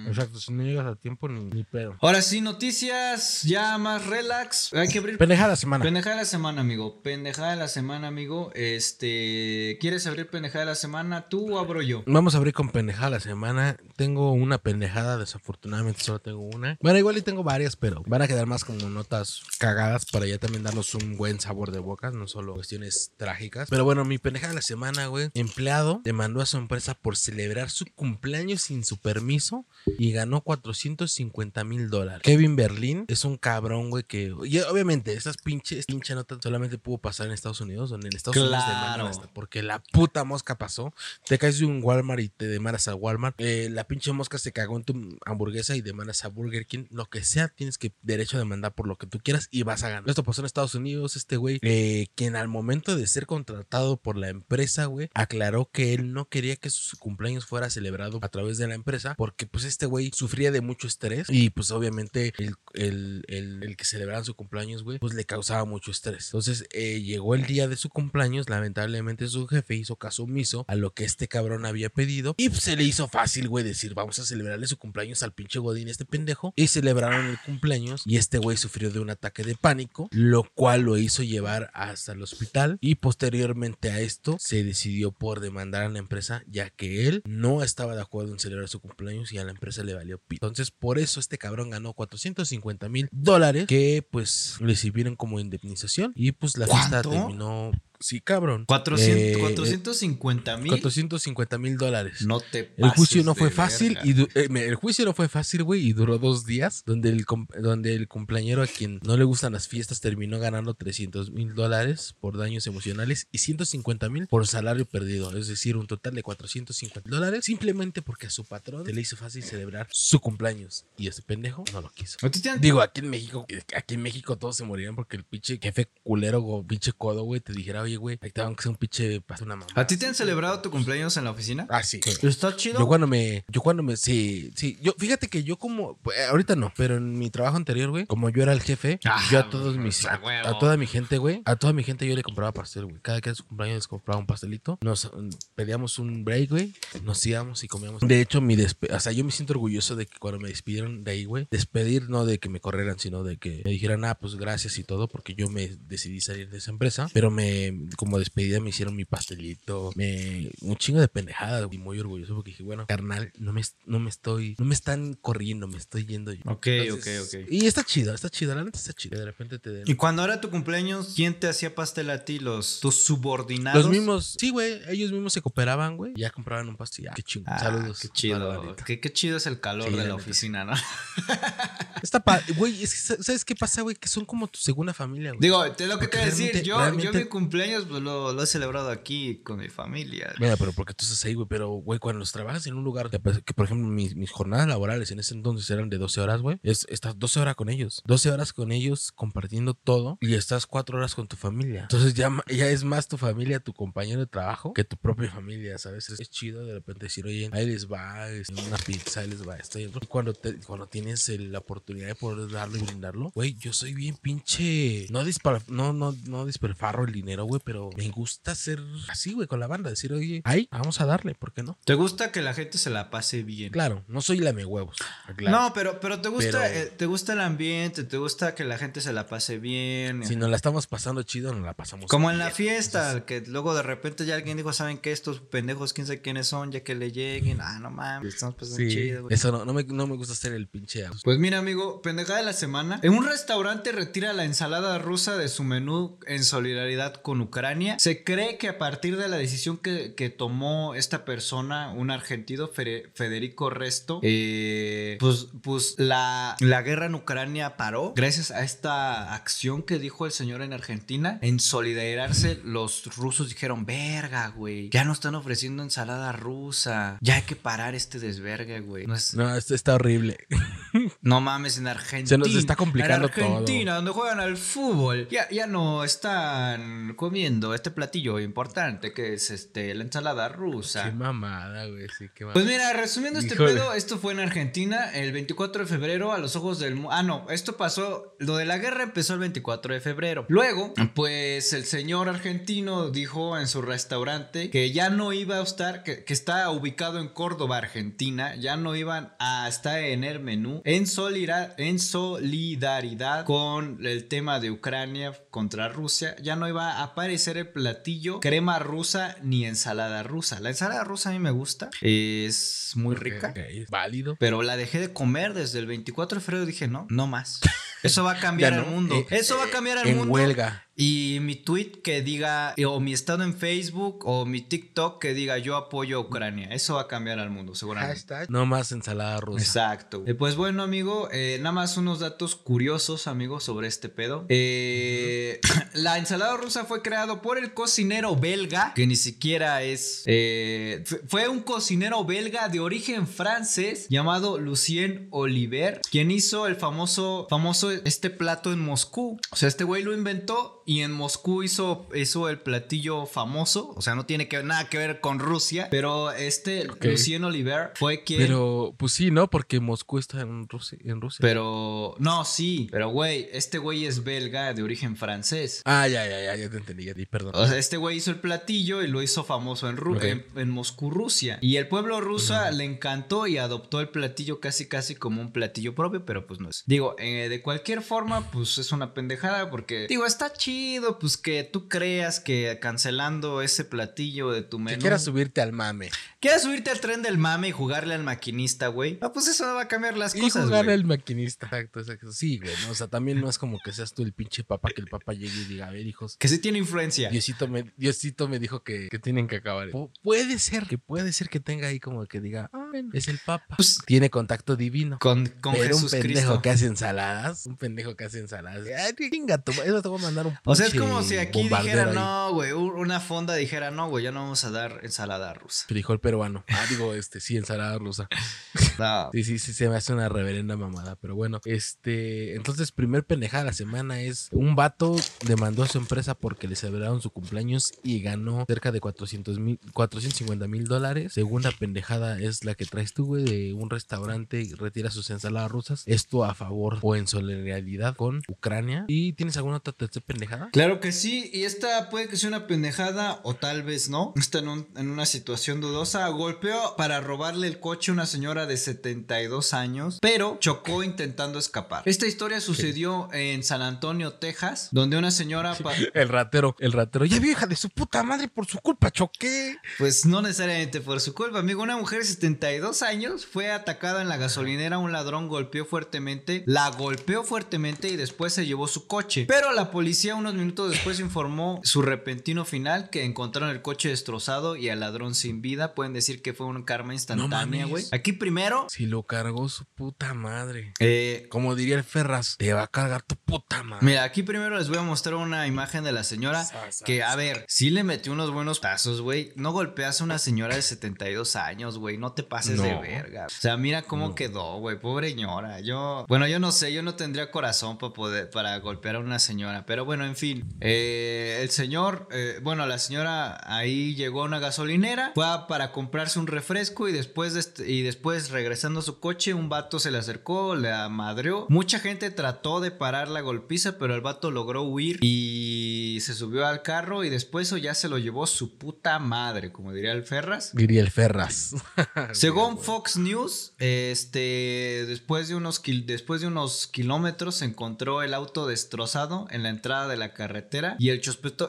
[SPEAKER 1] Mm.
[SPEAKER 2] Exacto, si no llegas a tiempo ni, ni pedo.
[SPEAKER 1] Ahora sí, noticias ya más relax. Hay que abrir
[SPEAKER 2] Pendejada la semana.
[SPEAKER 1] Pendejada de la semana, amigo. Pendejada de la semana, amigo. Este, ¿quieres abrir pendejada de la semana tú o abro yo?
[SPEAKER 2] Vamos a abrir con pendejada la semana. Tengo una pendejada, desafortunadamente solo tengo una. Bueno, igual y tengo varias, pero van a quedar más como notas cagadas para ya también darnos un buen sabor de boca, no solo cuestiones trágicas. Pero bueno, mi pendejada de la semana, güey. Empleado demandó a su empresa por celebrar su cumpleaños sin su permiso y ganó 450 mil dólares. Kevin Berlin es un cabrón, güey, que... Y obviamente, esas pinches, pinche notas solamente pudo pasar en Estados Unidos, donde en Estados Unidos
[SPEAKER 1] Claro.
[SPEAKER 2] demandan hasta porque la puta mosca pasó. Te caes de un Walmart y te demandas a Walmart. Eh, la pinche mosca se cagó en tu hamburguesa y demandas a Burger King. Lo que sea, tienes que derecho a demandar por lo que tú quieras y vas a ganar. Esto pasó en Estados Unidos. Este güey, eh, quien al momento de ser contratado por la empresa, güey, aclaró que él no quería que su cumpleaños fuera celebrado a través de la empresa porque pues este güey sufría de mucho estrés y pues obviamente el, el, el, que celebraran su cumpleaños, güey, pues le causaba mucho estrés. Entonces eh, llegó el día de su cumpleaños, lamentablemente su jefe hizo caso omiso a lo que este cabrón había pedido y pues, se le hizo fácil, güey, decir vamos a celebrarle su cumpleaños al pinche Godín, este pendejo, y celebraron el cumpleaños y este güey sufrió de un ataque de pánico, lo cual lo hizo llevar hasta el hospital y posteriormente a esto se decidió por demandar a la empresa ya que él no estaba de acuerdo en celebrar su cumpleaños y a la empresa le valió pito. Entonces por eso este cabrón ganó 450 mil dólares que pues le sirvieron como indemnización y pues la fiesta terminó... Sí, cabrón.
[SPEAKER 1] 400,
[SPEAKER 2] Eh,
[SPEAKER 1] 450 mil.
[SPEAKER 2] 450 mil dólares.
[SPEAKER 1] No te
[SPEAKER 2] El
[SPEAKER 1] pases
[SPEAKER 2] juicio no fue fácil
[SPEAKER 1] verga.
[SPEAKER 2] y eh, el juicio no fue fácil, güey, y duró dos días, donde el donde el cumpleañero a quien no le gustan las fiestas terminó ganando 300 mil dólares por daños emocionales y 150 mil por salario perdido, es decir, un total de 450 dólares simplemente porque a su patrón se le hizo fácil celebrar su cumpleaños y este pendejo no lo quiso.
[SPEAKER 1] ¿A ti te han-
[SPEAKER 2] Digo, aquí en México, aquí en México todos se morían porque el pinche jefe culero o pinche codo, güey, te dijera, oye, güey, ahí te van que ser un pinche, pasa una mamá.
[SPEAKER 1] ¿A ti te han celebrado tu cumpleaños en la oficina?
[SPEAKER 2] Ah, sí.
[SPEAKER 1] ¿Está chido?
[SPEAKER 2] Yo cuando me, yo cuando me, sí, sí, yo, fíjate que yo como, pues, ahorita no, pero en mi trabajo anterior, güey, como yo era el jefe,
[SPEAKER 1] Ah,
[SPEAKER 2] yo a todos mis,
[SPEAKER 1] a
[SPEAKER 2] a,
[SPEAKER 1] huevo.
[SPEAKER 2] a toda mi gente, güey, a toda mi gente yo le compraba pastel, güey. Cada que era su cumpleaños les compraba un pastelito, nos mm, pedíamos un break, güey, nos íbamos y comíamos. De hecho, mi despe o sea, yo me siento orgulloso de que cuando me despidieron de ahí, güey, despedir no de que me corrieran, sino de que me dijeran, ah, pues gracias y todo, porque yo me decidí salir de esa empresa, pero me, como despedida me hicieron mi pastelito, me, un chingo de pendejadas, y muy orgulloso porque dije, bueno, carnal, no me, no me estoy, no me están corriendo, me estoy yendo yo.
[SPEAKER 1] Ok,
[SPEAKER 2] Entonces,
[SPEAKER 1] ok, ok.
[SPEAKER 2] Y está chido, está chido, la neta está chido. De repente te den.
[SPEAKER 1] Y cuando era tu cumpleaños, ¿quién te hacía pastel a ti? ¿Los, tus subordinados?
[SPEAKER 2] Los mismos, sí, güey, ellos mismos se cooperaban, güey. Ya compraban un pastel. Qué chingo.
[SPEAKER 1] Ah,
[SPEAKER 2] Saludos.
[SPEAKER 1] Qué chido. Qué, qué chido es el calor
[SPEAKER 2] Sí,
[SPEAKER 1] de
[SPEAKER 2] la
[SPEAKER 1] oficina, ¿no?
[SPEAKER 2] Está pa- güey, es que, sa- ¿sabes qué pasa, güey? Que son como tu segunda familia, güey.
[SPEAKER 1] Digo, te lo que
[SPEAKER 2] Porque
[SPEAKER 1] te voy a decir, yo, yo mi cumpleaños pues, lo, lo he celebrado aquí con mi familia.
[SPEAKER 2] Mira, pero porque tú estás ahí, güey. Pero, güey, cuando los trabajas en un lugar que, pues, que, por ejemplo, mis, mis jornadas laborales en ese entonces eran de 12 horas, güey. Es, estás 12 horas con ellos. 12 horas con ellos compartiendo todo y estás 4 horas con tu familia. Entonces ya, ya es más tu familia, tu compañero de trabajo que tu propia familia, ¿sabes? Es, chido de repente decir, oye, ahí les va una pizza, ahí les va esto y otro. Y cuando, te- cuando tienes la oportunidad de poder darlo y brindarlo, güey, yo soy bien pinche. No, dispar, no, no, no disperfarro el dinero, güey, pero me gusta ser así, güey, con la banda. Decir, oye, ahí, vamos a darle, ¿por qué no?
[SPEAKER 1] ¿Te gusta que la gente se la pase bien?
[SPEAKER 2] Claro, no soy lame huevos. claro.
[SPEAKER 1] No, pero, pero te gusta,
[SPEAKER 2] Pero-
[SPEAKER 1] eh, te gusta el ambiente, te gusta que la gente se la pase bien.
[SPEAKER 2] Si nos la estamos pasando chido, nos la pasamos
[SPEAKER 1] Como en la fiesta, que luego de repente ya alguien dijo, ¿saben qué? Estos pendejos, quién sabe quiénes son, ya que le lleguen. Ah, no mames, estamos pasando
[SPEAKER 2] Sí,
[SPEAKER 1] chido, güey.
[SPEAKER 2] eso no, no, me, no me gusta ser el pinche.
[SPEAKER 1] Pues mira, amigo, pendejada de la semana. En un restaurante retira la ensalada rusa de su menú en solidaridad con Ucrania. Se cree que a partir de la decisión que, que tomó esta persona, un argentino, Federico Resto, eh, pues, pues la, la guerra en Ucrania paró gracias a esta acción que dijo el señor en Argentina. En solidarizarse, los rusos dijeron, verga, güey, ya no están ofreciendo ensalada rusa. Ya hay que parar este desvergue, güey. No es,
[SPEAKER 2] No, esto está horrible.
[SPEAKER 1] no mames, en Argentina.
[SPEAKER 2] Se nos está complicando
[SPEAKER 1] En Argentina, donde juegan al fútbol, ya, ya no están comiendo este platillo importante que es este la ensalada rusa.
[SPEAKER 2] Qué mamada, güey. Sí, qué mamada.
[SPEAKER 1] Pues mira, resumiendo este
[SPEAKER 2] Híjole.
[SPEAKER 1] pedo, esto fue en Argentina el 24 de febrero a los ojos del... Ah, no, esto pasó, lo de la guerra empezó el 24 de febrero. Luego, pues el señor argentino dijo en su restaurante que ya no iba a estar, que, que está ubicado en Córdoba, Argentina, ya no iban a estar en el menú en, solira- en solidaridad con el tema de Ucrania contra Rusia, ya no iba a aparecer el platillo crema rusa ni ensalada rusa. La ensalada rusa a mí me gusta, es muy rica.
[SPEAKER 2] Es válido.
[SPEAKER 1] Pero la dejé de comer desde el 24 de febrero. Dije, no, no más. Eso va a cambiar el mundo.
[SPEAKER 2] eh,
[SPEAKER 1] Eso va a cambiar el
[SPEAKER 2] en
[SPEAKER 1] mundo.
[SPEAKER 2] huelga.
[SPEAKER 1] Y mi tweet que diga, eh, o mi estado en Facebook, o mi TikTok que diga, yo apoyo a Ucrania. Eso va a cambiar al mundo, seguramente.
[SPEAKER 2] No más ensalada rusa.
[SPEAKER 1] Exacto. Eh, pues bueno, amigo, eh, nada más unos datos curiosos, amigo, sobre este pedo. Eh, la ensalada rusa fue creado por el cocinero belga, que ni siquiera es... eh, fue un cocinero belga de origen francés llamado Lucien Oliver, quien hizo el famoso, famoso este plato en Moscú. O sea, este güey lo inventó y en Moscú hizo, hizo el platillo famoso. O sea, no tiene que, nada que ver con Rusia, pero este. Lucien Oliver fue quien...
[SPEAKER 2] Pero, pues sí, ¿no? Porque Moscú está en Rusia. En Rusia.
[SPEAKER 1] Pero, no, sí, pero güey, este güey es belga de origen francés.
[SPEAKER 2] Ah, ya, ya, ya, ya te entendí, ya te perdón.
[SPEAKER 1] O sea, este güey hizo el platillo y lo hizo famoso en, Ru- en Moscú, Rusia. Y el pueblo ruso le encantó y adoptó el platillo casi casi como un platillo propio, pero pues no es. Digo, eh, de cualquier forma, pues es una pendejada porque, digo, está chido, pues que tú creas que cancelando ese platillo de tu
[SPEAKER 2] que
[SPEAKER 1] menú.
[SPEAKER 2] quieras subirte al mame.
[SPEAKER 1] quieras subirte al tren del mame y jugarle al maquinista, güey. Ah, pues eso no va a cambiar las
[SPEAKER 2] Y
[SPEAKER 1] cosas,
[SPEAKER 2] jugar
[SPEAKER 1] güey.
[SPEAKER 2] al maquinista. Exacto, exacto. Sí, güey. ¿no? O sea, también no es como que seas tú el pinche papá que el papá llegue y diga, a ver, hijos.
[SPEAKER 1] Que sí tiene influencia.
[SPEAKER 2] Diosito me, Diosito me dijo que, que tienen que acabar. Pu- puede ser, que puede ser que tenga ahí como que diga, ah, bueno, es el papa.
[SPEAKER 1] Pues,
[SPEAKER 2] Tiene contacto divino.
[SPEAKER 1] con, con
[SPEAKER 2] Pero
[SPEAKER 1] Jesús
[SPEAKER 2] un pendejo
[SPEAKER 1] Cristo.
[SPEAKER 2] que hace ensaladas, un pendejo que hace ensaladas. Ay, eso te voy a mandar un
[SPEAKER 1] O sea, es como si aquí dijera,
[SPEAKER 2] ahí.
[SPEAKER 1] no, güey, una fonda dijera, no, güey, ya no vamos a dar ensalada rusa.
[SPEAKER 2] Frijol peruano. Ah, digo, este, sí, ensalada rusa.
[SPEAKER 1] No.
[SPEAKER 2] Sí, sí, sí, se me hace una reverenda mamada. Pero bueno, este. Entonces, primer pendejada de la semana es: un vato demandó a su empresa porque le celebraron su cumpleaños y ganó cerca de 400 mil, 450 mil dólares. Segunda pendejada es la que traes tú, güey, de un restaurante y retira sus ensaladas rusas. Esto a favor o en solidaridad con Ucrania. ¿Y tienes alguna otra tercera pendejada?
[SPEAKER 1] Claro que sí, y esta puede que sea una pendejada o tal vez no. Está en, un- en una situación dudosa. Golpeó para robarle el coche a una señora de 72 años, pero chocó intentando escapar. Esta historia sucedió en San Antonio, Texas, donde una señora...
[SPEAKER 2] El ratero, el ratero. Ya vieja de su puta madre, por su culpa choqué.
[SPEAKER 1] Pues no necesariamente por su culpa, amigo. Una mujer de 72 años fue atacada en la gasolinera. Un ladrón golpeó fuertemente, la golpeó fuertemente y después se llevó su coche. Pero la policía unos minutos después informó su repentino final que encontraron el coche destrozado y al ladrón sin vida. Pueden decir que fue un karma instantánea, güey. Aquí primero,
[SPEAKER 2] Si lo cargó su puta madre.
[SPEAKER 1] eh,
[SPEAKER 2] Como diría el Ferraz, te va a cargar tu puta madre.
[SPEAKER 1] Mira, aquí primero les voy a mostrar una imagen de la señora
[SPEAKER 2] Sa, sa,
[SPEAKER 1] que, a
[SPEAKER 2] sa.
[SPEAKER 1] ver, sí le metió unos buenos tazos, güey. No golpeas a una señora de 72 años, güey. No te pases de verga. O sea, mira cómo
[SPEAKER 2] No.
[SPEAKER 1] quedó, güey. Pobre señora. Yo, bueno, yo no sé, yo no tendría corazón para poder, para golpear a una señora. Pero bueno, en fin. Eh, el señor, eh, bueno, la señora ahí llegó a una gasolinera, fue a- para comprarse un refresco y después, de este- y después regresando a su coche, un vato se le acercó, le amadreó. Mucha gente trató de parar la golpiza, pero el vato logró huir y se subió al carro y después eso ya se lo llevó su puta madre, como diría el Ferras.
[SPEAKER 2] Diría el Ferraz.
[SPEAKER 1] Según Fox News, este, después de unos después de unos kilómetros se encontró el auto destrozado en la entrada de la carretera y el,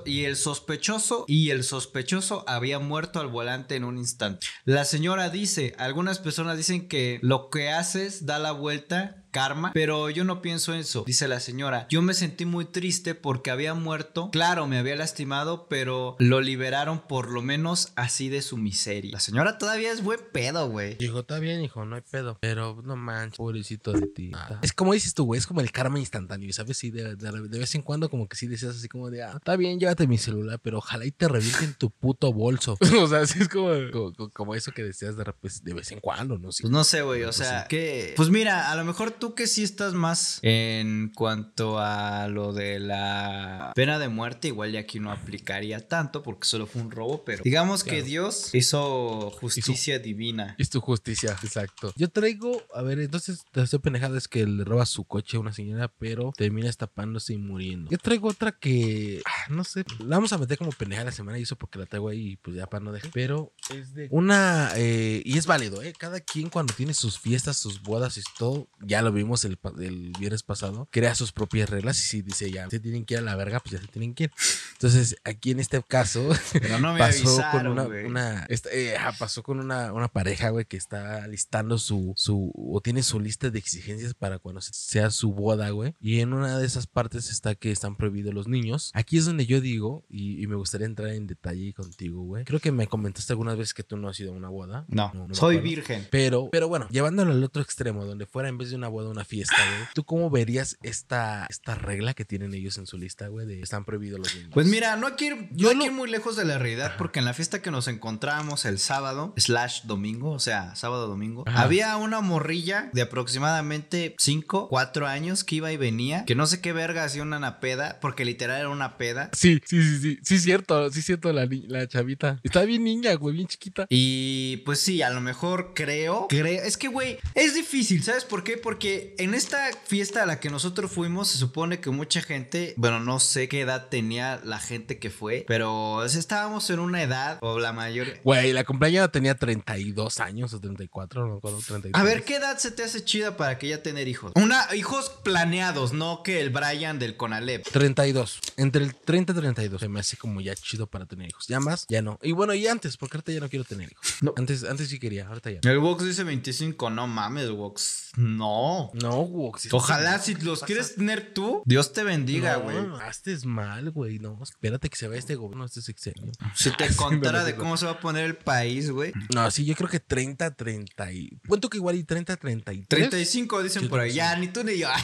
[SPEAKER 1] y el sospechoso y el sospechoso había muerto al volante en un instante. La señora dice, algunas personas dicen que lo que haces da la vuelta karma, pero yo no pienso eso, dice la señora. Yo me sentí muy triste porque había muerto, claro, me había lastimado, pero lo liberaron por lo menos así de su miseria. La señora todavía es buen pedo, güey.
[SPEAKER 2] Dijo, está bien, hijo, no hay pedo. Pero no manches, pobrecito de ti. Es como dices tú, güey, es como el karma instantáneo, ¿sabes? Sí, de, de- de vez en cuando como que sí decías así como de, ah, está bien, llévate mi celular, pero ojalá y te revienten tu puto bolso. o sea, sí es como, como, como eso que decías de, repente, de vez en cuando, ¿no? Sí.
[SPEAKER 1] Pues no sé, güey, o
[SPEAKER 2] Pues
[SPEAKER 1] sea,
[SPEAKER 2] sí.
[SPEAKER 1] que... Pues mira, a lo mejor tú que sí estás más en cuanto a lo de la pena de muerte, igual ya aquí no aplicaría tanto porque solo fue un robo, pero digamos que. Dios hizo justicia divina.
[SPEAKER 2] Es tu justicia, exacto. Yo traigo, a ver, entonces te estoy pendejada es que le roba su coche a una señora, pero termina estándose y muriendo. Yo traigo otra que, ah, no sé, la vamos a meter como pendejada la semana y eso porque la traigo ahí, pues ya para no dejar. Pero es de una, eh, y es válido, ¿eh? Cada quien cuando tiene sus fiestas, sus bodas y todo, ya lo vimos el, el viernes pasado, crea sus propias reglas y si dice ya se tienen que ir a la verga, pues ya se tienen que ir. Entonces, aquí en este caso,
[SPEAKER 1] Pero no me
[SPEAKER 2] pasó con
[SPEAKER 1] avisaron,
[SPEAKER 2] una,
[SPEAKER 1] güey.
[SPEAKER 2] una- esta- eh, pasó con una, una pareja, güey, que está listando su, su, o tiene su lista de exigencias para cuando se- sea su boda, güey. Y en una de esas partes está que están prohibidos los niños. Aquí es donde yo digo, y, y me gustaría entrar en detalle contigo, güey. Creo que me comentaste algunas veces que tú no has ido a una boda.
[SPEAKER 1] No,
[SPEAKER 2] me
[SPEAKER 1] soy
[SPEAKER 2] acuerdo.
[SPEAKER 1] virgen.
[SPEAKER 2] Pero, pero bueno, llevándolo al otro extremo, donde fuera en vez de una boda una fiesta, güey. ¿Tú cómo verías esta, esta regla que tienen ellos en su lista, güey? De están prohibidos los niños.
[SPEAKER 1] Pues mira, no hay que ir,
[SPEAKER 2] Yo
[SPEAKER 1] no hay
[SPEAKER 2] lo-
[SPEAKER 1] que ir muy lejos de la realidad porque en la fiesta que nos encontramos el sábado, slash domingo, o sea, sábado domingo,
[SPEAKER 2] Ajá.
[SPEAKER 1] había una morrilla de aproximadamente 5, 4 años que iba y venía, que no sé qué verga hacía una napeda, porque literal era una peda.
[SPEAKER 2] Sí, sí, sí, sí, sí, cierto, sí, cierto, la, la chavita. Está bien niña, güey, bien chiquita.
[SPEAKER 1] Y pues sí, a lo mejor creo, creo, es que güey, es difícil, ¿sabes por qué? Porque en esta fiesta a la que nosotros fuimos se supone que mucha gente, bueno, no sé qué edad tenía la gente que fue, pero estábamos en una edad, o la mayoría...
[SPEAKER 2] Güey, la compañera tenía 32 años o 34, no 33.
[SPEAKER 1] A ver, ¿qué edad se te hace chida para que ya tener hijos? Una, hijos planeados, no que el Brian del Conalep.
[SPEAKER 2] 32. Entre el 30 y 32. Se me hace como ya chido para tener hijos. Ya más, ya no. Y bueno, y antes, porque ahorita ya no quiero tener hijos.
[SPEAKER 1] No.
[SPEAKER 2] Antes, antes sí quería, ahorita ya. no.
[SPEAKER 1] El Vox dice 25, no mames, Vox. No.
[SPEAKER 2] No, güey. si-
[SPEAKER 1] Ojalá si los
[SPEAKER 2] pasa-
[SPEAKER 1] quieres tener tú, Dios te bendiga,
[SPEAKER 2] No,
[SPEAKER 1] güey.
[SPEAKER 2] Haces mal, güey. No, espérate que se vaya este gobierno, este sexenio.
[SPEAKER 1] Si te contara
[SPEAKER 2] no,
[SPEAKER 1] de
[SPEAKER 2] no.
[SPEAKER 1] cómo se va a poner el país, güey.
[SPEAKER 2] No, sí, yo creo que 30, 30 y... Cuento que igual y 30, 33.
[SPEAKER 1] 35 dicen por ahí. Ya, ni tú ni yo.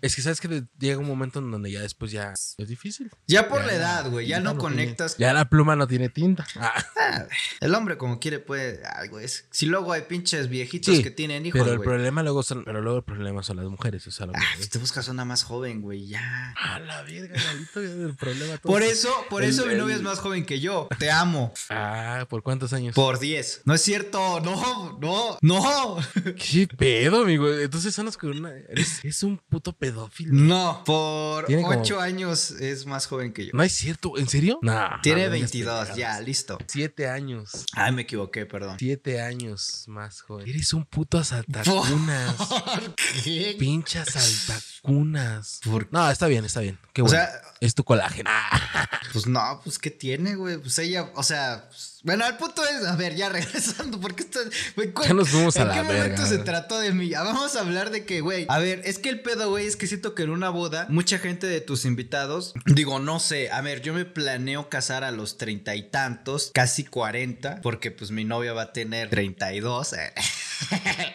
[SPEAKER 2] Es que sabes que llega un momento en donde ya después ya es difícil.
[SPEAKER 1] Ya por
[SPEAKER 2] Ya,
[SPEAKER 1] la edad, güey. Ya no conectas.
[SPEAKER 2] ya la pluma no tiene tinta. Ah,
[SPEAKER 1] el hombre como quiere puede. Güey. es- Si luego hay pinches viejitos
[SPEAKER 2] Sí,
[SPEAKER 1] que tienen hijos,
[SPEAKER 2] pero el problema luego son, pero luego el problema son las mujeres, o sea,
[SPEAKER 1] Ah, pues te buscas una más joven, güey. Ya.
[SPEAKER 2] A la verga, Galito, el problema todo.
[SPEAKER 1] Por eso, por
[SPEAKER 2] El-
[SPEAKER 1] eso mi
[SPEAKER 2] el-
[SPEAKER 1] novia es más joven que yo. Te amo.
[SPEAKER 2] Ah, ¿por cuántos años?
[SPEAKER 1] Por 10. No es cierto. No, no, no.
[SPEAKER 2] ¿Qué pedo, amigo? Entonces andas con una. Eres, es un puto pedófilo.
[SPEAKER 1] No, por
[SPEAKER 2] Tiene como-
[SPEAKER 1] 8 años es más joven que yo.
[SPEAKER 2] No es cierto, ¿en serio? Nah.
[SPEAKER 1] Tiene
[SPEAKER 2] no vengas
[SPEAKER 1] 22,
[SPEAKER 2] pendejadas.
[SPEAKER 1] ya, listo.
[SPEAKER 2] Siete años.
[SPEAKER 1] Ay, me equivoqué, perdón.
[SPEAKER 2] Siete años más joven. Eres un puto asaltacuno, altacunas.
[SPEAKER 1] ¿Por qué?
[SPEAKER 2] Pinchas altacunas.
[SPEAKER 1] ¿Por
[SPEAKER 2] No, está bien, está bien. Qué
[SPEAKER 1] O
[SPEAKER 2] bueno.
[SPEAKER 1] sea,
[SPEAKER 2] es tu colágeno.
[SPEAKER 1] pues no, pues ¿qué tiene, güey? Pues ella, o sea, pues, bueno, el punto es, a ver, ya regresando, porque esto, güey, ¿cuál-
[SPEAKER 2] Ya nos fuimos a
[SPEAKER 1] ¿En
[SPEAKER 2] la
[SPEAKER 1] qué momento
[SPEAKER 2] verga,
[SPEAKER 1] se
[SPEAKER 2] güey.
[SPEAKER 1] trató de mí? Ya vamos a hablar de que, güey, a ver, es que el pedo, güey, es que siento que en una boda, mucha gente de tus invitados, digo, no sé, a ver, yo me planeo casar a los treinta y tantos, casi cuarenta, porque pues mi novia va a tener treinta y dos. eh.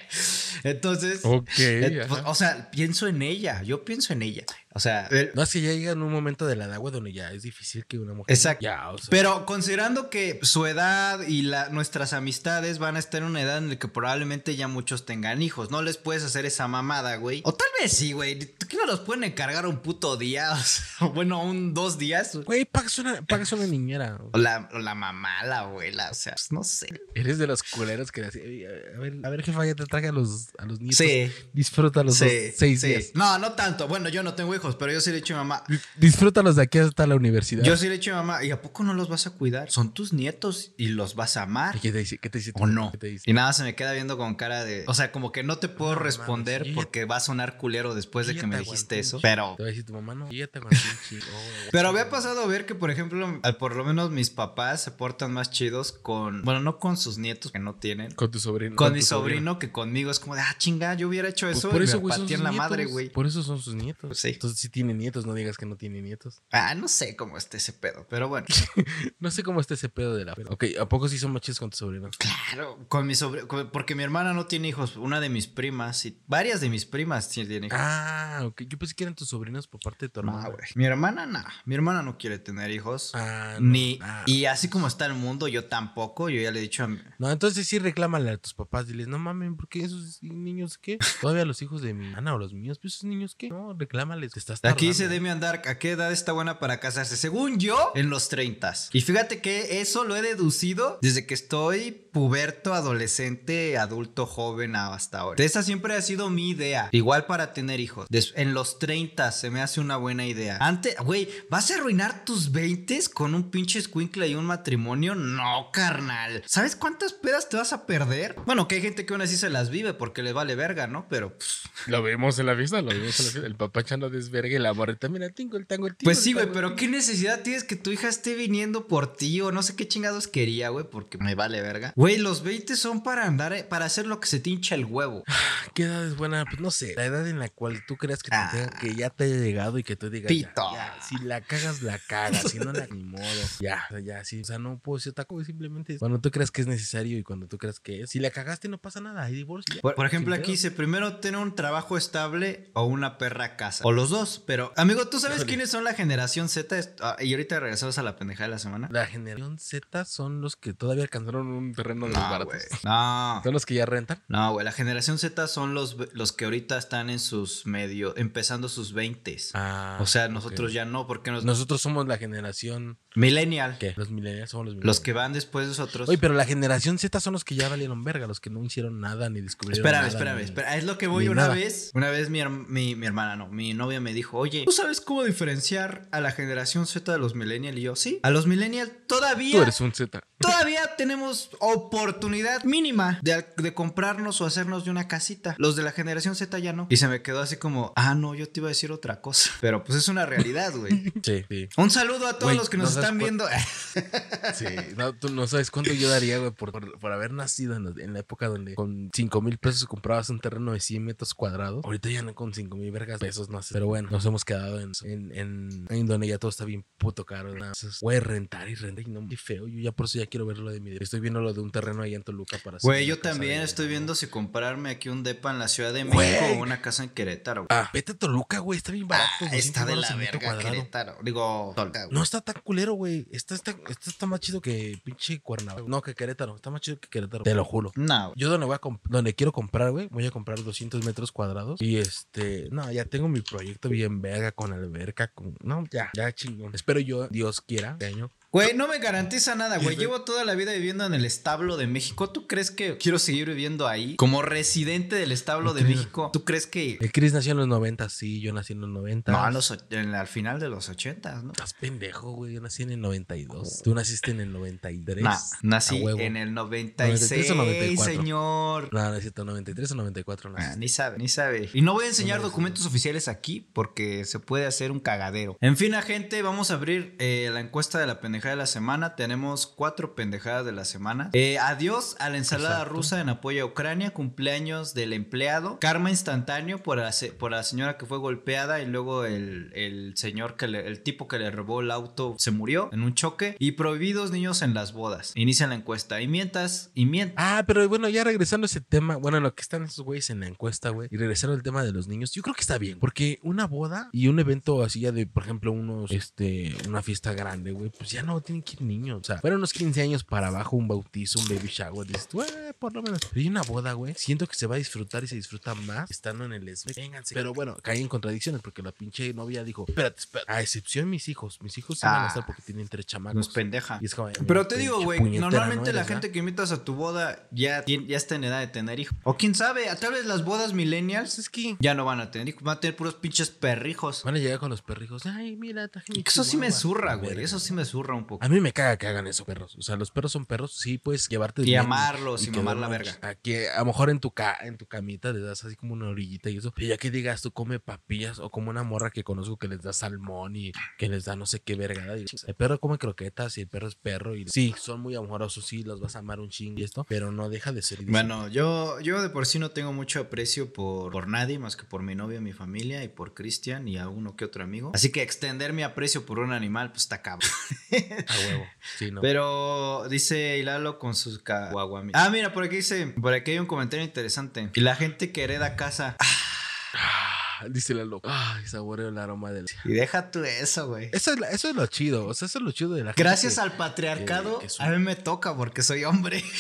[SPEAKER 1] Entonces,
[SPEAKER 2] Ok,
[SPEAKER 1] eh, pues, o sea, pienso en ella, yo pienso en ella. O sea, el-
[SPEAKER 2] No es que ya llega en un momento de la edad, güey, donde ya es difícil que una mujer.
[SPEAKER 1] Exacto.
[SPEAKER 2] Ya, o sea.
[SPEAKER 1] Pero considerando que su edad y la, nuestras amistades van a estar en una edad en la que probablemente ya muchos tengan hijos, no les puedes hacer esa mamada, güey. O tal vez sí, güey. ¿Tú ¿Qué no los pueden encargar un puto día? O sea, bueno, un dos días.
[SPEAKER 2] Güey, pagas una, pagas una niñera.
[SPEAKER 1] O la, o la mamá, la abuela, o sea, pues, no sé.
[SPEAKER 2] Eres de los culeros que le "Ey, A ver, a ver, jefa, ya te traje a los, a los nietos.
[SPEAKER 1] Sí.
[SPEAKER 2] Disfrútalos
[SPEAKER 1] Sí,
[SPEAKER 2] los seis
[SPEAKER 1] sí.
[SPEAKER 2] días.
[SPEAKER 1] No, no tanto. Bueno, yo no tengo hijos, pero yo sí le he dicho a mi mamá.
[SPEAKER 2] Di- Disfrútalos de aquí hasta la universidad.
[SPEAKER 1] Yo sí le he dicho a mi mamá, ¿y a poco no los vas a cuidar? Son tus nietos y los vas a amar.
[SPEAKER 2] ¿Y ¿Qué te dice? ¿Qué te dice?
[SPEAKER 1] ¿O no?
[SPEAKER 2] ¿Qué te dice?
[SPEAKER 1] Y nada, se me queda viendo con cara de... O sea, como que no te puedo
[SPEAKER 2] No,
[SPEAKER 1] responder porque va a sonar culero después de que me
[SPEAKER 2] te
[SPEAKER 1] dijiste
[SPEAKER 2] aguanté
[SPEAKER 1] eso. Pero...
[SPEAKER 2] Te va a decir tu mamá, no, yo te aguanté. Oh,
[SPEAKER 1] Pero había pasado a ver que, por ejemplo, por lo menos mis papás se portan más chidos con... Bueno, no con sus nietos que no tienen.
[SPEAKER 2] Con tu sobrino.
[SPEAKER 1] Con, mi sobrino que conmigo es como de, ah, chinga, yo hubiera hecho
[SPEAKER 2] Pues
[SPEAKER 1] eso
[SPEAKER 2] por
[SPEAKER 1] y
[SPEAKER 2] eso,
[SPEAKER 1] me
[SPEAKER 2] güey,
[SPEAKER 1] en la
[SPEAKER 2] nietos.
[SPEAKER 1] madre, güey.
[SPEAKER 2] Por eso son sus nietos.
[SPEAKER 1] Pues sí.
[SPEAKER 2] Entonces, si tiene nietos, no digas que no tiene nietos.
[SPEAKER 1] Ah, no sé cómo está ese pedo, pero bueno.
[SPEAKER 2] No sé cómo está ese pedo de la. Ok, ¿a poco sí son chidos con tus sobrinos?
[SPEAKER 1] Claro, con mi sobrino, porque mi hermana no tiene hijos, una de mis primas y varias de mis primas sí tienen hijos.
[SPEAKER 2] Ah, ok. Yo pensé que eran tus sobrinos por parte de tu hermana.
[SPEAKER 1] No, güey. Mi hermana, no. Mi hermana no quiere tener hijos.
[SPEAKER 2] Ah, no.
[SPEAKER 1] Ni.
[SPEAKER 2] Ah.
[SPEAKER 1] Y así como está el mundo, yo tampoco. Yo ya le he dicho a mi.
[SPEAKER 2] No, entonces sí reclámale a tus papás. Diles, no mames, ¿por qué esos niños qué? Todavía los hijos de mi hermana o los míos, pues esos niños qué? No, reclámales, te estás
[SPEAKER 1] Aquí dice
[SPEAKER 2] tardando.
[SPEAKER 1] Demian Dark, ¿a qué edad está buena para casarse? Según yo, en los 30. Y fíjate que eso lo he deducido desde que estoy puberto, adolescente, adulto, joven hasta ahora. Esa siempre ha sido mi idea. Igual para tener hijos. Des- en los 30 se me hace una buena idea. Antes, güey, ¿vas a arruinar tus 20 con un pinche escuincle y un matrimonio? No, carnal. ¿Sabes cuántas pedas te vas a perder? Bueno, que hay gente que aún así se las vive porque le vale verga, ¿no? Pero, pues,
[SPEAKER 2] Lo vemos en la fiesta, lo vemos en la fiesta. El papá echando desvergue la morrita, mira, tingo el tango, el tingo.
[SPEAKER 1] Pues sí, güey, pero ¿qué necesidad tienes que tu hija esté viniendo por ti o no sé qué chingados quería, güey? Porque me vale verga. Güey, los 20 son para andar, eh, para hacer lo que se te hincha el huevo.
[SPEAKER 2] tingo. ¿Qué edad es buena? Pues no sé, la edad en la cual tú creas que, te
[SPEAKER 1] Ah.
[SPEAKER 2] tenga- que ya te haya llegado y que tú digas,
[SPEAKER 1] Pito.
[SPEAKER 2] ya, si la cagas, la cagas, si no la ni modo. Ya, ya, sí, o sea, no puedo ser taco, simplemente es cuando tú creas que es necesario y cuando tú creas que es. Si la cagaste, no pasa nada, hay divorcio.
[SPEAKER 1] Por, por ejemplo, aquí dice primero tener un trabajo estable o una perra casa. O los dos. Pero, amigo, ¿tú sabes
[SPEAKER 2] Híjole.
[SPEAKER 1] quiénes son la generación Z? Ah, y ahorita regresamos a la pendejada de la semana.
[SPEAKER 2] La generación Z son los que todavía alcanzaron un terreno de los
[SPEAKER 1] No,
[SPEAKER 2] baratos.
[SPEAKER 1] güey. No.
[SPEAKER 2] Son los que ya rentan.
[SPEAKER 1] No, güey, la generación Z son los, los que ahorita están en sus medio, empezando sus 20.
[SPEAKER 2] Ah,
[SPEAKER 1] o sea, nosotros ya no, porque nos...
[SPEAKER 2] Nosotros somos la generación.
[SPEAKER 1] Millennial.
[SPEAKER 2] ¿Qué? Los millennials somos los millennials.
[SPEAKER 1] Los que van después de nosotros.
[SPEAKER 2] Oye, pero la generación Z son los que ya valieron verga, los que no hicieron nada ni descubrieron
[SPEAKER 1] Espérame,
[SPEAKER 2] nada.
[SPEAKER 1] espérame, espérame. Es lo que voy una
[SPEAKER 2] nada.
[SPEAKER 1] vez. Una vez mi, mi, mi hermana, no, mi novia me dijo, oye, ¿tú sabes cómo diferenciar a la generación Z de los millennials? Y yo, sí. A los millennials todavía...
[SPEAKER 2] Tú eres un Z.
[SPEAKER 1] Todavía tenemos oportunidad mínima de, de comprarnos o hacernos de una casita. Los de la generación Z ya no. Y se me quedó así como, ah, no, yo te iba a decir otra cosa. Pero pues es una realidad, güey.
[SPEAKER 2] Sí, sí.
[SPEAKER 1] Un saludo a todos los que nos
[SPEAKER 2] no
[SPEAKER 1] están viendo.
[SPEAKER 2] Sí, no, tú no sabes cuánto yo daría, güey, por, por, por haber nacido en, la- en la época donde con 5 mil pesos comprabas un terreno de 100 metros cuadrados. Ahorita ya no con 5 mil vergas pesos, no sé. Pero bueno, nos hemos quedado en, en, en, en donde ya todo está bien puto caro. ¿no? Entonces, voy a rentar y rentar y no, qué feo. Yo ya por eso ya quiero ver lo de mi. Estoy viendo lo de un terreno ahí en Toluca para hacer
[SPEAKER 1] Güey, yo también
[SPEAKER 2] de-
[SPEAKER 1] estoy viendo si comprarme aquí un depa en la Ciudad de
[SPEAKER 2] Güey.
[SPEAKER 1] México o una casa en Querétaro.
[SPEAKER 2] Ah, vete a Toluca, güey, está bien barato.
[SPEAKER 1] Ah,
[SPEAKER 2] 200
[SPEAKER 1] está de la verga
[SPEAKER 2] cuadrado.
[SPEAKER 1] Querétaro. Digo, Toluca, güey.
[SPEAKER 2] No está tan culero, güey. Está, está, está, está más chido que pinche Cuernavaca. No, que Querétaro. Está más chido que Querétaro. Te lo juro.
[SPEAKER 1] No, güey.
[SPEAKER 2] Yo donde voy a donde quiero comprar, güey, voy a comprar 200 metros cuadrados. Y este, no, ya tengo mi proyecto bien verga con alberca, con... No, ya, ya chingón. Espero yo, Dios quiera, este año,
[SPEAKER 1] Güey, no me garantiza nada, güey. Llevo toda la vida viviendo en el establo de México. ¿Tú crees que quiero seguir viviendo ahí? Como residente del establo de México, ¿tú crees que...
[SPEAKER 2] El Chris nació en los 90, sí, yo nací en los 90.
[SPEAKER 1] No, a los, och- en- al final de los 80, ¿no?
[SPEAKER 2] Estás pendejo, güey. Yo nací en el 92. Tú naciste en el 93.
[SPEAKER 1] Nah, nací en el
[SPEAKER 2] 93
[SPEAKER 1] 96,
[SPEAKER 2] o 94.
[SPEAKER 1] señor.
[SPEAKER 2] No, no es cierto, 93 o 94
[SPEAKER 1] Ah,
[SPEAKER 2] naciste.
[SPEAKER 1] ni sabe, ni sabe. Y no voy a enseñar documentos oficiales aquí porque se puede hacer un cagadero. En fin, gente, vamos a abrir eh, la encuesta de la pendejada de la semana. Tenemos cuatro pendejadas de la semana. Eh, adiós a la ensalada
[SPEAKER 2] Exacto.
[SPEAKER 1] rusa en apoyo a Ucrania. Cumpleaños del empleado. Karma instantáneo por la, por la señora que fue golpeada y luego el, el señor que le, el tipo que le robó el auto se murió en un choque. Y prohibidos niños en las bodas. Inicia la encuesta. Y mientras, y mientras.
[SPEAKER 2] Ah, pero bueno, ya regresando a ese tema, bueno, en lo que están esos güeyes en la encuesta, güey, y regresando al tema de los niños, yo creo que está bien, porque una boda y un evento así ya de, por ejemplo, unos, este, una fiesta grande, güey, pues ya no tienen que ir niños, o sea, fueron unos 15 años para abajo, un bautizo, un baby shower, dices, tú, "Eh, por lo menos, pero hay una boda, güey, siento que se va a disfrutar y se disfruta más estando en el esme, vénganse, pero bueno, caí en contradicciones, porque la pinche novia dijo, espérate, espérate, a excepción mis hijos, mis hijos sí van a
[SPEAKER 1] Ah.
[SPEAKER 2] estar porque tienen tres chamacos.
[SPEAKER 1] No pendeja.
[SPEAKER 2] Y es como,
[SPEAKER 1] Pero te digo, güey, normalmente
[SPEAKER 2] ¿no
[SPEAKER 1] la gente que invitas a tu boda ya, ya está en edad de tener hijos. O quién sabe, tal vez las bodas millennials
[SPEAKER 2] es que
[SPEAKER 1] ya no van a tener hijos, van a tener puros pinches perrijos.
[SPEAKER 2] Van a llegar con los perrijos. Ay, mira, mi
[SPEAKER 1] Eso sí me
[SPEAKER 2] chihuahua".
[SPEAKER 1] zurra, güey. Eso sí me zurra un poco.
[SPEAKER 2] A mí me caga que hagan eso, perros. O sea, los perros son perros, sí puedes llevarte
[SPEAKER 1] Y
[SPEAKER 2] bien
[SPEAKER 1] amarlos y
[SPEAKER 2] que
[SPEAKER 1] mamar la verga.
[SPEAKER 2] Aquí, a lo mejor en tu ca en tu camita les das así como una orillita y eso. Pero ya que digas tú come papillas o como una morra que conozco que les da salmón y que les da no sé qué vergada. digo, el perro come croquetas y el perro es perro y sí, son muy amorosos, sí, los vas a amar un ching y esto, pero no deja de ser.
[SPEAKER 1] Bueno, yo, yo de por sí no tengo mucho aprecio por, por nadie más que por mi novia, mi familia y por Cristian y a uno que otro amigo. Así que extender mi aprecio por un animal, pues está cabrón.
[SPEAKER 2] a huevo. Sí, no.
[SPEAKER 1] Pero dice Hilalo con sus caguaguamis. Ah, mira, por aquí dice, por aquí hay un comentario interesante. Y la gente que hereda casa.
[SPEAKER 2] Ah, dice la loca. Ay, saboreo el aroma del.
[SPEAKER 1] Y deja tú eso, güey.
[SPEAKER 2] Eso es, la- eso es lo chido. O sea, eso es lo chido de la gente.
[SPEAKER 1] Gracias al patriarcado,
[SPEAKER 2] que
[SPEAKER 1] a mí me toca porque soy hombre.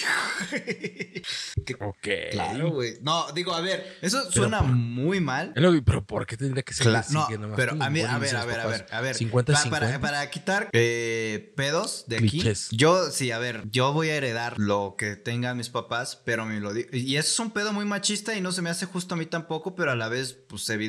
[SPEAKER 2] Ok.
[SPEAKER 1] claro, güey. No, digo, a ver, eso suena
[SPEAKER 2] por-
[SPEAKER 1] muy mal.
[SPEAKER 2] Que- Pero ¿por qué tendría que ser
[SPEAKER 1] Cla-
[SPEAKER 2] así?
[SPEAKER 1] no,
[SPEAKER 2] Que nomás
[SPEAKER 1] pero a mí, a ver, a ver, a ver, a ver.
[SPEAKER 2] 50
[SPEAKER 1] Pa-
[SPEAKER 2] 50.
[SPEAKER 1] Para, para quitar eh, pedos de aquí.
[SPEAKER 2] Clichés.
[SPEAKER 1] Yo, sí, a ver, yo voy a heredar lo que tengan mis papás, pero me lo digo. Y eso es un pedo muy machista y no se me hace justo a mí tampoco, pero a la vez, pues evidentemente.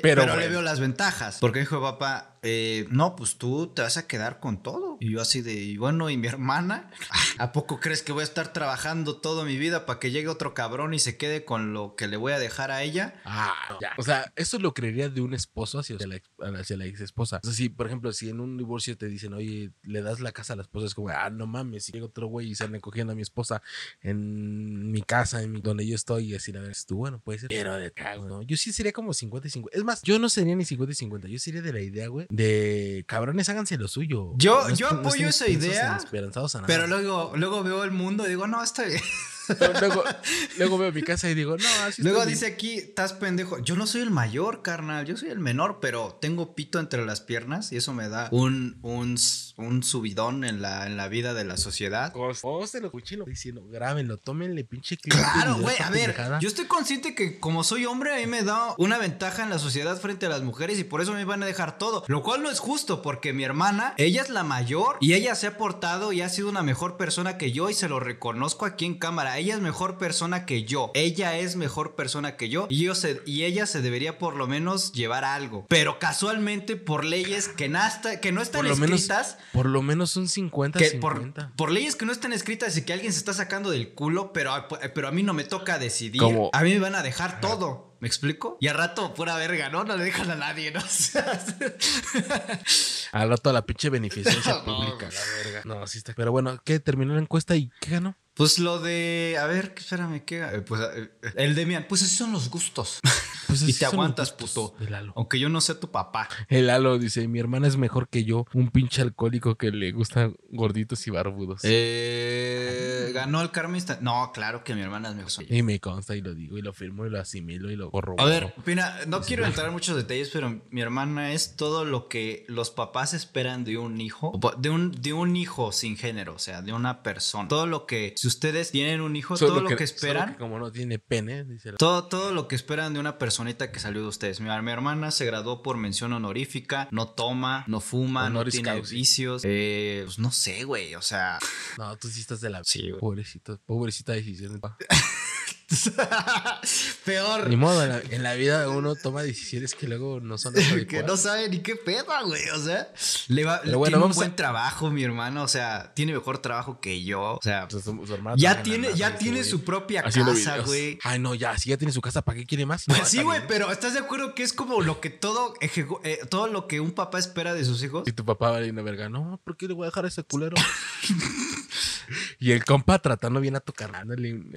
[SPEAKER 2] Pero,
[SPEAKER 1] Pero, le veo las ventajas. Porque dijo papá, eh, no, pues tú te vas a quedar con todo. Y yo así de, y bueno, ¿y mi hermana? ¿A poco crees que voy a estar trabajando toda mi vida para que llegue otro cabrón y se quede con lo que le voy a dejar a ella?
[SPEAKER 2] Ah, ya. O sea, eso lo creería de un esposo hacia la, ex- hacia la ex esposa. O sea, si, por ejemplo, si en un divorcio te dicen, oye, le das la casa a la esposa, es como, ah, no mames, si llega otro güey y se cogiendo a mi esposa en mi casa, en mi- donde yo estoy, y así, la verdad, tú, bueno, puede ser. Pero de cago, ¿no? Yo sí sería como 50 y 50. Es más, yo no sería ni 50 y 50. Yo sería de la idea, güey, de cabrones, háganse lo suyo.
[SPEAKER 1] Yo-
[SPEAKER 2] No
[SPEAKER 1] yo
[SPEAKER 2] no
[SPEAKER 1] apoyo esa idea,
[SPEAKER 2] ni esperanzados a nada.
[SPEAKER 1] Pero luego, luego veo el mundo y digo, no, está bien.
[SPEAKER 2] Luego, luego veo mi casa y digo, no, así
[SPEAKER 1] Luego
[SPEAKER 2] estoy
[SPEAKER 1] dice aquí, estás pendejo. Yo no soy el mayor, carnal. Yo soy el menor, pero tengo pito entre las piernas y eso me da un, un, un subidón en la, en la vida de la sociedad.
[SPEAKER 2] Póstelo, cuchillo. Diciendo, grábenlo, tómenle pinche clip
[SPEAKER 1] Claro, güey, a ver,
[SPEAKER 2] pendejada.
[SPEAKER 1] yo estoy consciente que como soy hombre, a mí me da una ventaja en la sociedad frente a las mujeres y por eso me van a dejar todo. Lo cual no es justo porque mi hermana, ella es la mayor y ella se ha portado y ha sido una mejor persona que yo y se lo reconozco aquí en cámara. Ella es mejor persona que yo. Ella es mejor persona que yo y, yo se- y ella se debería por lo menos llevar algo. Pero casualmente por leyes que, nasta- que no están
[SPEAKER 2] por lo menos,
[SPEAKER 1] escritas...
[SPEAKER 2] por lo menos un 50
[SPEAKER 1] Que
[SPEAKER 2] 50.
[SPEAKER 1] por, por leyes que no están escritas y que alguien se está sacando del culo, pero, a- pero a mí no me toca decidir. A mí me van a dejar todo. ¿Me explico? Y a rato, pura verga, ¿no? No le dejan a nadie, ¿no? O sea,
[SPEAKER 2] Al rato la pinche beneficencia
[SPEAKER 1] No,
[SPEAKER 2] pública, la verga. No, sí está. Pero bueno, ¿qué? Terminó la encuesta y ¿qué ganó?
[SPEAKER 1] Pues lo de. A ver, espérame, ¿qué? Eh, Pues eh, el de Mian. Pues así son los gustos.
[SPEAKER 2] Pues
[SPEAKER 1] y te aguantas, puto. Aunque yo no sé tu papá.
[SPEAKER 2] El Lalo dice, mi hermana es mejor que yo, un pinche alcohólico que le gustan gorditos y barbudos.
[SPEAKER 1] Eh, ganó el instant- No, claro que mi hermana es mejor.
[SPEAKER 2] Y me consta y lo digo y lo firmo y lo asimilo y lo corroboro.
[SPEAKER 1] A ver, Pina, no quiero entrar en muchos detalles, pero mi hermana es todo lo que los papás esperan de un hijo, de un, de un hijo sin género, o sea, de una persona. Todo lo que, si ustedes tienen un hijo, todo lo que, esperan.
[SPEAKER 2] como no tiene pene, dice
[SPEAKER 1] todo, todo lo que esperan de una personita que salió de ustedes. Mi, mi hermana se graduó por mención honorífica, no toma, no fuma, no tiene vicios. Eh, pues no sé, güey, o sea.
[SPEAKER 2] No, tú sí estás de la.
[SPEAKER 1] Sí, güey.
[SPEAKER 2] Pobrecito, pobrecita decisión.
[SPEAKER 1] Peor.
[SPEAKER 2] Ni modo, en la, vida uno toma decisiones que luego no son
[SPEAKER 1] Que no sabe ni qué pedo, güey. O sea, le va, bueno, tiene un buen trabajo, mi hermano. O sea, tiene mejor trabajo que yo. O sea, ya tiene, ya tiene su propia casa, güey.
[SPEAKER 2] Ay, no, ya, si ya tiene su casa, ¿para qué quiere más?
[SPEAKER 1] Pues sí, güey, pero ¿estás de acuerdo que es como lo que todo, eh, todo lo que un papá espera de sus hijos?
[SPEAKER 2] Y tu papá va a una verga, no, ¿por qué le voy a dejar a ese culero? y el compa tratando bien a tu carnal,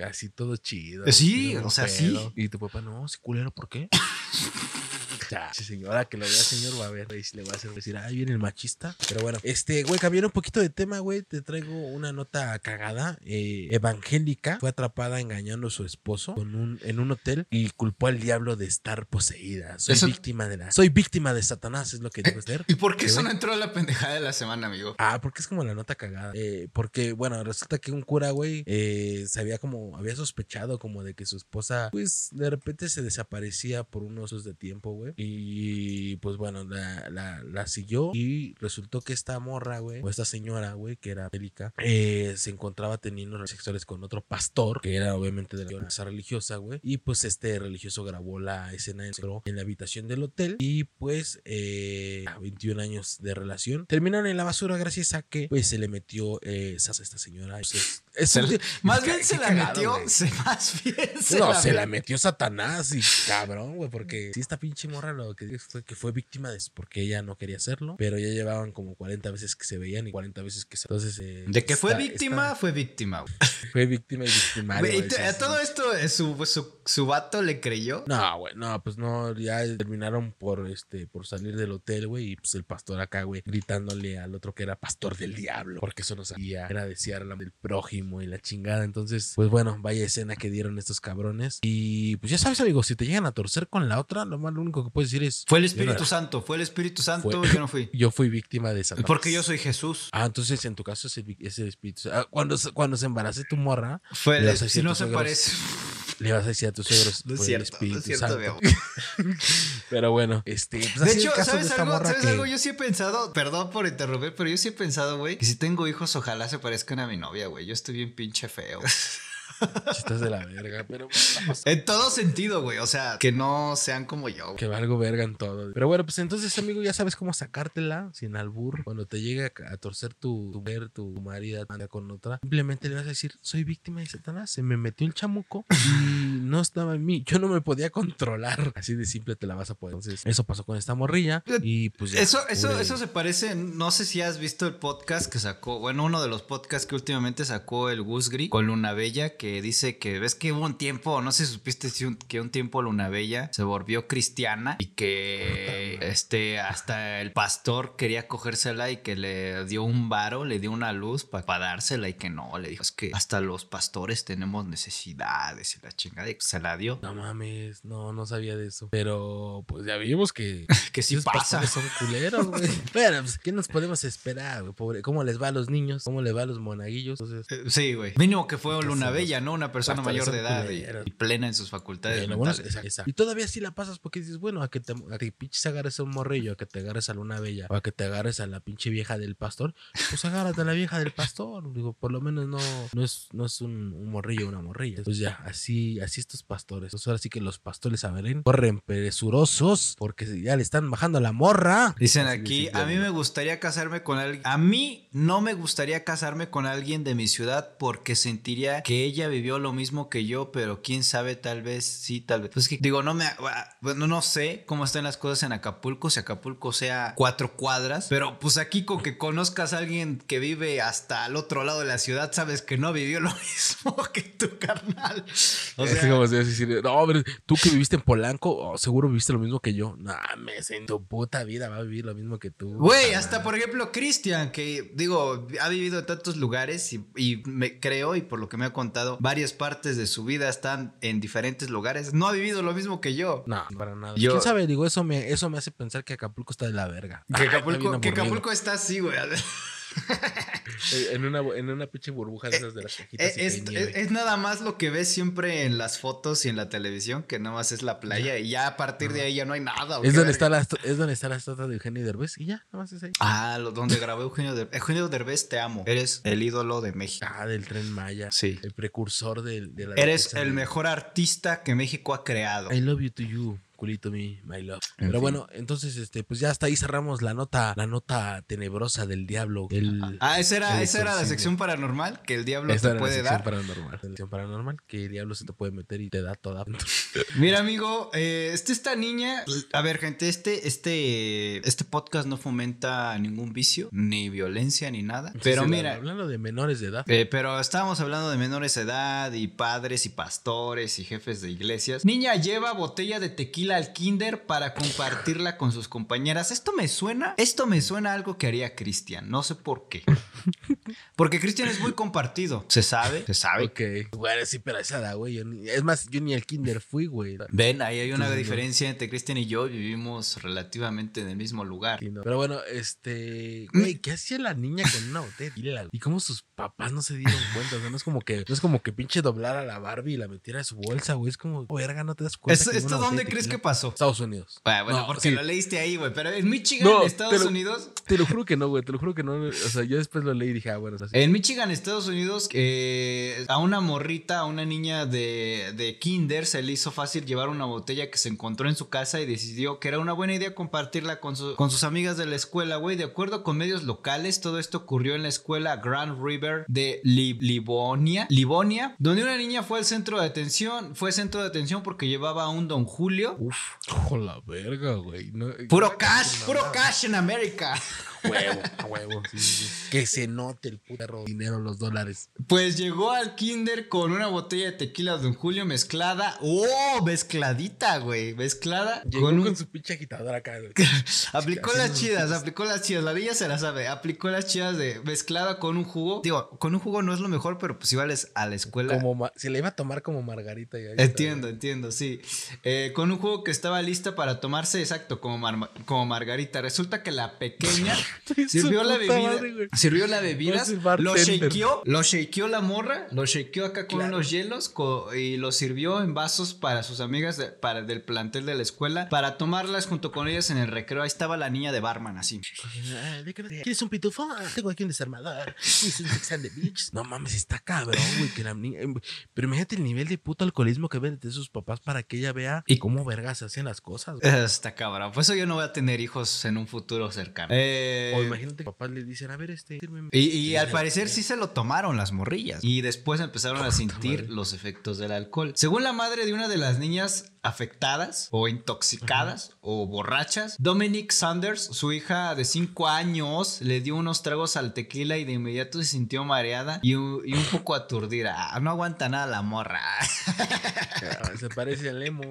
[SPEAKER 2] así todo chido.
[SPEAKER 1] Sí, o sea, sí.
[SPEAKER 2] Y tu papá, no, ese culero, ¿por qué? Ya, señora, que lo vea, señor, va a ver, le va a hacer decir, ay, viene el machista. Pero bueno, este, güey, cambiando un poquito de tema, güey, te traigo una nota cagada. Eh, evangélica fue atrapada engañando a su esposo con un, en un hotel y culpó al diablo de estar poseída. Soy víctima de la. Soy víctima de Satanás, es lo que digo ser.
[SPEAKER 1] ¿Y por qué eso no entró a la pendejada de la semana, amigo?
[SPEAKER 2] Ah, porque es como la nota cagada. Eh, porque, bueno, resulta que un cura, güey, eh, se había como, había sospechado como de que su esposa, pues, de repente se desaparecía por unos de tiempo, güey. Y pues bueno, la, la, siguió y resultó que esta morra, güey, o esta señora, güey, que era médica, eh, se encontraba teniendo relaciones sexuales con otro pastor, que era obviamente de la casa religiosa, güey. Y pues este religioso grabó la escena en la habitación del hotel y pues eh, a 21 años de relación terminaron en la basura gracias a que pues se le metió eh, a esta señora.
[SPEAKER 1] más bien se la metió, se, más bien se
[SPEAKER 2] no, se la metió Satanás y cabrón, güey, porque si esta pinche morra lo que fue que fue víctima de eso, porque ella no quería hacerlo, pero ya llevaban como 40 veces que se veían y 40 veces que se... Entonces... Eh,
[SPEAKER 1] de que fue víctima, fue víctima.
[SPEAKER 2] fue víctima y víctima.
[SPEAKER 1] ¿A todo esto eh, su, su, su, vato le creyó?
[SPEAKER 2] No, güey, no, pues no, ya terminaron por, este, por salir del hotel, güey, y pues el pastor acá, güey, gritándole al otro que era pastor del diablo, porque eso no sabía, era desear la del prójimo y la chingada. Entonces, pues bueno, vaya escena que dieron estos cabrones. Y pues ya sabes, amigo, si te llegan a torcer con la otra, lo más lo único que puedes decir es.
[SPEAKER 1] Fue el Espíritu Santo, fue el Espíritu Santo, yo no fui.
[SPEAKER 2] Yo fui víctima de esa.
[SPEAKER 1] Porque yo soy Jesús.
[SPEAKER 2] Ah, entonces en tu caso es el, Espíritu Santo. Ah, cuando, cuando se embarace tu morra.
[SPEAKER 1] Fue el, si no se parece.
[SPEAKER 2] Le vas a decir a tus suegros.
[SPEAKER 1] No es cierto, no es cierto,
[SPEAKER 2] Pero bueno, este.
[SPEAKER 1] Pues de hecho, ¿sabes, algo, ¿sabes algo? Yo sí he pensado, perdón por interrumpir, pero yo sí he pensado, güey, que si tengo hijos, ojalá se parezcan a mi novia, güey. Yo estoy bien pinche feo.
[SPEAKER 2] Estás de la verga, pero.
[SPEAKER 1] En todo sentido, güey. O sea, que no sean como yo.
[SPEAKER 2] Que valgo verga en todo. Pero bueno, pues entonces, amigo, ya sabes cómo sacártela sin albur. Cuando te llegue a, torcer tu, tu ver, tu marido anda con otra, simplemente le vas a decir: Soy víctima de Satanás. Se me metió el chamuco y no estaba en mí. Yo no me podía controlar. Así de simple te la vas a poder. Entonces, eso pasó con esta morrilla. Y pues ya.
[SPEAKER 1] Eso, eso, eso se parece. No sé si has visto el podcast que sacó. Bueno, uno de los podcasts que últimamente sacó el Gusgri con Luna Bella, que dice que ves que hubo un tiempo, no sé si supiste que un tiempo Luna Bella se volvió cristiana y que este hasta el pastor quería cogérsela y que le dio un varo, le dio una luz para dársela y que no, le dijo es que hasta los pastores tenemos necesidades y la chingada y se la dio.
[SPEAKER 2] No mames, no, no sabía de eso. Pero pues ya vimos que
[SPEAKER 1] que sí pasa.
[SPEAKER 2] Son culeros, güey. Bueno, pues, ¿qué nos podemos esperar, güey? Pobre, ¿cómo les va a los niños? ¿Cómo les va a los monaguillos?
[SPEAKER 1] Eh, sí, güey. Mínimo que fue Luna Bella, ¿no? Una persona mayor de edad y, plena en sus facultades.
[SPEAKER 2] y todavía sí la pasas porque dices, bueno, a que te a que pinches agarres a un morrillo, a que te agarres a Luna Bella, o a que te agarres a la pinche vieja del pastor, pues agárrate a la vieja del pastor. Digo, por lo menos no, no es, no es un, un morrillo, una morrilla. Pues ya, así, así estos pastores. Pues ahora sí que los pastores a Belén corren presurosos porque ya le están bajando la morra.
[SPEAKER 1] Dicen aquí, a mí me gustaría casarme con alguien. A mí no me gustaría casarme con alguien de mi ciudad porque sentiría que ella vivió lo mismo que yo, pero quién sabe, tal vez sí, tal vez. Pues que digo, no me, bueno, no sé cómo están las cosas en Acapulco, si Acapulco sea cuatro cuadras, pero pues aquí con que conozcas a alguien que vive hasta el otro lado de la ciudad, sabes que no vivió lo mismo que tu carnal.
[SPEAKER 2] O sea, como decir, no, hombre, tú que viviste en Polanco, oh, seguro viviste lo mismo que yo. No, me en tu puta vida va a vivir lo mismo que tú.
[SPEAKER 1] Güey, hasta por ejemplo, Cristian, que digo, ha vivido en tantos lugares y, y me creo, y por lo que me ha contado, pasado varias partes de su vida, están en diferentes lugares. No ha vivido lo mismo que yo.
[SPEAKER 2] No, para nada.
[SPEAKER 1] Yo-
[SPEAKER 2] ¿Quién sabe? Digo, eso me, eso me hace pensar que Acapulco está de la verga.
[SPEAKER 1] Que Acapulco, que. Acapulco está así, güey.
[SPEAKER 2] Eh, En una, en una pinche burbuja de esas de las cajitas. y que
[SPEAKER 1] Es,
[SPEAKER 2] hay
[SPEAKER 1] es- es nada más lo que ves siempre en las fotos y en la televisión, que nada más es la playa y ya a partir de ahí ya no hay nada. ¿o
[SPEAKER 2] Es donde, está la, es donde está la estatua de Eugenio Derbez y ya, nada más es ahí.
[SPEAKER 1] Ah, lo, donde grabé Eugenio Derbez. Eugenio Derbez, te amo. Eres el ídolo de México.
[SPEAKER 2] Ah, del tren Maya.
[SPEAKER 1] Sí.
[SPEAKER 2] El precursor de la
[SPEAKER 1] Eres el
[SPEAKER 2] de-
[SPEAKER 1] mejor artista que México ha creado.
[SPEAKER 2] I love you to you, culito me, my love.
[SPEAKER 1] En
[SPEAKER 2] Pero
[SPEAKER 1] fin.
[SPEAKER 2] bueno, entonces, este, pues ya hasta ahí cerramos la nota, la nota tenebrosa del diablo. El,
[SPEAKER 1] Ah, esa era,
[SPEAKER 2] el
[SPEAKER 1] esa era la sección paranormal que el diablo
[SPEAKER 2] Esta
[SPEAKER 1] te
[SPEAKER 2] era la
[SPEAKER 1] puede
[SPEAKER 2] sección
[SPEAKER 1] dar.
[SPEAKER 2] paranormal. La sección paranormal que el diablo se te puede meter y te da toda.
[SPEAKER 1] Mira, amigo, eh, este, esta niña. A ver, gente, este, este, este podcast no fomenta ningún vicio, ni violencia, ni nada. Pero
[SPEAKER 2] Sí,
[SPEAKER 1] mira,
[SPEAKER 2] Hablando de menores de edad.
[SPEAKER 1] Eh, pero estábamos hablando de menores de edad y padres y pastores y jefes de iglesias. Niña lleva botella de tequila al kinder para compartirla con sus compañeras. Esto me suena, esto me suena a algo que haría Cristian. No sé por qué. Porque Cristian es muy compartido. Se sabe, se sabe.
[SPEAKER 2] Ok. Bueno, sí, pero esa edad, güey. Es más, yo ni al kinder fui, güey.
[SPEAKER 1] Ven, ahí hay una
[SPEAKER 2] Sí,
[SPEAKER 1] diferencia entre Cristian y yo. Vivimos relativamente en el mismo lugar.
[SPEAKER 2] Sí, no. Pero bueno, este. Güey, ¿qué hacía la niña con una botella de? Y cómo sus papás no se dieron cuenta. O sea, no es como que, no es como que pinche doblara a la Barbie y la metiera en su bolsa, güey. Es como, verga, no te das cuenta.
[SPEAKER 1] ¿Esto,
[SPEAKER 2] que
[SPEAKER 1] esto dónde
[SPEAKER 2] de
[SPEAKER 1] crees que
[SPEAKER 2] tequila-
[SPEAKER 1] pasó?
[SPEAKER 2] Estados Unidos.
[SPEAKER 1] Ah, bueno,
[SPEAKER 2] No,
[SPEAKER 1] porque
[SPEAKER 2] sí.
[SPEAKER 1] lo leíste ahí, güey. Pero en Michigan,
[SPEAKER 2] No,
[SPEAKER 1] Estados
[SPEAKER 2] lo-
[SPEAKER 1] Unidos,
[SPEAKER 2] Te lo juro que no, güey. Te lo juro que no. O sea, yo después lo leí y dije, ah, bueno, es así.
[SPEAKER 1] En Michigan, Estados Unidos, eh, a una morrita, a una niña de, de kinder, se le hizo fácil llevar una botella que se encontró en su casa y decidió que era una buena idea compartirla con, su- con sus amigas de la escuela, güey. De acuerdo con medios locales, todo esto ocurrió en la escuela Grand River de Li- Livonia, Livonia, donde una niña fue al centro de atención, fue centro de atención porque llevaba a un Don Julio.
[SPEAKER 2] Uf, ojo la verga, güey. No,
[SPEAKER 1] Puro cash, puro cash en América.
[SPEAKER 2] Huevo, a huevo. sí, sí, sí. Que se note el puto dinero, los dólares.
[SPEAKER 1] Pues llegó al kinder con una botella de tequila Don Julio mezclada. ¡Oh! Mezcladita, güey. Mezclada.
[SPEAKER 2] Llegó
[SPEAKER 1] con
[SPEAKER 2] con,
[SPEAKER 1] un-
[SPEAKER 2] su pinche agitadora acá, güey.
[SPEAKER 1] Aplicó las chidas, aplicó las chidas. La niña se la sabe. Aplicó las chidas de mezclada con un jugo. Digo, con un jugo no es lo mejor, pero pues igual es a la escuela.
[SPEAKER 2] Como se le iba a tomar como margarita. está,
[SPEAKER 1] Entiendo, entiendo, sí. Eh, con un jugo que estaba lista para tomarse, exacto, como, mar- como margarita. Resulta que la pequeña. sirvió la bebida.
[SPEAKER 2] madre,
[SPEAKER 1] sirvió la bebida. Lo shakeó. Lo shakeó la morra. Lo shakeó acá con
[SPEAKER 2] Claro.
[SPEAKER 1] unos hielos. co- y lo sirvió en vasos para sus amigas de- para, del plantel de la escuela. Para tomarlas junto con ellas en el recreo. Ahí estaba la niña de barman, así.
[SPEAKER 2] Ah, ¿de qué no- ¿Quieres un pitufo? Ah, Tengo aquí un desarmador. No mames, está cabrón, güey. Que la niña. em, Pero imagínate el nivel de puto alcoholismo que ven de sus papás para que ella vea
[SPEAKER 1] Y-
[SPEAKER 2] cómo vergas hacen las cosas. güey.
[SPEAKER 1] Está cabrón. Por eso yo no voy a tener hijos en un futuro cercano. Eh,
[SPEAKER 2] O imagínate que papás le dicen, a ver, este. sírveme".
[SPEAKER 1] Y, al parecer sí se lo tomaron las morrillas. Y después empezaron a sentir
[SPEAKER 2] madre.
[SPEAKER 1] los efectos del alcohol. Según la madre de una de las niñas afectadas o intoxicadas o borrachas, Dominic Sanders, su hija de 5 años, le dio unos tragos al tequila y de inmediato se sintió mareada y, un- y un poco aturdida. Ah, no aguanta nada la morra.
[SPEAKER 2] Se parece al emo.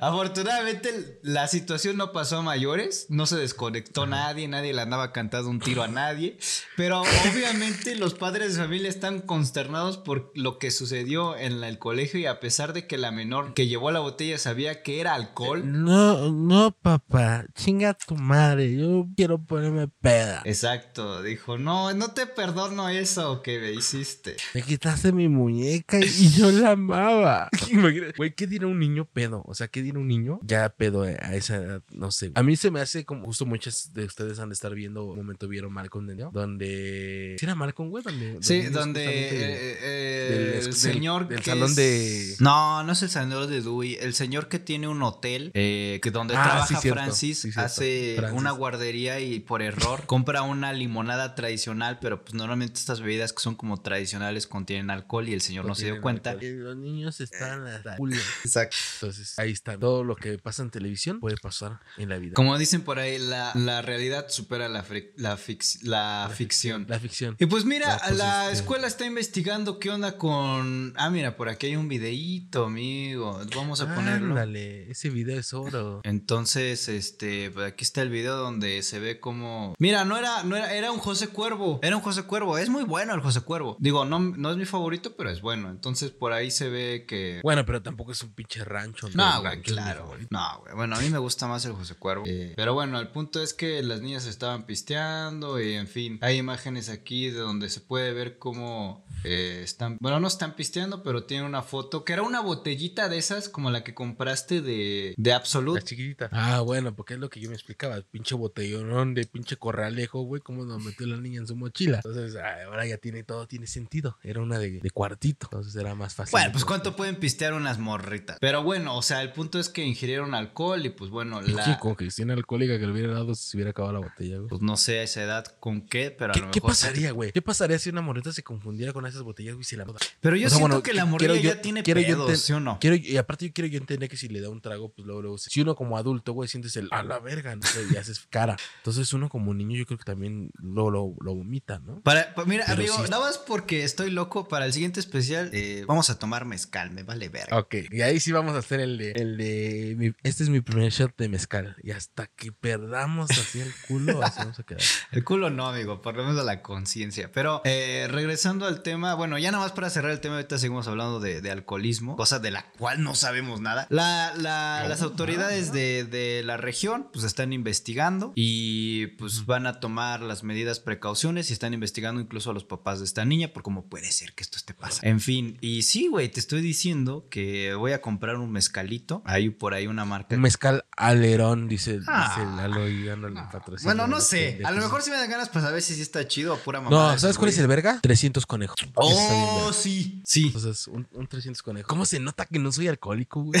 [SPEAKER 1] Afortunadamente la situación no pasó a mayores, no se desconectó nadie, nadie le andaba cantando un tiro a nadie, pero obviamente los padres de familia están consternados por lo que sucedió en el colegio y a pesar de que la menor que llevó la botella sabía que era alcohol.
[SPEAKER 2] No, no, papá. Chinga tu madre. Yo quiero ponerme peda.
[SPEAKER 1] Exacto, dijo, no, no te perdono eso que me hiciste.
[SPEAKER 2] Me quitaste mi muñeca y yo la amaba. Imagínate, Güey, ¿qué dirá un niño pedo? O sea, ¿qué dirá un niño ya pedo a esa edad? No sé. A mí se me hace como justo muchos de ustedes han de estar viendo un momento vieron Malcolm de Donde. ¿Sí era Malcolm, güey? Donde,
[SPEAKER 1] Sí, donde eh, eh,
[SPEAKER 2] del-
[SPEAKER 1] el
[SPEAKER 2] del-
[SPEAKER 1] señor
[SPEAKER 2] del
[SPEAKER 1] que
[SPEAKER 2] salón
[SPEAKER 1] es-
[SPEAKER 2] de-
[SPEAKER 1] No, no es el salón de Dewey, el señor que tiene un hotel eh, que donde
[SPEAKER 2] Ah,
[SPEAKER 1] trabaja
[SPEAKER 2] sí, cierto.
[SPEAKER 1] Francis
[SPEAKER 2] Sí,
[SPEAKER 1] hace
[SPEAKER 2] Francis.
[SPEAKER 1] una guardería y por error compra una limonada tradicional, pero pues normalmente estas bebidas que son como tradicionales contienen alcohol y el señor no se dio cuenta.
[SPEAKER 2] alcohol. Los niños están hasta culo.
[SPEAKER 1] Exacto.
[SPEAKER 2] Entonces, ahí está. Todo lo que pasa en televisión puede pasar en la vida.
[SPEAKER 1] Como dicen por ahí, la, la realidad supera la, la, fix- la ficción.
[SPEAKER 2] La ficción.
[SPEAKER 1] Y pues mira,
[SPEAKER 2] pues,
[SPEAKER 1] la
[SPEAKER 2] este-
[SPEAKER 1] escuela está investigando qué onda con... Ah, mira, por aquí hay un videíto, amigo. Vamos a
[SPEAKER 2] Ah,
[SPEAKER 1] poner... verlo.
[SPEAKER 2] Ándale, ese video es oro.
[SPEAKER 1] Entonces, este, pues aquí está el video donde se ve como. Mira, no era, no era, era un José Cuervo. Era un José Cuervo. Es muy bueno el José Cuervo. Digo, no, no es mi favorito, pero es bueno. Entonces, por ahí se ve que.
[SPEAKER 2] Bueno, pero tampoco es un pinche rancho.
[SPEAKER 1] No, güey, claro. No, güey. Bueno, a mí me gusta más el José Cuervo. Eh, pero bueno, el punto es que las niñas estaban pisteando y en fin. Hay imágenes aquí de donde se puede ver cómo eh, están. Bueno, no están pisteando, pero tienen una foto que era una botellita de esas como la que compraste de, de
[SPEAKER 2] La
[SPEAKER 1] Absolut.
[SPEAKER 2] chiquitita. Ah, bueno, porque es lo que yo me explicaba. Pinche botellón de pinche corralejo, güey. ¿Cómo nos metió la niña en su mochila? Entonces, ah, ahora ya tiene todo, tiene sentido. Era una de, de cuartito. Entonces era más fácil.
[SPEAKER 1] Bueno, pues cuánto pueden pistear unas morritas. Pero bueno, o sea, el punto es que ingirieron alcohol y pues bueno,
[SPEAKER 2] Sí,
[SPEAKER 1] la...
[SPEAKER 2] con Cristina alcohólica que le hubiera dado si se hubiera acabado la botella, güey.
[SPEAKER 1] Pues no sé a esa edad con qué, pero a
[SPEAKER 2] ¿Qué,
[SPEAKER 1] lo
[SPEAKER 2] qué
[SPEAKER 1] mejor...
[SPEAKER 2] pasaría, güey? ¿Qué pasaría si una morrita se confundiera con esas botellas, güey, y se la
[SPEAKER 1] Pero yo
[SPEAKER 2] O sea,
[SPEAKER 1] siento
[SPEAKER 2] bueno,
[SPEAKER 1] que la
[SPEAKER 2] yo-
[SPEAKER 1] ya tiene
[SPEAKER 2] yo
[SPEAKER 1] pedos,
[SPEAKER 2] enten-
[SPEAKER 1] ¿sí o no?
[SPEAKER 2] Quiero, y aparte yo quiero yo entender que si le da un trago, pues luego, luego si uno como adulto, güey, sientes el a la verga, no sé, y haces cara. Entonces uno como niño yo creo que también lo, lo, lo vomita, ¿no?
[SPEAKER 1] Para, pa- mira,
[SPEAKER 2] Pero
[SPEAKER 1] amigo,
[SPEAKER 2] sí.
[SPEAKER 1] nada más porque estoy loco para el siguiente especial. eh, vamos a tomar mezcal, me vale verga.
[SPEAKER 2] Ok, y ahí sí vamos a hacer el de, el de mi- este es mi primer shot de mezcal. Y hasta que perdamos así el culo, así vamos a quedar.
[SPEAKER 1] El culo no, amigo, por lo menos la conciencia. Pero eh, regresando al tema, bueno, ya nada más para cerrar el tema, ahorita seguimos hablando de, de alcoholismo, cosa de la cual no sabemos nada. La, la-
[SPEAKER 2] No,
[SPEAKER 1] las autoridades de, de la región pues están investigando y pues van a tomar las medidas precauciones y están investigando incluso a los papás de esta niña por cómo puede ser que esto esté pasando. En fin, y sí, güey, te estoy diciendo que voy a comprar un mezcalito. Hay por ahí una marca
[SPEAKER 2] Un mezcal alerón, dice,
[SPEAKER 1] Ah.
[SPEAKER 2] dice Lalo y dándole patrocinio.
[SPEAKER 1] Bueno, no sé. A lo mejor si me dan ganas para saber si sí está chido o pura mamada.
[SPEAKER 2] No, ¿sabes cuál es el verga? 300 conejos.
[SPEAKER 1] Oh, sí. Sí.
[SPEAKER 2] Entonces, un, un 300 conejos. ¿Cómo se nota que no soy alcohólico, güey?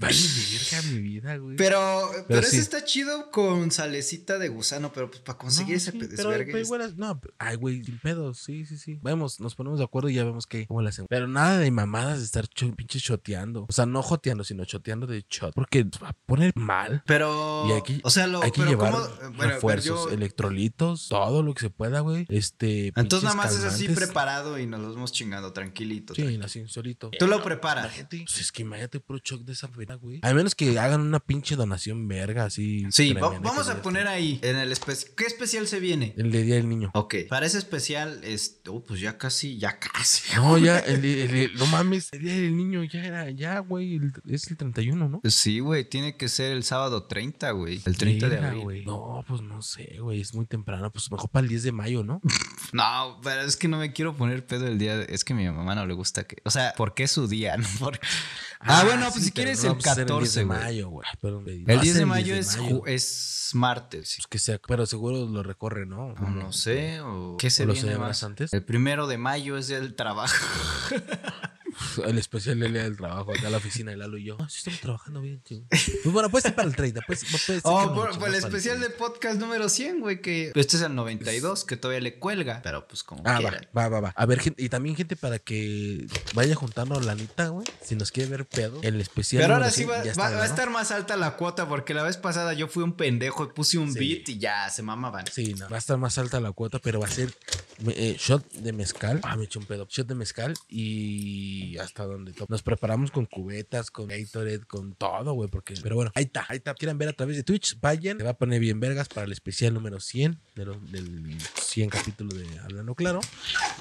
[SPEAKER 2] vale verga mi vida, güey.
[SPEAKER 1] Pero, pero,
[SPEAKER 2] sí.
[SPEAKER 1] ese está chido con salecita de gusano, pero pues para conseguir
[SPEAKER 2] No,
[SPEAKER 1] ese
[SPEAKER 2] sí,
[SPEAKER 1] pe-
[SPEAKER 2] pero,
[SPEAKER 1] es-
[SPEAKER 2] no, ay, güey, sin pedos, sí, sí, sí. Vemos, nos ponemos de acuerdo y ya vemos que cómo le hacemos. Pero nada de mamadas de estar cho- pinche choteando. O sea, no joteando, sino choteando de shot. Porque va a poner mal.
[SPEAKER 1] Pero,
[SPEAKER 2] Y aquí
[SPEAKER 1] o sea, lo,
[SPEAKER 2] hay que
[SPEAKER 1] pero
[SPEAKER 2] llevar
[SPEAKER 1] ¿cómo? Bueno,
[SPEAKER 2] refuerzos,
[SPEAKER 1] yo-
[SPEAKER 2] electrolitos, todo lo que se pueda, güey. Este.
[SPEAKER 1] Entonces nada más es así
[SPEAKER 2] calmantes.
[SPEAKER 1] preparado y nos lo vamos chingando tranquilito.
[SPEAKER 2] Sí,
[SPEAKER 1] tranquilo.
[SPEAKER 2] así, solito.
[SPEAKER 1] Tú lo preparas.
[SPEAKER 2] Imagínate, pues es que imagínate puro shock de esa güey. A menos que hagan una pinche donación verga, así.
[SPEAKER 1] Sí, va- vamos a poner ahí en el. ¿Qué especial se viene?
[SPEAKER 2] El de Día del Niño.
[SPEAKER 1] Ok, para ese especial, es, oh, pues ya casi, ya casi.
[SPEAKER 2] No, ya, el, el- el- no mames, el Día del Niño ya era, ya, güey. el- es el 31, ¿no?
[SPEAKER 1] Sí, güey, tiene que ser el sábado 30, güey. El 30 de abril.
[SPEAKER 2] güey. No, pues no sé, güey. Es muy temprano. Pues mejor para el 10 de mayo, ¿no?
[SPEAKER 1] No, pero es que no me quiero poner pedo el día. de- Es que a mi mamá no le gusta que. O sea, ¿por qué es su día? ¿No? Porque- Ah, bueno, pues si quieres
[SPEAKER 2] no,
[SPEAKER 1] el
[SPEAKER 2] pues era
[SPEAKER 1] 14,
[SPEAKER 2] de
[SPEAKER 1] güey.
[SPEAKER 2] mayo, güey.
[SPEAKER 1] El
[SPEAKER 2] Va a
[SPEAKER 1] 10
[SPEAKER 2] ser
[SPEAKER 1] de mayo es,
[SPEAKER 2] mayo.
[SPEAKER 1] es martes.
[SPEAKER 2] Pues que sea, pero seguro lo recorre, ¿no?
[SPEAKER 1] No sé, o qué se
[SPEAKER 2] ¿O
[SPEAKER 1] viene más?
[SPEAKER 2] antes?
[SPEAKER 1] El primero de mayo es el trabajo.
[SPEAKER 2] El especial del día del trabajo, acá a la oficina de Lalo y yo. Ah, sí, estamos trabajando bien, chico. Pues bueno, puede ser para el 30. Pues, puede ser que
[SPEAKER 1] Oh, por, el especial de
[SPEAKER 2] 30.
[SPEAKER 1] podcast número 100, güey, que este es el 92, que todavía le cuelga, pero pues como
[SPEAKER 2] Ah, va,
[SPEAKER 1] quieran.
[SPEAKER 2] va, va, va. A ver, gente, y también gente para que vaya juntando la nita, güey. Si nos quiere ver pedo, el especial.
[SPEAKER 1] Pero ahora sí
[SPEAKER 2] 100
[SPEAKER 1] va,
[SPEAKER 2] ya
[SPEAKER 1] va-
[SPEAKER 2] está,
[SPEAKER 1] va a estar más alta la cuota porque la vez pasada yo fui un pendejo y puse un
[SPEAKER 2] Sí.
[SPEAKER 1] beat y ya se mamaban.
[SPEAKER 2] Sí, no, va a estar más alta la cuota, pero va a ser eh, shot de mezcal. Ah, me eché un pedo. Shot de mezcal y hasta donde to- nos preparamos con cubetas, con Gatorade, con todo, güey, porque pero bueno, ahí está, ahí está. Quieran ver a través de Twitch, vayan, se va a poner bien vergas para el especial número 100 de lo- del 100 capítulo de Hablando Claro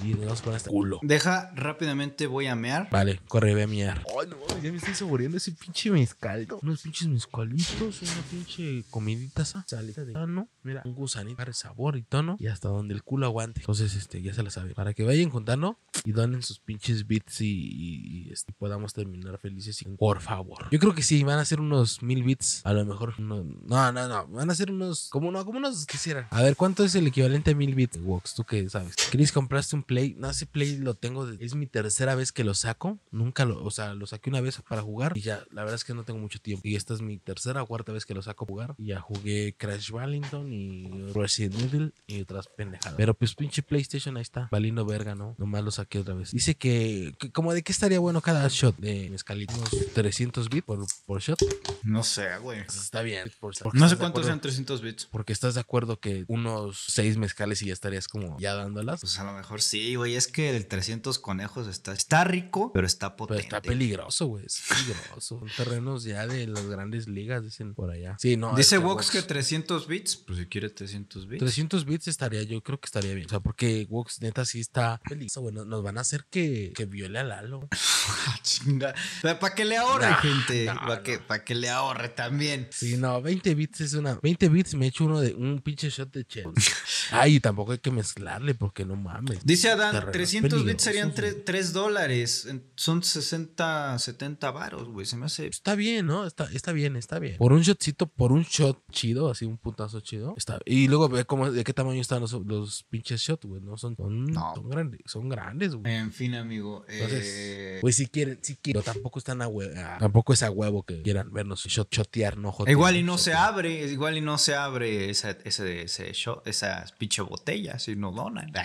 [SPEAKER 2] y nos vamos a poner hasta culo.
[SPEAKER 1] Deja rápidamente, voy a mear.
[SPEAKER 2] Vale, corre, ve a miar. Ay, no, ya me estoy saboreando ese pinche mezcal. Unos pinches mezcalitos, una pinche comidita salita de tono. Mira, un gusanito para el sabor y tono. Y hasta donde el culo aguante. Entonces, este, ya se la sabe. Para que vayan juntando y donen sus pinches bits y, y, este, podamos terminar felices. Y, por favor. Yo creo que sí, van a ser unos mil bits. A lo mejor. no, no, no. Van a ser unos. Como no, como unos quisieran. A ver, ¿cuánto es el equivalente a mil bits? Wox, tú qué sabes. Chris, compraste un play. No, ese play lo tengo. es mi tercera vez que lo saco. Nunca lo. O sea, lo saqué una vez para jugar. Y ya, la verdad es que no tengo mucho tiempo. Y esta es mi tercera o cuarta vez que lo saco a jugar. Y ya jugué Crash Wellington y Resident Evil y otras pendejadas. Pero pues pinche PlayStation ahí está. Valiendo verga, ¿no? Nomás lo saqué otra vez. Dice que, que como ¿de qué estaría bueno cada shot? De mezcalito, unos 300 bits por, por shot.
[SPEAKER 1] No sé, güey.
[SPEAKER 2] Pues está bien. por-
[SPEAKER 1] No sé cuántos sean 300 bits.
[SPEAKER 2] Porque estás de acuerdo que unos 6 mezcales y ya estarías como ya dándolas.
[SPEAKER 1] Pues a lo mejor sí, güey. Es que el 300 conejos está, está rico, pero está
[SPEAKER 2] Pero
[SPEAKER 1] potente.
[SPEAKER 2] está peligroso, güey. Es peligroso. Son terrenos ya de las grandes ligas, dicen por allá. Sí, no.
[SPEAKER 1] Dice Vox que 300 bits. Pues si quiere 300 bits.
[SPEAKER 2] 300 bits estaría, yo creo que estaría bien. O sea, porque Vox neta sí está peligroso, güey. Nos- Nos van a hacer que, que viole a Lalo.
[SPEAKER 1] Ah, chinga. Para que le ahorre,
[SPEAKER 2] No,
[SPEAKER 1] gente.
[SPEAKER 2] no,
[SPEAKER 1] Para que, pa' que le ahorre también.
[SPEAKER 2] Sí, no, 20 bits es una. 20 bits me echo uno de un pinche shot de chel. Ay, y tampoco hay que mezclarle porque no mames.
[SPEAKER 1] Dice Adán,
[SPEAKER 2] Terrenos
[SPEAKER 1] 300 bits serían
[SPEAKER 2] peligrosos,
[SPEAKER 1] 3, dólares. Son 60, 70 varos, güey. Se me hace...
[SPEAKER 2] Está bien, ¿no? Está, está bien, está bien. Por un shotcito, por un shot chido, así un puntazo chido. Está. Y luego ve cómo, de qué tamaño están los, los pinches shots, güey. No son, son,
[SPEAKER 1] No.
[SPEAKER 2] son grandes, son grandes, güey.
[SPEAKER 1] En fin, amigo.
[SPEAKER 2] Entonces,
[SPEAKER 1] eh,
[SPEAKER 2] pues si quieren, si quieren, pero tampoco están a huevo, tampoco es a huevo que quieran vernos shot, shotear, no jotear,
[SPEAKER 1] igual y no se abre, igual y no se abre esa, ese, ese show, esa pinche botella si no donan.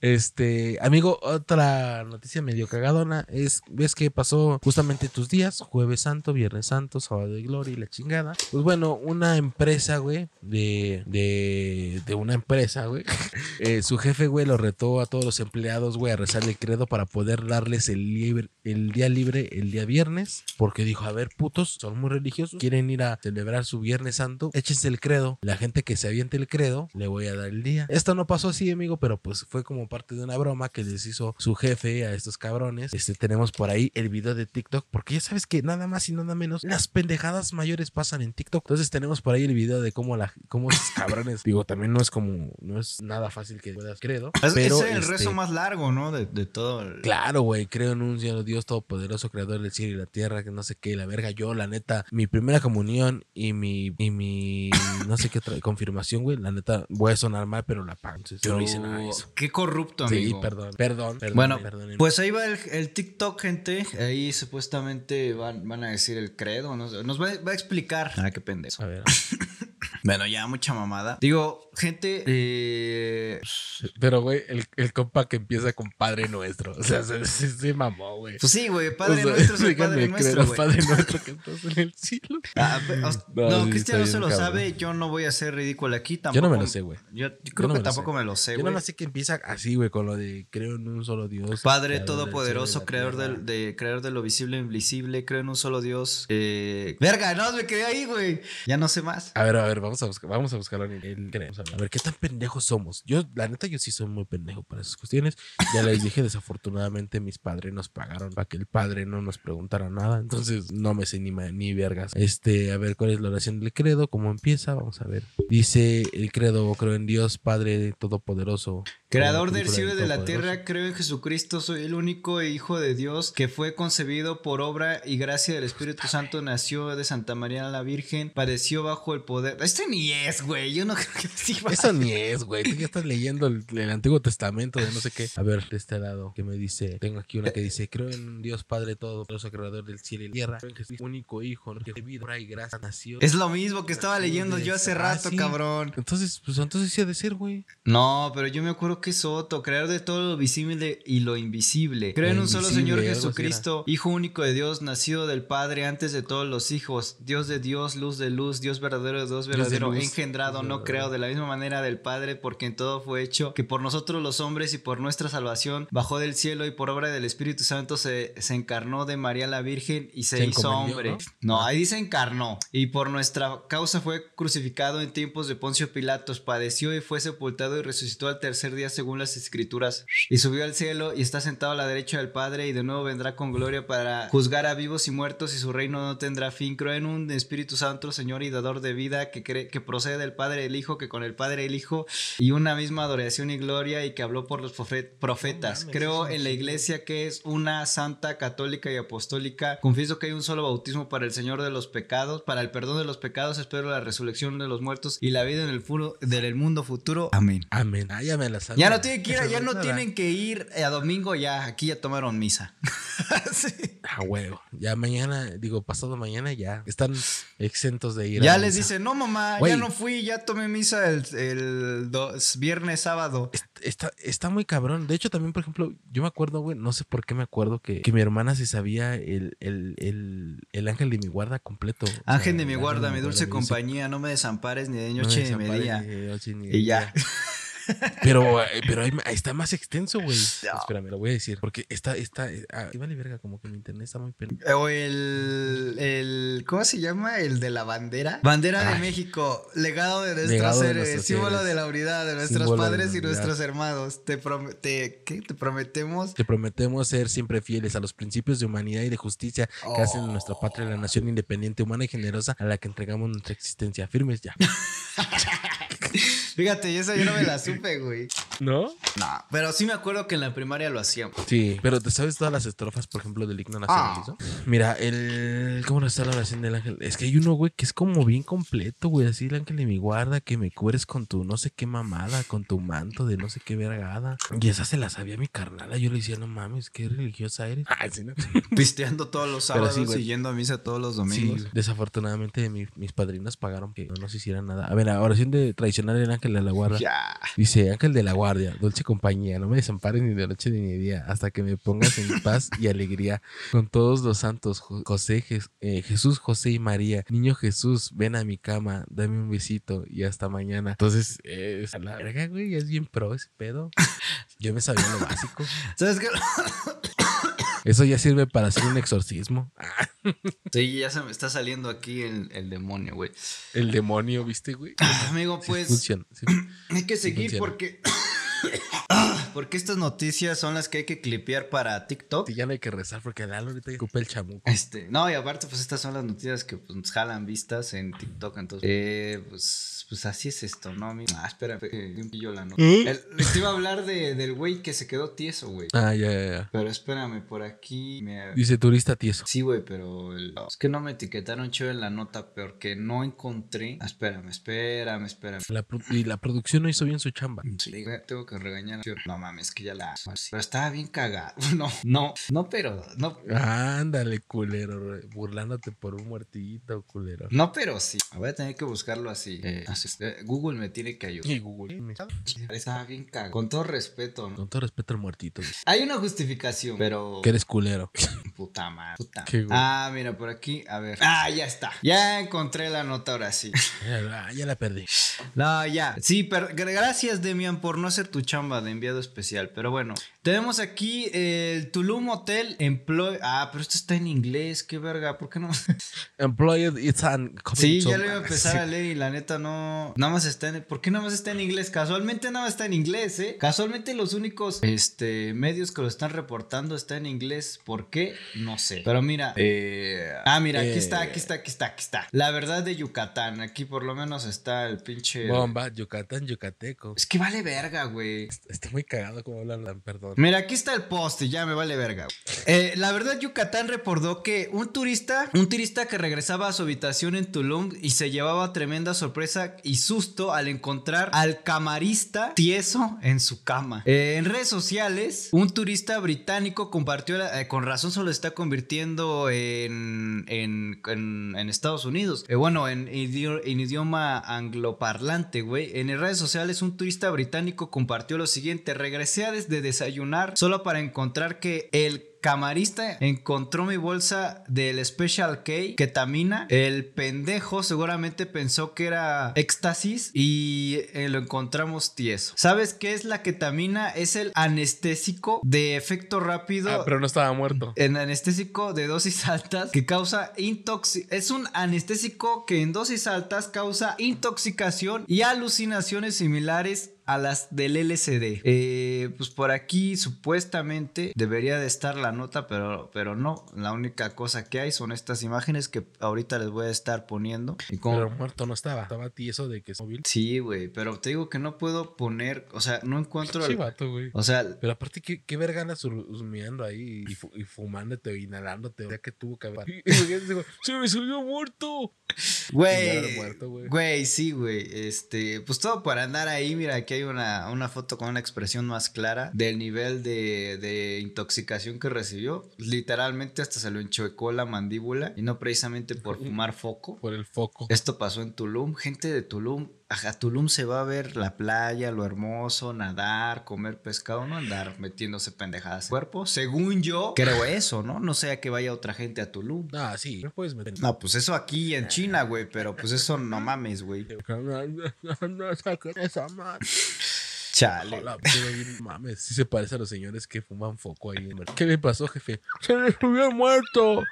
[SPEAKER 2] Este, amigo, otra noticia medio cagadona es, ves que pasó justamente tus días, jueves santo, viernes santo, sábado de gloria y la chingada. Pues bueno, una empresa, güey, de, de, de una empresa, güey, eh, su jefe, güey, lo retó a todos los empleados, güey, a rezar el credo para poder darles el, libre, el día libre el día viernes, porque dijo, a ver, putos, son muy religiosos, quieren ir a celebrar su viernes santo, échense el credo, la gente que se aviente el credo, le voy a dar el día. Esto no pasó así, amigo, pero pues fue como parte de una broma que les hizo su jefe a estos cabrones. Este, tenemos por ahí el video de TikTok, porque ya sabes que nada más y nada menos, las pendejadas mayores pasan en TikTok. Entonces tenemos por ahí el video de cómo la, cómo esos cabrones, digo, también no es como, no es nada fácil que puedas credo.
[SPEAKER 1] Es,
[SPEAKER 2] pero,
[SPEAKER 1] es el
[SPEAKER 2] este,
[SPEAKER 1] rezo más largo, ¿no? De, de todo. el-
[SPEAKER 2] Claro, güey, creo en un solo Dios todopoderoso, creador del cielo y la tierra, que no sé qué, la verga, yo, la neta, mi primera comunión y mi, y mi, no sé qué otra confirmación, güey, la neta, voy a sonar mal, pero la entonces, yo no hice nada de eso.
[SPEAKER 1] Qué corrupto,
[SPEAKER 2] Sí,
[SPEAKER 1] amigo.
[SPEAKER 2] perdón, perdón, perdón.
[SPEAKER 1] Bueno,
[SPEAKER 2] perdónenme.
[SPEAKER 1] pues ahí va el, el TikTok, gente. Ahí supuestamente van, van a decir el credo. no sé, Nos va, va a explicar. Ah, qué pendejo.
[SPEAKER 2] A ver,
[SPEAKER 1] Bueno, ya mucha mamada. Digo, gente, eh,
[SPEAKER 2] pero, güey, el, el compa que empieza con Padre Nuestro, o sea, se, se, se mamó, güey.
[SPEAKER 1] pues sí, güey, Padre
[SPEAKER 2] O sea,
[SPEAKER 1] Nuestro es el Padre Nuestro,
[SPEAKER 2] creo,
[SPEAKER 1] güey.
[SPEAKER 2] Padre Nuestro que estás en el cielo.
[SPEAKER 1] Ah, pe- os-
[SPEAKER 2] No,
[SPEAKER 1] no,
[SPEAKER 2] sí,
[SPEAKER 1] Cristiano
[SPEAKER 2] está
[SPEAKER 1] se lo
[SPEAKER 2] cabrón.
[SPEAKER 1] sabe, yo no voy a ser ridículo aquí tampoco.
[SPEAKER 2] Yo no me lo sé, güey.
[SPEAKER 1] Yo, yo
[SPEAKER 2] Yo
[SPEAKER 1] creo
[SPEAKER 2] no
[SPEAKER 1] que
[SPEAKER 2] me
[SPEAKER 1] tampoco
[SPEAKER 2] sé.
[SPEAKER 1] me lo sé,
[SPEAKER 2] Yo
[SPEAKER 1] güey.
[SPEAKER 2] no sé que empieza así, güey, con lo de creo en un solo Dios.
[SPEAKER 1] Padre todopoderoso, creador del, de, creador de lo visible e invisible, creo en un solo Dios. Eh... Verga, no, me quedé ahí, güey. Ya no sé más.
[SPEAKER 2] A ver, a ver, vamos a buscar, vamos a buscarlo en el vamos a ver, a ver, qué tan pendejos somos. Yo, la neta, yo sí soy muy pendejo para esas cuestiones. Ya les dije, desafortunadamente mis padres nos pagaron para que el padre no nos preguntara nada. Entonces no me sé ni, ni vergas. Este, a ver, ¿cuál es la oración del credo? ¿Cómo empieza? Vamos a ver. Dice el credo, creo en Dios, Padre Todopoderoso.
[SPEAKER 1] Creador del cielo y de la tierra, creo en Jesucristo, soy el único Hijo de Dios que fue concebido por obra y gracia del Espíritu Santo, nació de Santa María la Virgen, padeció bajo el poder. Este ni es, güey. Yo no creo que sí va.
[SPEAKER 2] Eso ni es, güey. Tú ya estás leyendo el, el Antiguo Testamento de no sé qué. A ver, de este lado, que me dice. Tengo aquí una que dice: Creo en un Dios Padre Todopoderoso, creador del cielo y la tierra. Creo en Jesús, único Hijo, ¿no? que de vida y gracia nació.
[SPEAKER 1] Es lo mismo que estaba leyendo yo hace
[SPEAKER 2] Ah,
[SPEAKER 1] rato,
[SPEAKER 2] sí.
[SPEAKER 1] cabrón.
[SPEAKER 2] Entonces, pues entonces sí ha de ser, güey.
[SPEAKER 1] No, pero yo me acuerdo que es Soto, creador de todo lo visible y lo invisible. Creo en un solo Señor
[SPEAKER 2] así
[SPEAKER 1] Jesucristo, Hijo único de Dios, nacido del Padre antes de todos los hijos, Dios de Dios, luz de luz, Dios verdadero de Dios
[SPEAKER 2] de
[SPEAKER 1] verdadero, engendrado, no creo, de la misma manera del Padre, porque en todo fue hecho, que por nosotros los hombres y por nuestra salvación bajó del cielo y por obra del Espíritu Santo se, se encarnó de María la Virgen y se,
[SPEAKER 2] Se
[SPEAKER 1] hizo hombre.
[SPEAKER 2] ¿no?
[SPEAKER 1] No, ahí dice encarnó. Y por nuestra causa fue crucificado en tiempos de Poncio Pilatos, padeció y fue sepultado y resucitó al tercer día según las escrituras. Y subió al cielo y está sentado a la derecha del Padre y de nuevo vendrá con gloria para juzgar a vivos y muertos y su reino no tendrá fin. Creo en un Espíritu Santo, Señor y dador de vida, que, cree, que procede del Padre y el Hijo, que con el Padre y el Hijo y una misma adoración y gloria y que habló por los profe- profetas.
[SPEAKER 2] No
[SPEAKER 1] Creo en la iglesia que es una santa, católica y apostólica. Confieso que hay un solo bautismo para el Señor de los pecados, para el perdón de los pecados. Espero la resurrección de los muertos y la vida en el, furo, del mundo futuro. Amén.
[SPEAKER 2] Amén. Ah, ya me la sabía.
[SPEAKER 1] Ya no tienen que ir, ya no tienen que ir a domingo, ya aquí ya tomaron misa. Sí.
[SPEAKER 2] Ah, huevo. Ya mañana, digo, pasado mañana ya. Están exentos de ir a
[SPEAKER 1] Ya les
[SPEAKER 2] misa.
[SPEAKER 1] dice, no mamá,
[SPEAKER 2] Güey.
[SPEAKER 1] ya no fui, ya tomé misa el, el dos- viernes, sábado.
[SPEAKER 2] Está, está muy cabrón. De hecho, también, por ejemplo, yo me acuerdo, güey, no sé por qué me acuerdo que, que mi hermana se sabía el, el, el, el ángel de mi guarda completo. O sea,
[SPEAKER 1] Ángel de mi
[SPEAKER 2] el
[SPEAKER 1] guarda, mi dulce compañía, no me desampares ni de noche ni de
[SPEAKER 2] desampares
[SPEAKER 1] día.
[SPEAKER 2] ni de noche ni de
[SPEAKER 1] Y ya.
[SPEAKER 2] día. Pero, eh, pero ahí, ahí está más extenso, güey.
[SPEAKER 1] No.
[SPEAKER 2] Espérame, lo voy a decir. Porque está, está, ah, y vale verga, como que mi internet está muy pen...
[SPEAKER 1] O el, el. ¿Cómo se llama? El de la bandera. Bandera de. México. Legado de nuestros
[SPEAKER 2] Legado de nuestros
[SPEAKER 1] símbolo de la unidad de nuestros
[SPEAKER 2] Símbolo
[SPEAKER 1] padres y nuestros hermanos. Te, te- ¿qué? Te prometemos.
[SPEAKER 2] Te prometemos ser siempre fieles a los principios de humanidad y de justicia que hacen nuestra patria la nación independiente, humana y generosa a la que entregamos nuestra existencia. Firmes ya.
[SPEAKER 1] Fíjate, y esa yo no me la supe, güey.
[SPEAKER 2] ¿No?
[SPEAKER 1] No, pero sí me acuerdo que en la primaria lo hacíamos.
[SPEAKER 2] Sí, pero ¿te sabes todas las estrofas, por ejemplo, del himno nacional?
[SPEAKER 1] Ah.
[SPEAKER 2] Mira, el... ¿Cómo está la oración del ángel? Es que hay uno, güey, que es como bien completo, güey. Así el ángel de mi guarda, que me cubres con tu no sé qué mamada, con tu manto de no sé qué vergada. Y esa se la sabía mi carnala. Yo le decía, no mames, qué religiosa eres. Ay, sí, ¿no?
[SPEAKER 1] Pisteando todos los sábados
[SPEAKER 2] sí,
[SPEAKER 1] y yendo a misa todos los
[SPEAKER 2] Sí,
[SPEAKER 1] domingos.
[SPEAKER 2] desafortunadamente mi- mis padrinos pagaron que no nos hicieran nada. A ver, la oración de tradicional del ángel de la guarda.
[SPEAKER 1] Ya.
[SPEAKER 2] Dice, ángel de la guardia, dulce compañía, no me desampares ni de noche ni de día, hasta que me pongas en paz y alegría con todos los santos, Jo- José, eh, Jesús, José y María. Niño Jesús, ven a mi cama, dame un besito y hasta mañana. Entonces, eh, a la verga, güey, es bien pro ese pedo. Yo me sabía lo básico.
[SPEAKER 1] ¿Sabes qué?
[SPEAKER 2] Eso ya sirve para hacer un exorcismo. Ah,
[SPEAKER 1] Sí, ya se me está saliendo aquí el, el demonio, güey.
[SPEAKER 2] el demonio, ¿viste, güey?
[SPEAKER 1] Amigo,
[SPEAKER 2] Sí
[SPEAKER 1] pues
[SPEAKER 2] funciona, sí.
[SPEAKER 1] hay que seguir porque. porque estas noticias son las que hay que clipear para TikTok.
[SPEAKER 2] Sí, ya no hay que rezar porque Lalo ahorita ocupa el chamuco.
[SPEAKER 1] Este, no, y aparte, pues estas son las noticias que pues, nos jalan vistas en TikTok. Entonces, eh, pues, pues así es esto, ¿no? amigo? Ah, espera, eh, un pillo la nota.
[SPEAKER 2] ¿Eh?
[SPEAKER 1] El- te iba a hablar de, del güey que se quedó tieso, güey.
[SPEAKER 2] Ah, ya, ya, ya.
[SPEAKER 1] Pero espérame, por aquí me.
[SPEAKER 2] Dice turista tieso.
[SPEAKER 1] Sí, güey, pero el- es que no me etiquetaron chido en la nota, porque no encontré. Ah, espérame, espérame, espérame.
[SPEAKER 2] La pro- y la producción no hizo bien su chamba.
[SPEAKER 1] Sí, güey, tengo que regañar. No mames, que ya la. Pero estaba bien cagado. No, no, no, pero. No,
[SPEAKER 2] Ándale, culero, re- burlándote por un muertito, culero.
[SPEAKER 1] no, pero sí. Voy a tener que buscarlo así. Eh, así, eh, Google me tiene que ayudar.
[SPEAKER 2] Y Google.
[SPEAKER 1] Estaba bien cagado. Con todo respeto, ¿no?
[SPEAKER 2] Con todo respeto al muertito. güey.
[SPEAKER 1] Hay una justificación, pero.
[SPEAKER 2] Que eres culero.
[SPEAKER 1] Puta madre. Puta.
[SPEAKER 2] Qué güey.
[SPEAKER 1] Ah, mira, por aquí. A ver. Ah, ya está. Ya encontré la nota ahora sí.
[SPEAKER 2] Ya la perdí.
[SPEAKER 1] No, ya. Sí, pero gra- gracias, Demian, por no hacer tu chamba de enviado especial. Pero bueno, tenemos aquí el Tulum Hotel Employ. Ah, pero esto está en inglés, qué verga. ¿Por qué no?
[SPEAKER 2] Employed it's an
[SPEAKER 1] Sí, ya lo iba a empezar a leer y la neta no. Nada más está en. ¿Por qué nada más está en inglés? Casualmente nada más está en inglés, ¿eh? Casualmente los únicos este, medios que lo están reportando está en inglés. ¿Por qué? No sé. Pero mira. eh, Ah, mira, aquí
[SPEAKER 2] Eh.
[SPEAKER 1] está, aquí está, aquí está, aquí está. La verdad de Yucatán. Aquí por lo menos está el pinche.
[SPEAKER 2] Bomba, Yucatán, Yucateco.
[SPEAKER 1] Es que vale verga, güey.
[SPEAKER 2] Estoy muy cagado como hablan, perdón.
[SPEAKER 1] Mira, aquí está el post y ya me vale verga. Eh, la verdad, Yucatán reportó que un turista, un turista que regresaba a su habitación en Tulum y se llevaba tremenda sorpresa y susto al encontrar al camarista tieso en su cama. Eh, en redes sociales, un turista británico compartió, eh, con razón solo está convirtiendo en, en, en- Estados Unidos. Eh, bueno, en, en idioma angloparlante, güey. En redes sociales, un turista británico compartió lo siguiente: regresé a desde desayunar solo para encontrar que el camarista encontró mi bolsa del Special K, ketamina. El pendejo seguramente pensó que era éxtasis y eh, lo encontramos tieso. ¿Sabes qué es la ketamina? Es el anestésico de efecto rápido.
[SPEAKER 2] Ah, pero no estaba muerto.
[SPEAKER 1] En anestésico de dosis altas que causa intoxicación. Es un anestésico que en dosis altas causa intoxicación y alucinaciones similares a las del LCD. Eh, pues por aquí supuestamente debería de estar la nota, pero, pero no. La única cosa que hay son estas imágenes que ahorita les voy a estar poniendo. Y como-
[SPEAKER 2] Pero muerto no estaba. Estaba tieso de que es móvil.
[SPEAKER 1] Sí, güey, pero te digo que no puedo poner, o sea, no encuentro...
[SPEAKER 2] Sí,
[SPEAKER 1] el-
[SPEAKER 2] vato, güey.
[SPEAKER 1] o sea,
[SPEAKER 2] Pero aparte, ¿qué, qué verga andas ahí y, fu- y fumándote o inhalándote? O sea, que tuvo que haber. ¡Se me subió muerto!
[SPEAKER 1] Güey.
[SPEAKER 2] güey,
[SPEAKER 1] sí, güey. Este, pues todo para andar ahí. Mira, aquí hay una, una foto con una expresión más clara del nivel de, de intoxicación que recibió. Literalmente hasta se lo enchuecó la mandíbula y no precisamente por fumar foco.
[SPEAKER 2] Por el foco.
[SPEAKER 1] Esto pasó en Tulum. Gente de Tulum, a Tulum se va a ver la playa, lo hermoso, nadar, comer pescado, no andar metiéndose pendejadas en el cuerpo. Según yo, creo eso, ¿no? No sea que vaya otra gente a Tulum.
[SPEAKER 2] Ah, sí, no puedes meter.
[SPEAKER 1] No, pues eso aquí en China, güey, pero pues eso no mames, güey.
[SPEAKER 2] No esa madre.
[SPEAKER 1] Chale.
[SPEAKER 2] Hola, pero bien, mames, sí se parece a los señores que fuman foco ahí. ¿Qué le pasó, jefe? Se le subió muerto.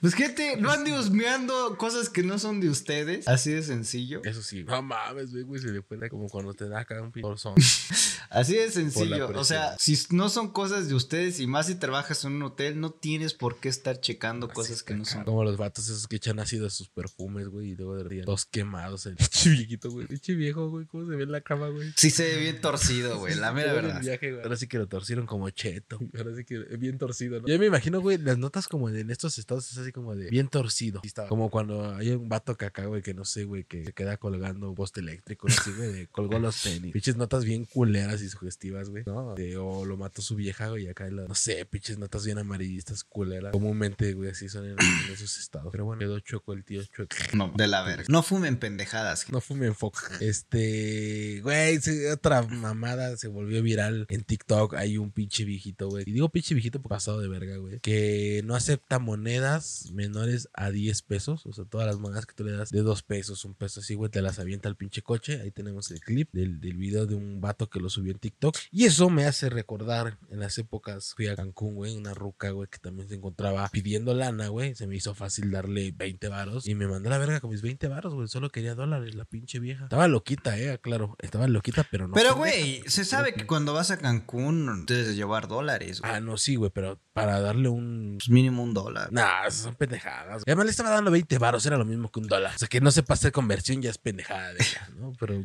[SPEAKER 1] Pues gente, no ande husmeando cosas que no son de ustedes. Así de sencillo.
[SPEAKER 2] Eso sí, no mames, güey, se le fue como cuando te da acá un pinzón.
[SPEAKER 1] Así de sencillo. O sea, si no son cosas de ustedes y más si trabajas en un hotel, no tienes por qué estar checando cosas que no son.
[SPEAKER 2] Como los vatos esos que echan ácido a sus perfumes, güey, y luego de día todos quemados. El viejito, güey. Pinche viejo, güey, cómo se ve en la cama, güey.
[SPEAKER 1] Sí se ve bien torcido, güey, la mera
[SPEAKER 2] el
[SPEAKER 1] verdad.
[SPEAKER 2] viaje. Ahora sí que lo torcieron como cheto. Ahora sí que bien torcido, ¿no? Yo me imagino, güey, las notas como en estos estados es así como de bien torcido. Estaba. Como cuando hay un vato acá, güey, que no sé, güey, que se queda colgando un poste eléctrico, así, güey, de colgó los tenis. Pinches notas bien culeras y sugestivas, güey, ¿no? De, o lo mató su vieja, güey, y acá, la- no sé, pinches notas bien amarillistas, culeras. Comúnmente, güey, así son en, en esos estados. Pero bueno, quedó chueco el tío chueco.
[SPEAKER 1] No, de la verga. No fumen pendejadas.
[SPEAKER 2] No fumen foco. Este, güey, otra mamada se volvió viral en TikTok. Hay un pinche viejito, güey. Y digo pinche viejito por pasado de verga, güey. Que no acepta monedas menores a 10 pesos. O sea, todas las monedas que tú le das de 2 pesos, un peso así, güey, te las avienta al pinche coche. Ahí tenemos el clip del, del video de un vato que lo subió en TikTok. Y eso me hace recordar en las épocas fui a Cancún, güey, una ruca, güey, que también se encontraba pidiendo lana, güey. Se me hizo fácil darle 20 varos y me mandó la verga con mis 20 varos, güey. Solo quería dólares, la pinche vieja. Estaba loquita, eh, claro. Estaba loquita, pero no.
[SPEAKER 1] Pero, güey, se sabe que cuando vas a Cancún debes de llevar dólares, güey.
[SPEAKER 2] Ah, no, sí, güey, pero para darle un.
[SPEAKER 1] Pues mínimo un dólar.
[SPEAKER 2] Nah, son pendejadas. Además le estaba dando 20 varos, era lo mismo que un dólar. O sea, que no sepa hacer conversión ya es pendejada de ella, ¿no? Pero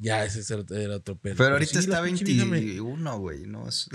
[SPEAKER 2] ya ese era otro- pedo.
[SPEAKER 1] Pero ahorita
[SPEAKER 2] sí,
[SPEAKER 1] está
[SPEAKER 2] pinche vieja me-
[SPEAKER 1] 21, güey, no es...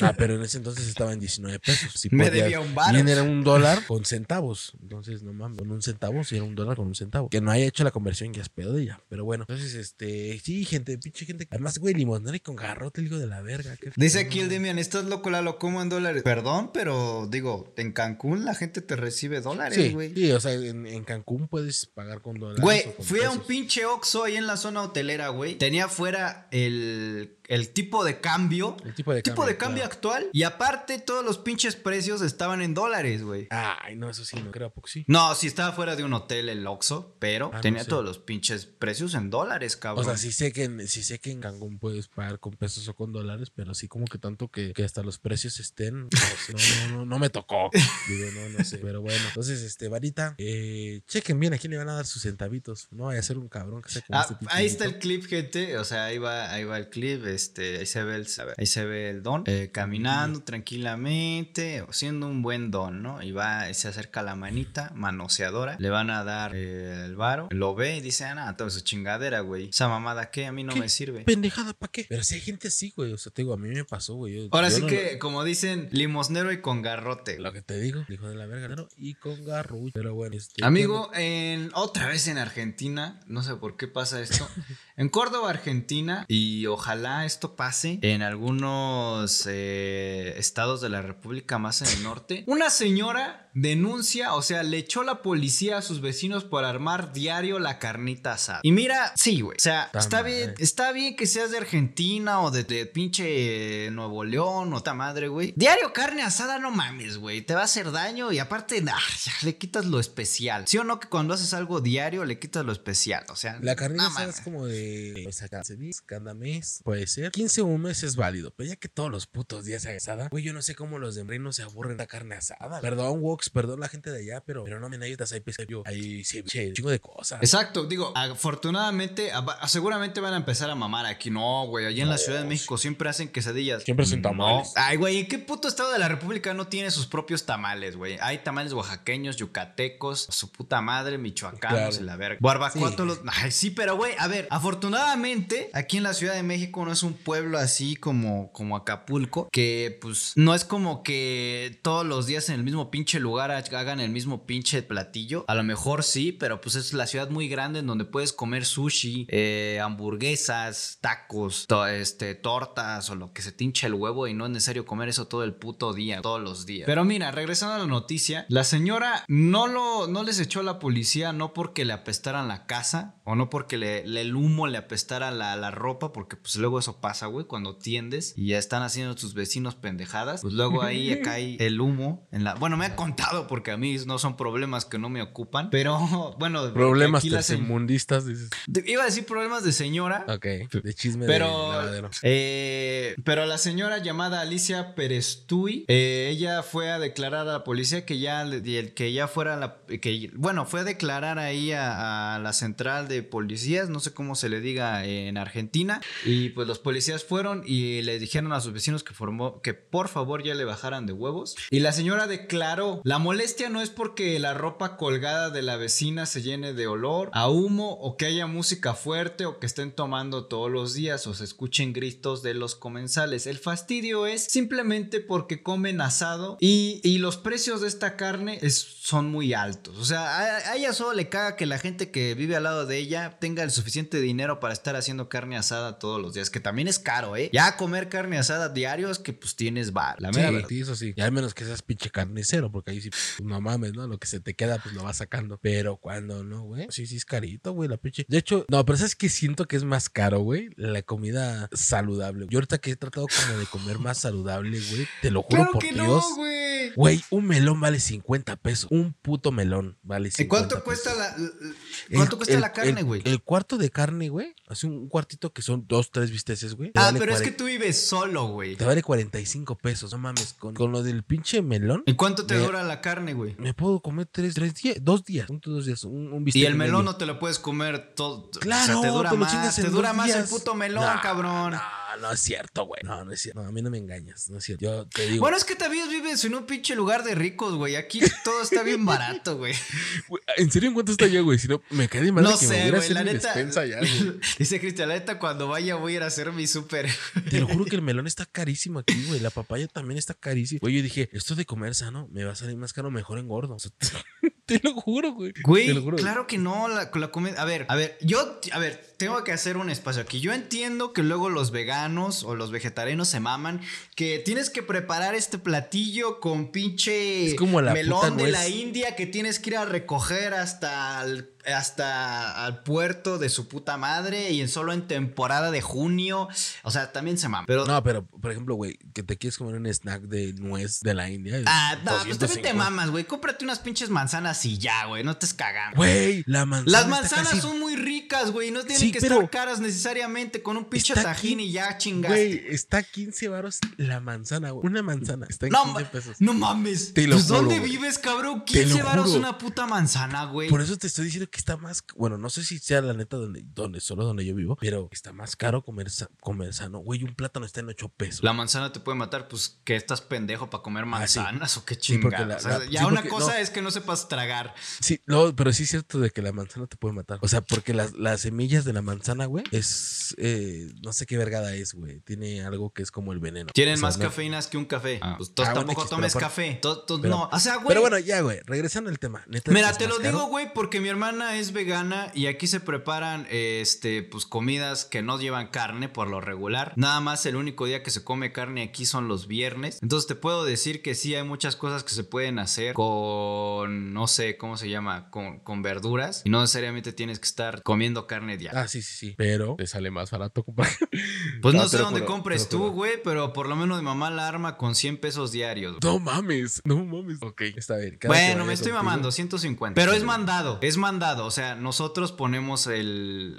[SPEAKER 2] Ah, pero en ese entonces estaba en 19 pesos. Si
[SPEAKER 1] Me debía un varo.
[SPEAKER 2] Bien era un dólar con centavos. Entonces, no mames, con un centavo, si era un dólar con un centavo. Que no haya hecho la conversión ya es pedo de ella. Pero bueno, entonces, este, sí, gente, pinche gente. Además, güey, limonera y con garrote, el hijo de la verga.
[SPEAKER 1] Dice aquí el Demian, estás loco, la lo como en dólares. Perdón, pero digo, en Cancún la gente te recibe dólares, güey.
[SPEAKER 2] sí, o sea, en, en Cancún puedes pagar con dólares.
[SPEAKER 1] Güey, fui a un pinche Oxxo ahí en la zona hotelera, güey. Tenía fuera el, el tipo de cambio.
[SPEAKER 2] El tipo de
[SPEAKER 1] tipo
[SPEAKER 2] cambio,
[SPEAKER 1] de cambio
[SPEAKER 2] claro.
[SPEAKER 1] actual. Y aparte, todos los pinches precios estaban en dólares, güey.
[SPEAKER 2] Ay, no, eso sí, no creo, porque sí.
[SPEAKER 1] No, sí estaba fuera de un hotel el Oxxo, pero
[SPEAKER 2] Ah, no
[SPEAKER 1] tenía
[SPEAKER 2] sé.
[SPEAKER 1] todos los pinches precios en dólares, cabrón.
[SPEAKER 2] O sea, sí sé que en, sí sé que en Cancún puedes pagar con pesos o con dólares, pero sí como que tanto que, que hasta los precios estén. No, sé, no, no, no, no me tocó. Digo, no, no sé. Pero bueno, entonces, este, varita, eh, chequen bien a quién le van a dar sus centavitos. No vaya a ser un cabrón que se
[SPEAKER 1] Ah,
[SPEAKER 2] este
[SPEAKER 1] ahí está el clip, gente. O sea, ahí va, ahí va el clip. Este, ahí se ve el, ahí se ve el don eh, caminando tranquilamente, haciendo un buen don, ¿no? Y va, se acerca la manita manoseadora, le van a dar eh, el varo, lo ve y dice, ah, nada, toda su chingadera, güey. Esa mamada que a mí no
[SPEAKER 2] ¿Qué?
[SPEAKER 1] me sirve.
[SPEAKER 2] Pendejada, ¿para qué? Pero si hay gente así, güey. O sea, te digo, a mí me pasó, güey. Yo-
[SPEAKER 1] Ahora
[SPEAKER 2] yo
[SPEAKER 1] sí
[SPEAKER 2] no
[SPEAKER 1] que, como dicen, limosnero y con garrote.
[SPEAKER 2] Lo, lo que te digo, hijo de la verga, ¿no? Y con garrucho. Pero bueno, este.
[SPEAKER 1] Amigo, en, otra vez en Argentina, no sé por qué pasa esto. En Córdoba, Argentina, y ojalá esto pase en algunos eh, estados de la República más en el norte. Una señora denuncia, o sea, le echó la policía a sus vecinos por armar diario la carnita asada. Y mira, sí, güey. O sea, está bien, está bien que seas de Argentina o de, de pinche Nuevo León o ta madre, güey. Diario carne asada, no mames, güey. Te va a hacer daño y aparte, ah, ya le quitas lo especial. ¿Sí o no que cuando haces algo diario le quitas lo especial? O sea,
[SPEAKER 2] La carnita
[SPEAKER 1] no
[SPEAKER 2] asada es como de. O sea, cada mes, cada mes, puede ser. 15 o un mes es válido. Pero ya que todos los putos días hay asada, güey, yo no sé cómo los de Embrino se aburren de la carne asada. Perdón, Wox, perdón la gente de allá, pero, pero no me ayudas. Hay pescado, hay ceviche, chingo de cosas.
[SPEAKER 1] Exacto, digo, afortunadamente, a- seguramente van a empezar a mamar aquí. No, güey, allá en la Ciudad de México siempre hacen quesadillas.
[SPEAKER 2] Siempre hacen
[SPEAKER 1] No.
[SPEAKER 2] tamales.
[SPEAKER 1] Ay, güey, ¿en qué puto estado de la República no tiene sus propios tamales, güey? Hay tamales oaxaqueños, yucatecos, su puta madre, michoacanos
[SPEAKER 2] Claro.
[SPEAKER 1] la verga. Barbacoa,
[SPEAKER 2] Sí.
[SPEAKER 1] los... Ay, sí, pero güey, a ver, afortunadamente, aquí en la Ciudad de México no es un pueblo así como, como Acapulco, que pues no es como que todos los días en el mismo pinche lugar lugar hagan el mismo pinche platillo. A lo mejor sí, pero pues es la ciudad muy grande en donde puedes comer sushi, eh, hamburguesas, tacos, este, tortas o lo que se tinche el huevo y no es necesario comer eso todo el puto día, todos los días. Pero mira, regresando a la noticia, la señora no lo no les echó a la policía no porque le apestaran la casa o no porque le, el humo le apestara la, la ropa, porque pues luego eso pasa, güey, cuando tiendes y ya están haciendo tus vecinos pendejadas, pues luego ahí cae el humo en la... Bueno, me ha contado porque a mí no son problemas que no me ocupan, pero bueno...
[SPEAKER 2] Problemas tercermundistas, dices.
[SPEAKER 1] Iba a decir problemas de señora.
[SPEAKER 2] Ok, de chisme
[SPEAKER 1] pero, de eh, pero la señora llamada Alicia Perestui, eh, ella fue a declarar a la policía que ya, que ya fuera la... Que, bueno, fue a declarar ahí a, a la central de policías, no sé cómo se le diga en Argentina, y pues los policías fueron y le dijeron a sus vecinos que formó que por favor ya le bajaran de huevos. Y la señora declaró, la molestia no es porque la ropa colgada de la vecina se llene de olor, a humo o que haya música fuerte o que estén tomando todos los días o se escuchen gritos de los comensales. El fastidio es simplemente porque comen asado y, los precios de esta carne son muy altos. O sea, a, ella solo le caga que la gente que vive al lado de ella tenga el suficiente dinero para estar haciendo carne asada todos los días, que también es caro, ¿eh? Ya comer carne asada diario es que pues tienes bar.
[SPEAKER 2] La mera sí, eso sí. Y al menos que seas pinche carnicero, porque ahí sí, pues, no mames, ¿no? Lo que se te queda, pues lo vas sacando. Pero cuando no, güey, sí, sí es carito, güey, la pinche. De hecho, no, pero sabes que siento que es más caro, güey, la comida saludable. Yo ahorita que he tratado como de comer más saludable, güey, te lo juro por Dios. güey. Güey, un melón vale 50 pesos. Un puto melón vale 50
[SPEAKER 1] ¿Y cuánto cuesta la cuánto cuesta la carne, güey?
[SPEAKER 2] El, cuarto de carne, güey, hace un cuartito que son dos, tres bisteces, güey.
[SPEAKER 1] Ah, pero es que tú vives solo, güey.
[SPEAKER 2] Te vale 45 pesos, no mames, con, con lo del pinche melón.
[SPEAKER 1] ¿Y cuánto te dura la carne, güey?
[SPEAKER 2] Me puedo comer tres, tres días, dos días, dos días, un, un bistec.
[SPEAKER 1] Y el melón no te lo puedes comer todo. Claro, o sea, te dura más, te dura más el puto melón, cabrón
[SPEAKER 2] no es cierto, güey. No, no es cierto. No, a mí no me engañas, no es cierto. Yo te digo.
[SPEAKER 1] Bueno, es que también vives en un pinche lugar de ricos, güey. Aquí todo está bien barato, güey.
[SPEAKER 2] ¿En serio en cuánto está ya, güey? Si no, me cae de mal no que sé, me güey, la neta, despensa ya,
[SPEAKER 1] Dice Cristian, la neta, cuando vaya voy a ir a hacer mi súper.
[SPEAKER 2] Te lo juro que el melón está carísimo aquí, güey. La papaya también está carísima. Güey, yo dije, esto de comer sano me va a salir más caro, mejor engordo. O sea, te lo juro, güey.
[SPEAKER 1] Güey, claro que no, la, la comida. A ver, a ver, yo, a ver, tengo que hacer un espacio aquí. Yo entiendo que luego los veganos o los vegetarianos se maman que tienes que preparar este platillo con pinche melón de la India que tienes que ir a recoger hasta el hasta al puerto de su puta madre y en solo en temporada de junio. O sea, también se mama. Pero,
[SPEAKER 2] no, pero por ejemplo, güey, que te quieres comer un snack de nuez de la India.
[SPEAKER 1] Ah, no, pues también te mamas, güey. Cómprate unas pinches manzanas y ya, güey. No te cagando.
[SPEAKER 2] Güey, la manzana.
[SPEAKER 1] Las manzanas son muy ricas, güey. No tienen que estar caras necesariamente con un pinche tajín y ya chingaste. Güey,
[SPEAKER 2] está 15 baros la manzana, güey. Una manzana. Está en no, 15 pesos.
[SPEAKER 1] No mames. pues ¿dónde vives, cabrón? 15 baros una puta manzana, güey.
[SPEAKER 2] Por eso te estoy diciendo que está más, bueno, no sé si sea la neta donde, donde solo donde yo vivo, pero está más caro comer, comer sano. Güey, un plátano está en 8 pesos.
[SPEAKER 1] La manzana te puede matar, pues que estás pendejo para comer ah, manzanas o qué chingadas. ya una cosa es que no sepas tragar.
[SPEAKER 2] Sí, no, pero sí es cierto de que la manzana te puede matar. O sea, porque las, las semillas de la manzana, güey, es, eh, no sé qué vergada es, güey. Tiene algo que es como el veneno.
[SPEAKER 1] Tienen más cafeínas que un café. Ah. Pues ah, tampoco tomes café. no, o sea, güey.
[SPEAKER 2] Pero bueno, ya, güey, regresando al tema.
[SPEAKER 1] Mira, te lo digo, güey, porque mi hermana es vegana gana y aquí se preparan este pues comidas que no llevan carne por lo regular. Nada más el único día que se come carne aquí son los viernes. Entonces te puedo decir que sí hay muchas cosas que se pueden hacer con no sé cómo se llama, con, con verduras y no necesariamente tienes que estar comiendo carne diaria.
[SPEAKER 2] Ah, sí, sí, sí, pero te sale más barato comprar.
[SPEAKER 1] Pues no, sé dónde compres tú, güey, pero por lo menos mi mamá la arma con 100 pesos diarios.
[SPEAKER 2] No mames, no mames. Ok, está bien.
[SPEAKER 1] bueno, me estoy mamando, 150. Pero es mandado, es mandado, o sea, nosotros ponemos el,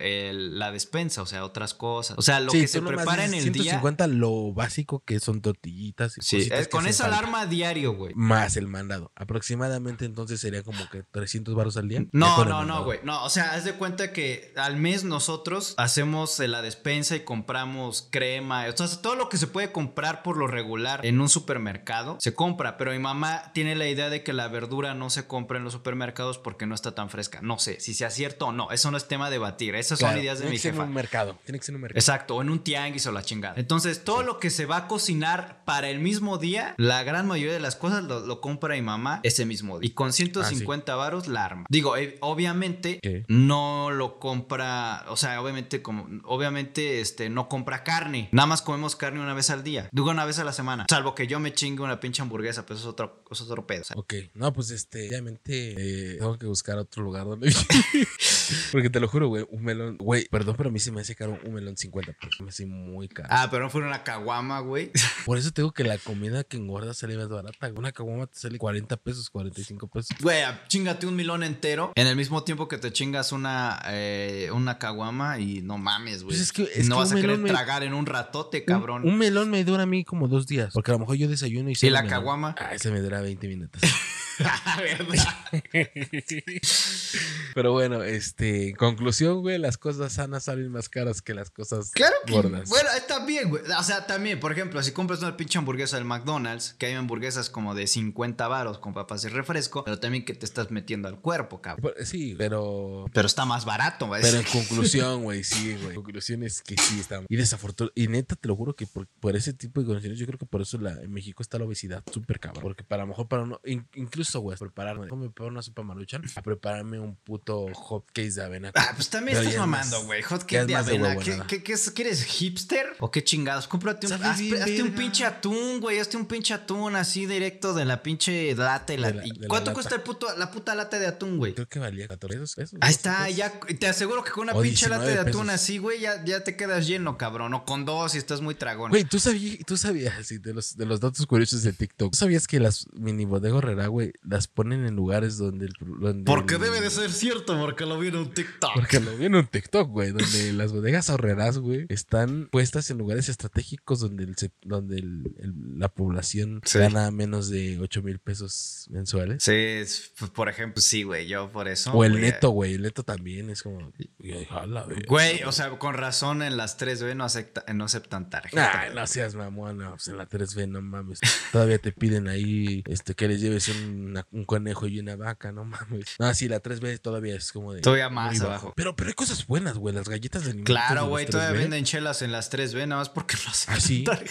[SPEAKER 1] la despensa, o sea, otras cosas. O sea, lo que se prepara en el 150
[SPEAKER 2] día. lo básico que son tortillitas.
[SPEAKER 1] Y sí, con esa alarma diario, güey.
[SPEAKER 2] Más el mandado. Aproximadamente entonces sería como que 300 baros al día.
[SPEAKER 1] No,
[SPEAKER 2] el
[SPEAKER 1] no, no, güey. No, o sea, haz de cuenta que al mes nosotros hacemos eh, la despensa y compramos crema. O sea, todo lo que se puede comprar por lo regular en un supermercado se compra. Pero mi mamá tiene la idea de que la verdura no se compra en los supermercados porque no está tan fresca. No sé si sea cierto o no. Eso no es tema de debatir. Esas
[SPEAKER 2] Claro,
[SPEAKER 1] son ideas de
[SPEAKER 2] tiene
[SPEAKER 1] mi
[SPEAKER 2] que ser en
[SPEAKER 1] jefa.
[SPEAKER 2] un mercado. Tiene que ser en un mercado.
[SPEAKER 1] Exacto, o en un tianguis o la chingada. Entonces, todo lo que se va a cocinar para el mismo día, la gran mayoría de las cosas lo, lo compra mi mamá ese mismo día. Y con 150 varos la arma. Digo, eh, obviamente
[SPEAKER 2] ¿Qué?
[SPEAKER 1] no lo compra, o sea, obviamente como obviamente este no compra carne. Nada más comemos carne una vez al día. Digo una vez a la semana. Salvo que yo me chingue una pinche hamburguesa, pues eso es otro, eso es otro pedo. sea.
[SPEAKER 2] Ok, no, pues este, obviamente eh, tengo que buscar otro lugar donde Porque te lo juro, güey, un melón, güey, perdón, pero a mí se me hace caro un melón 50 pesos. Me hace muy caro.
[SPEAKER 1] Ah, pero no fue una caguama, güey.
[SPEAKER 2] Por eso te digo que la comida que engorda sale más barata. Una caguama te sale 40 pesos, 45 pesos.
[SPEAKER 1] Güey, chingate un milón entero en el mismo tiempo que te chingas una, eh, una caguama y no mames, güey.
[SPEAKER 2] Pues es que- es
[SPEAKER 1] no
[SPEAKER 2] que
[SPEAKER 1] vas a querer
[SPEAKER 2] me-
[SPEAKER 1] tragar en un ratote, cabrón.
[SPEAKER 2] Un, melón me dura a mí como dos días. Porque a lo mejor yo desayuno y
[SPEAKER 1] ¿Y la caguama?
[SPEAKER 2] Ah, ese me dura 20 minutos. Pero bueno, este, en conclusión, güey, las cosas sanas salen más caras que las cosas
[SPEAKER 1] Claro que.
[SPEAKER 2] gordas.
[SPEAKER 1] Bueno, está bien, güey. O sea, también, por ejemplo, si compras una pinche hamburguesa del McDonald's, que hay hamburguesas como de 50 varos con papas y refresco, pero también que te estás metiendo al cuerpo, cabrón.
[SPEAKER 2] Sí, pero
[SPEAKER 1] Pero está más barato, güey.
[SPEAKER 2] Pero en conclusión, güey, sí, güey. Conclusión es que sí está. Y desafortunadamente, y neta, te lo juro que por, por ese tipo de condiciones, yo creo que por eso la, en México está la obesidad súper cabrón. Porque para a lo mejor para uno, in- incluso, güey, prepararme, ¿cómo me preparo una sopa maruchan? A prepararme un puto hot case de avena.
[SPEAKER 1] Ah, pues también estás mamando, güey. Hot
[SPEAKER 2] ya
[SPEAKER 1] cake
[SPEAKER 2] es
[SPEAKER 1] de avena. ¿Qué,
[SPEAKER 2] huevonada.
[SPEAKER 1] qué, qué es? ¿Qué eres hipster? ¿O qué chingados? Cómprate un, haz-
[SPEAKER 2] bien
[SPEAKER 1] hazte un pinche atún, güey. Hazte un pinche atún así directo de la pinche lata. y la-
[SPEAKER 2] la-
[SPEAKER 1] ¿y
[SPEAKER 2] de la
[SPEAKER 1] ¿Cuánto cuesta el puto, la puta lata de atún, güey?
[SPEAKER 2] Creo que valía 14 pesos.
[SPEAKER 1] Ahí
[SPEAKER 2] 12
[SPEAKER 1] está,
[SPEAKER 2] pesos.
[SPEAKER 1] ya te aseguro que con una
[SPEAKER 2] O
[SPEAKER 1] pinche lata de
[SPEAKER 2] 19
[SPEAKER 1] atún
[SPEAKER 2] pesos.
[SPEAKER 1] así, güey, ya, ya te quedas lleno, cabrón. O con dos y estás muy tragón.
[SPEAKER 2] Güey, tú sabías, tú sabías, sí, de los, de los datos curiosos de TikTok. ¿Tú sabías que las mini bodegas Herrera, güey, las ponen en lugares donde el. Donde
[SPEAKER 1] Porque
[SPEAKER 2] el-
[SPEAKER 1] debe de ser cierto, porque lo vi en un TikTok.
[SPEAKER 2] Porque lo vi en un TikTok, güey, donde las bodegas ahorreras, güey, están puestas en lugares estratégicos donde, el, donde el- la población
[SPEAKER 1] Sí.
[SPEAKER 2] gana menos de 8 mil pesos mensuales.
[SPEAKER 1] Sí, es- pues, por ejemplo, sí, güey, yo por eso.
[SPEAKER 2] o el neto, güey, el neto también es como... güey.
[SPEAKER 1] O sea, con razón en las 3B no, acepta, no aceptan tarjeta.
[SPEAKER 2] No seas mamón, no, pues en la 3B no mames. Todavía te piden ahí este que les lleves una- un conejo y una vaca, no mames. No, sí, la 3B todavía es como de.
[SPEAKER 1] Todavía más
[SPEAKER 2] bajo.
[SPEAKER 1] abajo.
[SPEAKER 2] Pero, pero hay cosas buenas, güey. Las galletas de animalitos.
[SPEAKER 1] Claro, güey, todavía
[SPEAKER 2] 3B.
[SPEAKER 1] venden chelas en las 3B, nada más porque no aceptan
[SPEAKER 2] Ah, sí,
[SPEAKER 1] tarjeta,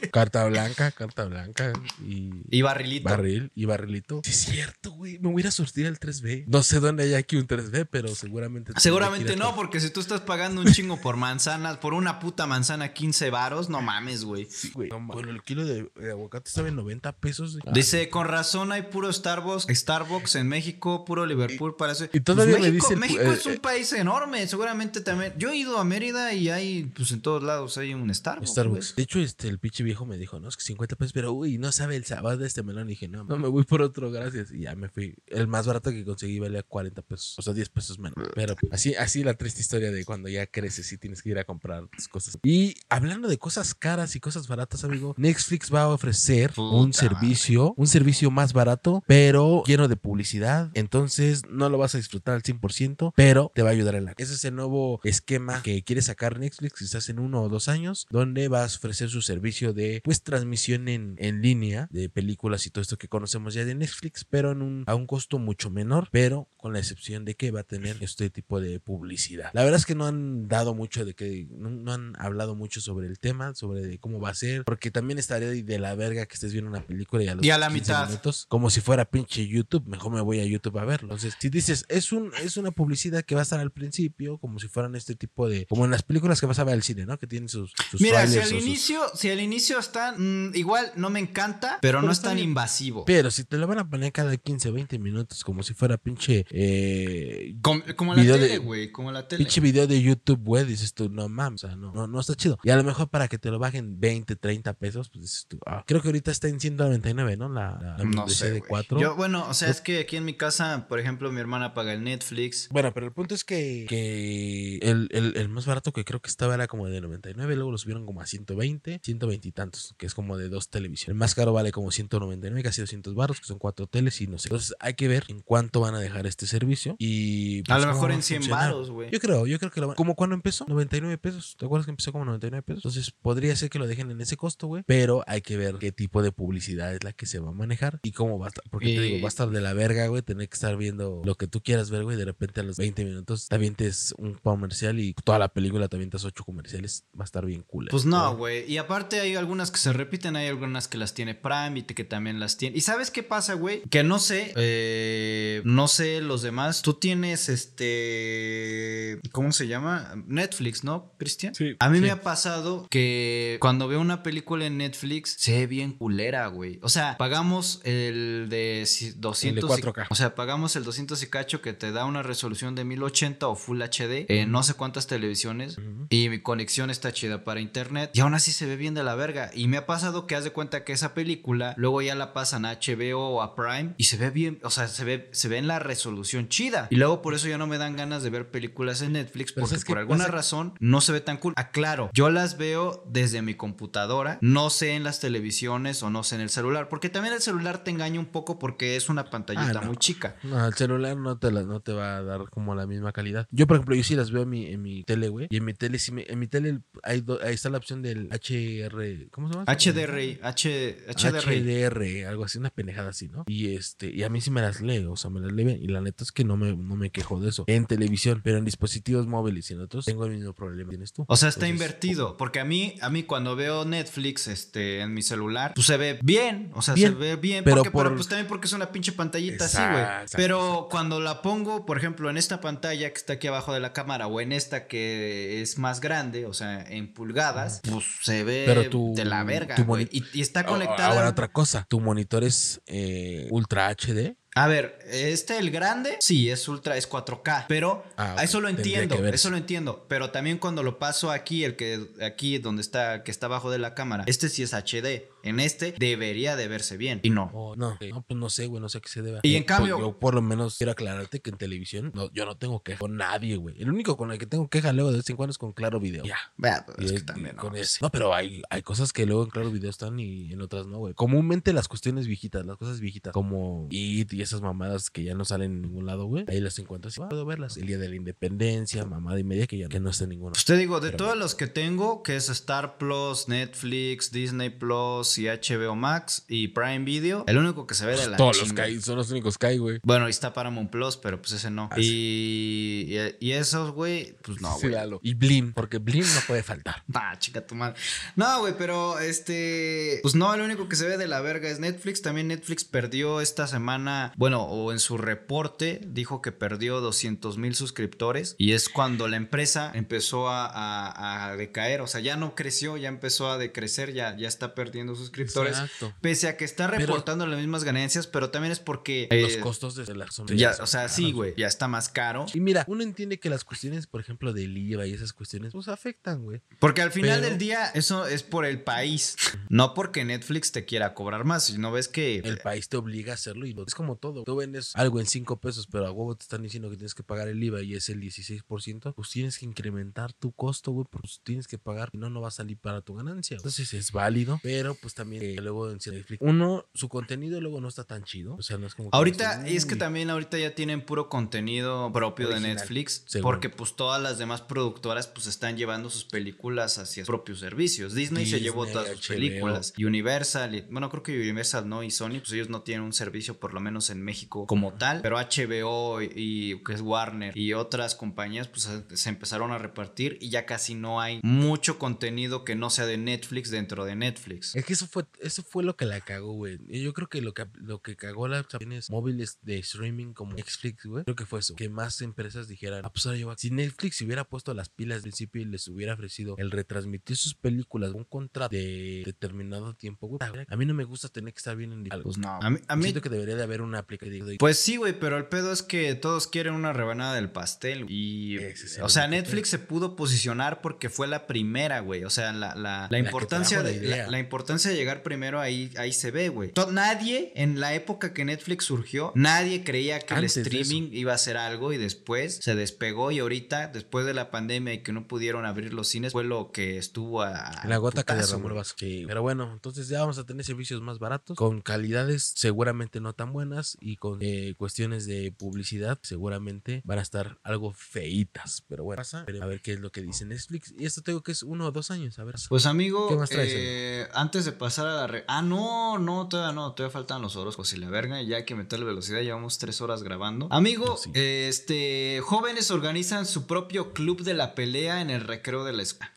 [SPEAKER 2] sí. Carta blanca, carta blanca y.
[SPEAKER 1] Y barrilito.
[SPEAKER 2] Barril y barrilito. Sí, es cierto, güey. Me voy a ir a surtir al 3B. No sé dónde hay aquí un 3B, pero seguramente.
[SPEAKER 1] Seguramente no, porque si tú estás pagando un chingo por manzanas, por una puta manzana 15 varos, no mames, güey.
[SPEAKER 2] Sí, güey. No, bueno, el kilo de, de aguacate estaba en 90 pesos.
[SPEAKER 1] Dice, con razón hay puro Starbucks, Starbucks en México, puro Liverpool parece.
[SPEAKER 2] y todavía me
[SPEAKER 1] México,
[SPEAKER 2] dice pu-
[SPEAKER 1] México
[SPEAKER 2] eh,
[SPEAKER 1] es un
[SPEAKER 2] eh,
[SPEAKER 1] país enorme, seguramente también. Yo he ido a Mérida y hay, pues en todos lados hay un Starbucks.
[SPEAKER 2] Starbucks. De hecho, este, el pinche viejo me dijo, no, es que 50 pesos, pero uy, no sabe el sabor de este melón. Y dije, no, no me voy por otro, gracias. Y ya me fui. El más barato que conseguí valía 40 pesos, o sea, 10 pesos menos. Pero así, así la triste historia de cuando ya creces y tienes que ir a comprar tus cosas. Y hablando de cosas caras y cosas baratas, amigo, Netflix va a ofrecer un servicio, un servicio más barato, pero lleno de publicidad. Entonces no lo vas a disfrutar al 100%, pero te va a ayudar en la. Ese es el nuevo esquema que quiere sacar Netflix, quizás en uno o dos años, donde vas a ofrecer su servicio de pues transmisión en, en línea de películas y todo esto que conocemos ya de Netflix, pero en un, a un costo mucho menor, pero con la excepción de que va a tener este tipo de publicidad. La verdad es que no han dado mucho de que no, no han hablado mucho sobre el tema, sobre de cómo va a ser, porque también estaría de- de la verga que estés viendo una película y a los
[SPEAKER 1] Y a la
[SPEAKER 2] 15
[SPEAKER 1] mitad.
[SPEAKER 2] minutos, como si fuera pinche YouTube, mejor me voy a YouTube a verlo. Entonces, si dices, es un es una publicidad que va a estar al principio, como si fueran este tipo de como en las películas que vas a ver al cine, ¿no? Que tienen sus, sus
[SPEAKER 1] Mira, si al
[SPEAKER 2] o sus-
[SPEAKER 1] inicio, si al inicio están, mm, igual no me encanta, pero no es tan invasivo.
[SPEAKER 2] Pero si te lo van a poner cada 15, 20 minutos, como si fuera pinche eh,
[SPEAKER 1] Com- como la tele, güey. como la tele.
[SPEAKER 2] Pinche video de YouTube, güey, dices tú, no mames, o sea, no, no, no está chido. Y a lo mejor para que te lo bajen 20, 30 pesos, pues dices tú, ah, creo que ahorita está en 199, ¿no? La, la, la
[SPEAKER 1] No sé,
[SPEAKER 2] de
[SPEAKER 1] güey.
[SPEAKER 2] 4.
[SPEAKER 1] Yo, bueno, o sea, es que aquí en mi casa, por ejemplo, mi hermana paga el Netflix.
[SPEAKER 2] Bueno, pero el punto es que, que el, el- el más barato que creo que estaba era como de 99, luego lo subieron como a 120, 120 y tantos, que es como de dos televisiones. El más caro vale como 199, casi 200 baros, que son cuatro teles y no sé. Entonces hay que ver en cuánto van a dejar este servicio y...
[SPEAKER 1] A
[SPEAKER 2] pues,
[SPEAKER 1] lo
[SPEAKER 2] cómo
[SPEAKER 1] mejor
[SPEAKER 2] a
[SPEAKER 1] en 100
[SPEAKER 2] funcionar.
[SPEAKER 1] varos, güey.
[SPEAKER 2] Yo creo, yo creo que lo van... ¿Como cuando empezó? 99 pesos. ¿Te acuerdas que empezó como 99 pesos? Entonces podría ser que lo dejen en ese costo, güey. Pero hay que ver qué tipo de publicidad es la que se va a manejar y cómo va a estar. Porque te digo, va a estar de la verga, güey. Tener que estar viendo lo que tú quieras ver, güey. De repente a los 20 minutos te avientes un comercial y toda la película te avientas 8 comerciales. Va a estar bien cool.
[SPEAKER 1] Pues no, güey. Y aparte hay algunas que se repiten, hay algunas que las tiene Prime y que también las tiene. ¿Y sabes qué pasa, güey? Que no sé, eh, no sé los demás. Tú tienes este, ¿cómo se llama? Netflix, ¿no, Cristian?
[SPEAKER 2] Sí.
[SPEAKER 1] A mí
[SPEAKER 2] Sí.
[SPEAKER 1] me ha pasado que cuando veo una película en Netflix se ve bien culera, güey. O sea, pagamos el de si- 200 y-
[SPEAKER 2] 4K.
[SPEAKER 1] o sea, pagamos el 200 y cacho que te da una resolución de 1080 o Full HD en no sé cuántas televisiones y mi conexión está chida para internet y aún así se ve bien de la verga y me ha pasado que haz de cuenta que esa película luego ya la pasan a HBO o a Prime y se ve bien, o sea, se ve se ve en la resolución chida y luego por eso ya no me dan ganas de ver películas en Netflix porque
[SPEAKER 2] ¿sabes qué
[SPEAKER 1] por alguna
[SPEAKER 2] pasa?
[SPEAKER 1] razón no se ve tan cool. Aclaro, yo las veo desde mi computadora, no sé en las televisiones o no sé en el celular, porque también el celular te engaña un poco porque es una pantallita
[SPEAKER 2] Ah, no.
[SPEAKER 1] muy chica.
[SPEAKER 2] No, el celular no te, la, no te va a dar como la misma calidad. Yo, por ejemplo, yo sí las veo en mi, en mi tele, güey. Y en mi tele, sí me- en mi tele hay do- ahí está la opción del HR. ¿Cómo se llama?
[SPEAKER 1] HDRI, H, HDRI.
[SPEAKER 2] HDR, algo así, una pendejada así, ¿no? Y este, y a mí sí me las leo, o sea, me las leen y la neta es que no me, no me quejo de eso. En televisión, pero en dispositivos móviles y en otros tengo el mismo problema tienes tú.
[SPEAKER 1] O sea, está
[SPEAKER 2] Entonces,
[SPEAKER 1] invertido. Porque a mí, a mí cuando veo Netflix este, en mi celular, pues se ve bien. O sea,
[SPEAKER 2] Bien,
[SPEAKER 1] se ve bien.
[SPEAKER 2] pero
[SPEAKER 1] porque, pero,
[SPEAKER 2] por-
[SPEAKER 1] pues también porque es una pinche pantallita así, güey. Pero
[SPEAKER 2] exacto.
[SPEAKER 1] cuando la pongo, por ejemplo, en esta pantalla que está aquí abajo de la cámara o en esta que es más grande, o sea, en pulgadas, pues se ve
[SPEAKER 2] Pero tu-
[SPEAKER 1] de la verga, güey. Y, y está conectada.
[SPEAKER 2] Ahora otra cosa, tu monitor es eh, Ultra HD.
[SPEAKER 1] A ver, este, el grande, sí, es ultra, es 4K, pero
[SPEAKER 2] Ah,
[SPEAKER 1] eso lo entiendo, eso lo entiendo, pero también cuando lo paso aquí, el que aquí donde está, que está abajo de la cámara, este sí es HD, en este debería de verse bien, y no.
[SPEAKER 2] Oh, no, no, pues no sé, güey, no sé a qué se deba.
[SPEAKER 1] Y en
[SPEAKER 2] Yo, pues,
[SPEAKER 1] cambio-
[SPEAKER 2] yo por lo menos quiero aclararte que en televisión no, yo no tengo queja con nadie, güey. El único con el que tengo queja luego de vez en cuando es con Claro Video. Ya.
[SPEAKER 1] Vea, pues, es que
[SPEAKER 2] es-
[SPEAKER 1] también, no,
[SPEAKER 2] con ese. No, pero hay, hay cosas que luego en Claro Video están y en otras no, güey. Comúnmente las cuestiones viejitas, las cosas viejitas, como IT y esas mamadas que ya no salen en ningún lado, güey. Ahí las encuentras y puedo verlas. El día de la independencia, mamada y media que ya que no está en ninguno.
[SPEAKER 1] Pues te digo, de
[SPEAKER 2] Pero
[SPEAKER 1] todos los que tengo, que es Star Plus, Netflix, Disney Plus y HBO Max y Prime Video, el único que se ve de la
[SPEAKER 2] Todos los que hay son los únicos que hay, güey.
[SPEAKER 1] Bueno, y está Paramount Plus, pero pues ese no.
[SPEAKER 2] Ah,
[SPEAKER 1] y, y, y esos, güey, pues no, güey.
[SPEAKER 2] Y Blim, porque Blim no puede faltar.
[SPEAKER 1] Ah, chica tu madre. No, güey, pero este. Pues no, lo único que se ve de la verga es Netflix. También Netflix perdió esta semana. Bueno, o en su reporte dijo que perdió 200 mil suscriptores. Y es cuando la empresa empezó a, a- a decaer. O sea, ya no creció, ya empezó a decrecer, ya, ya está perdiendo suscriptores.
[SPEAKER 2] Exacto.
[SPEAKER 1] Pese a que está
[SPEAKER 2] Pero-
[SPEAKER 1] reportando las mismas ganancias, pero también es porque.
[SPEAKER 2] Los
[SPEAKER 1] eh,
[SPEAKER 2] costos de la son
[SPEAKER 1] ya, o sea, sí, güey. Ya está más caro.
[SPEAKER 2] Y mira, uno entiende que las cuestiones, por ejemplo, del IVA y esas cuestiones, pues afectan, güey.
[SPEAKER 1] Porque al final
[SPEAKER 2] Pero-
[SPEAKER 1] del día, eso es por el país. No porque Netflix te quiera cobrar más. Si no ves que.
[SPEAKER 2] El país te obliga a hacerlo y es como todo. Tú vendes algo en 5 pesos, pero a huevo te están diciendo que tienes que pagar el IVA y es el 16%, pues tienes que incrementar tu costo, güey, pues tienes que pagar y no, no va a salir para tu ganancia. Entonces es válido, pero pues también eh, luego en Netflix, uno, su contenido luego no está tan chido. O sea, no es como que
[SPEAKER 1] Ahorita,
[SPEAKER 2] dices,
[SPEAKER 1] es que también ahorita ya tienen puro contenido propio
[SPEAKER 2] Original,
[SPEAKER 1] de Netflix.
[SPEAKER 2] seguro.
[SPEAKER 1] Porque pues todas las demás productoras pues están llevando sus películas hacia sus propios servicios. Disney, se llevó todas sus
[SPEAKER 2] HBO.
[SPEAKER 1] películas. Universal, y- bueno, creo que Universal no y Sony, pues ellos no tienen un servicio por lo menos en México como tal. Pero HBO y, y que es Warner y otras compañías pues se- se empezaron a repartir y ya casi no hay mucho contenido que no sea de Netflix dentro de Netflix.
[SPEAKER 2] Es que eso fue, eso fue lo que la cagó, güey. Y yo creo que lo que, lo que cagó las aplicaciones móviles de streaming como Netflix, güey, creo que fue eso. Que más empresas dijeran, ah, pues ahora yo, si Netflix se hubiera puesto las pilas del principio y les hubiera ofrecido el retransmitir sus películas un contrato de determinado tiempo, güey. A mí no me gusta tener que estar bien en
[SPEAKER 1] Pues no. A mí, a mí-
[SPEAKER 2] Siento que debería de haber una aplicación. de-
[SPEAKER 1] Pues sí, güey, pero el pedo es que todos quieren una rebanada del pastel. Y.
[SPEAKER 2] Es el
[SPEAKER 1] O sea, Netflix se pudo posicionar porque fue la primera, güey. O sea, la, la, la importancia de, la importancia de llegar primero ahí, ahí se ve, güey. Nadie, en la época que Netflix surgió, nadie creía que
[SPEAKER 2] Antes
[SPEAKER 1] el streaming iba a ser algo y después se despegó. Y ahorita, después de la pandemia y que no pudieron abrir los cines, fue lo que estuvo a.
[SPEAKER 2] La gota que
[SPEAKER 1] putazo,
[SPEAKER 2] derramó el vaso. Sí, pero bueno, entonces ya vamos a tener servicios más baratos, con calidades seguramente no tan buenas y con eh, cuestiones de publicidad seguramente van a estar algo feitas. Pero bueno, pasa, a ver qué es lo que dice Netflix. Y esto tengo que es uno o dos años, a ver.
[SPEAKER 1] Pues amigo,
[SPEAKER 2] ¿Qué más traes,
[SPEAKER 1] eh, antes de pasar a la... re- Ah, no, no, todavía no, todavía faltan los horóscopos y la verga, ya hay que meterle velocidad, llevamos tres horas grabando. Amigo,
[SPEAKER 2] sí.
[SPEAKER 1] este, jóvenes organizan su propio club de la pelea en el recreo de la escuela.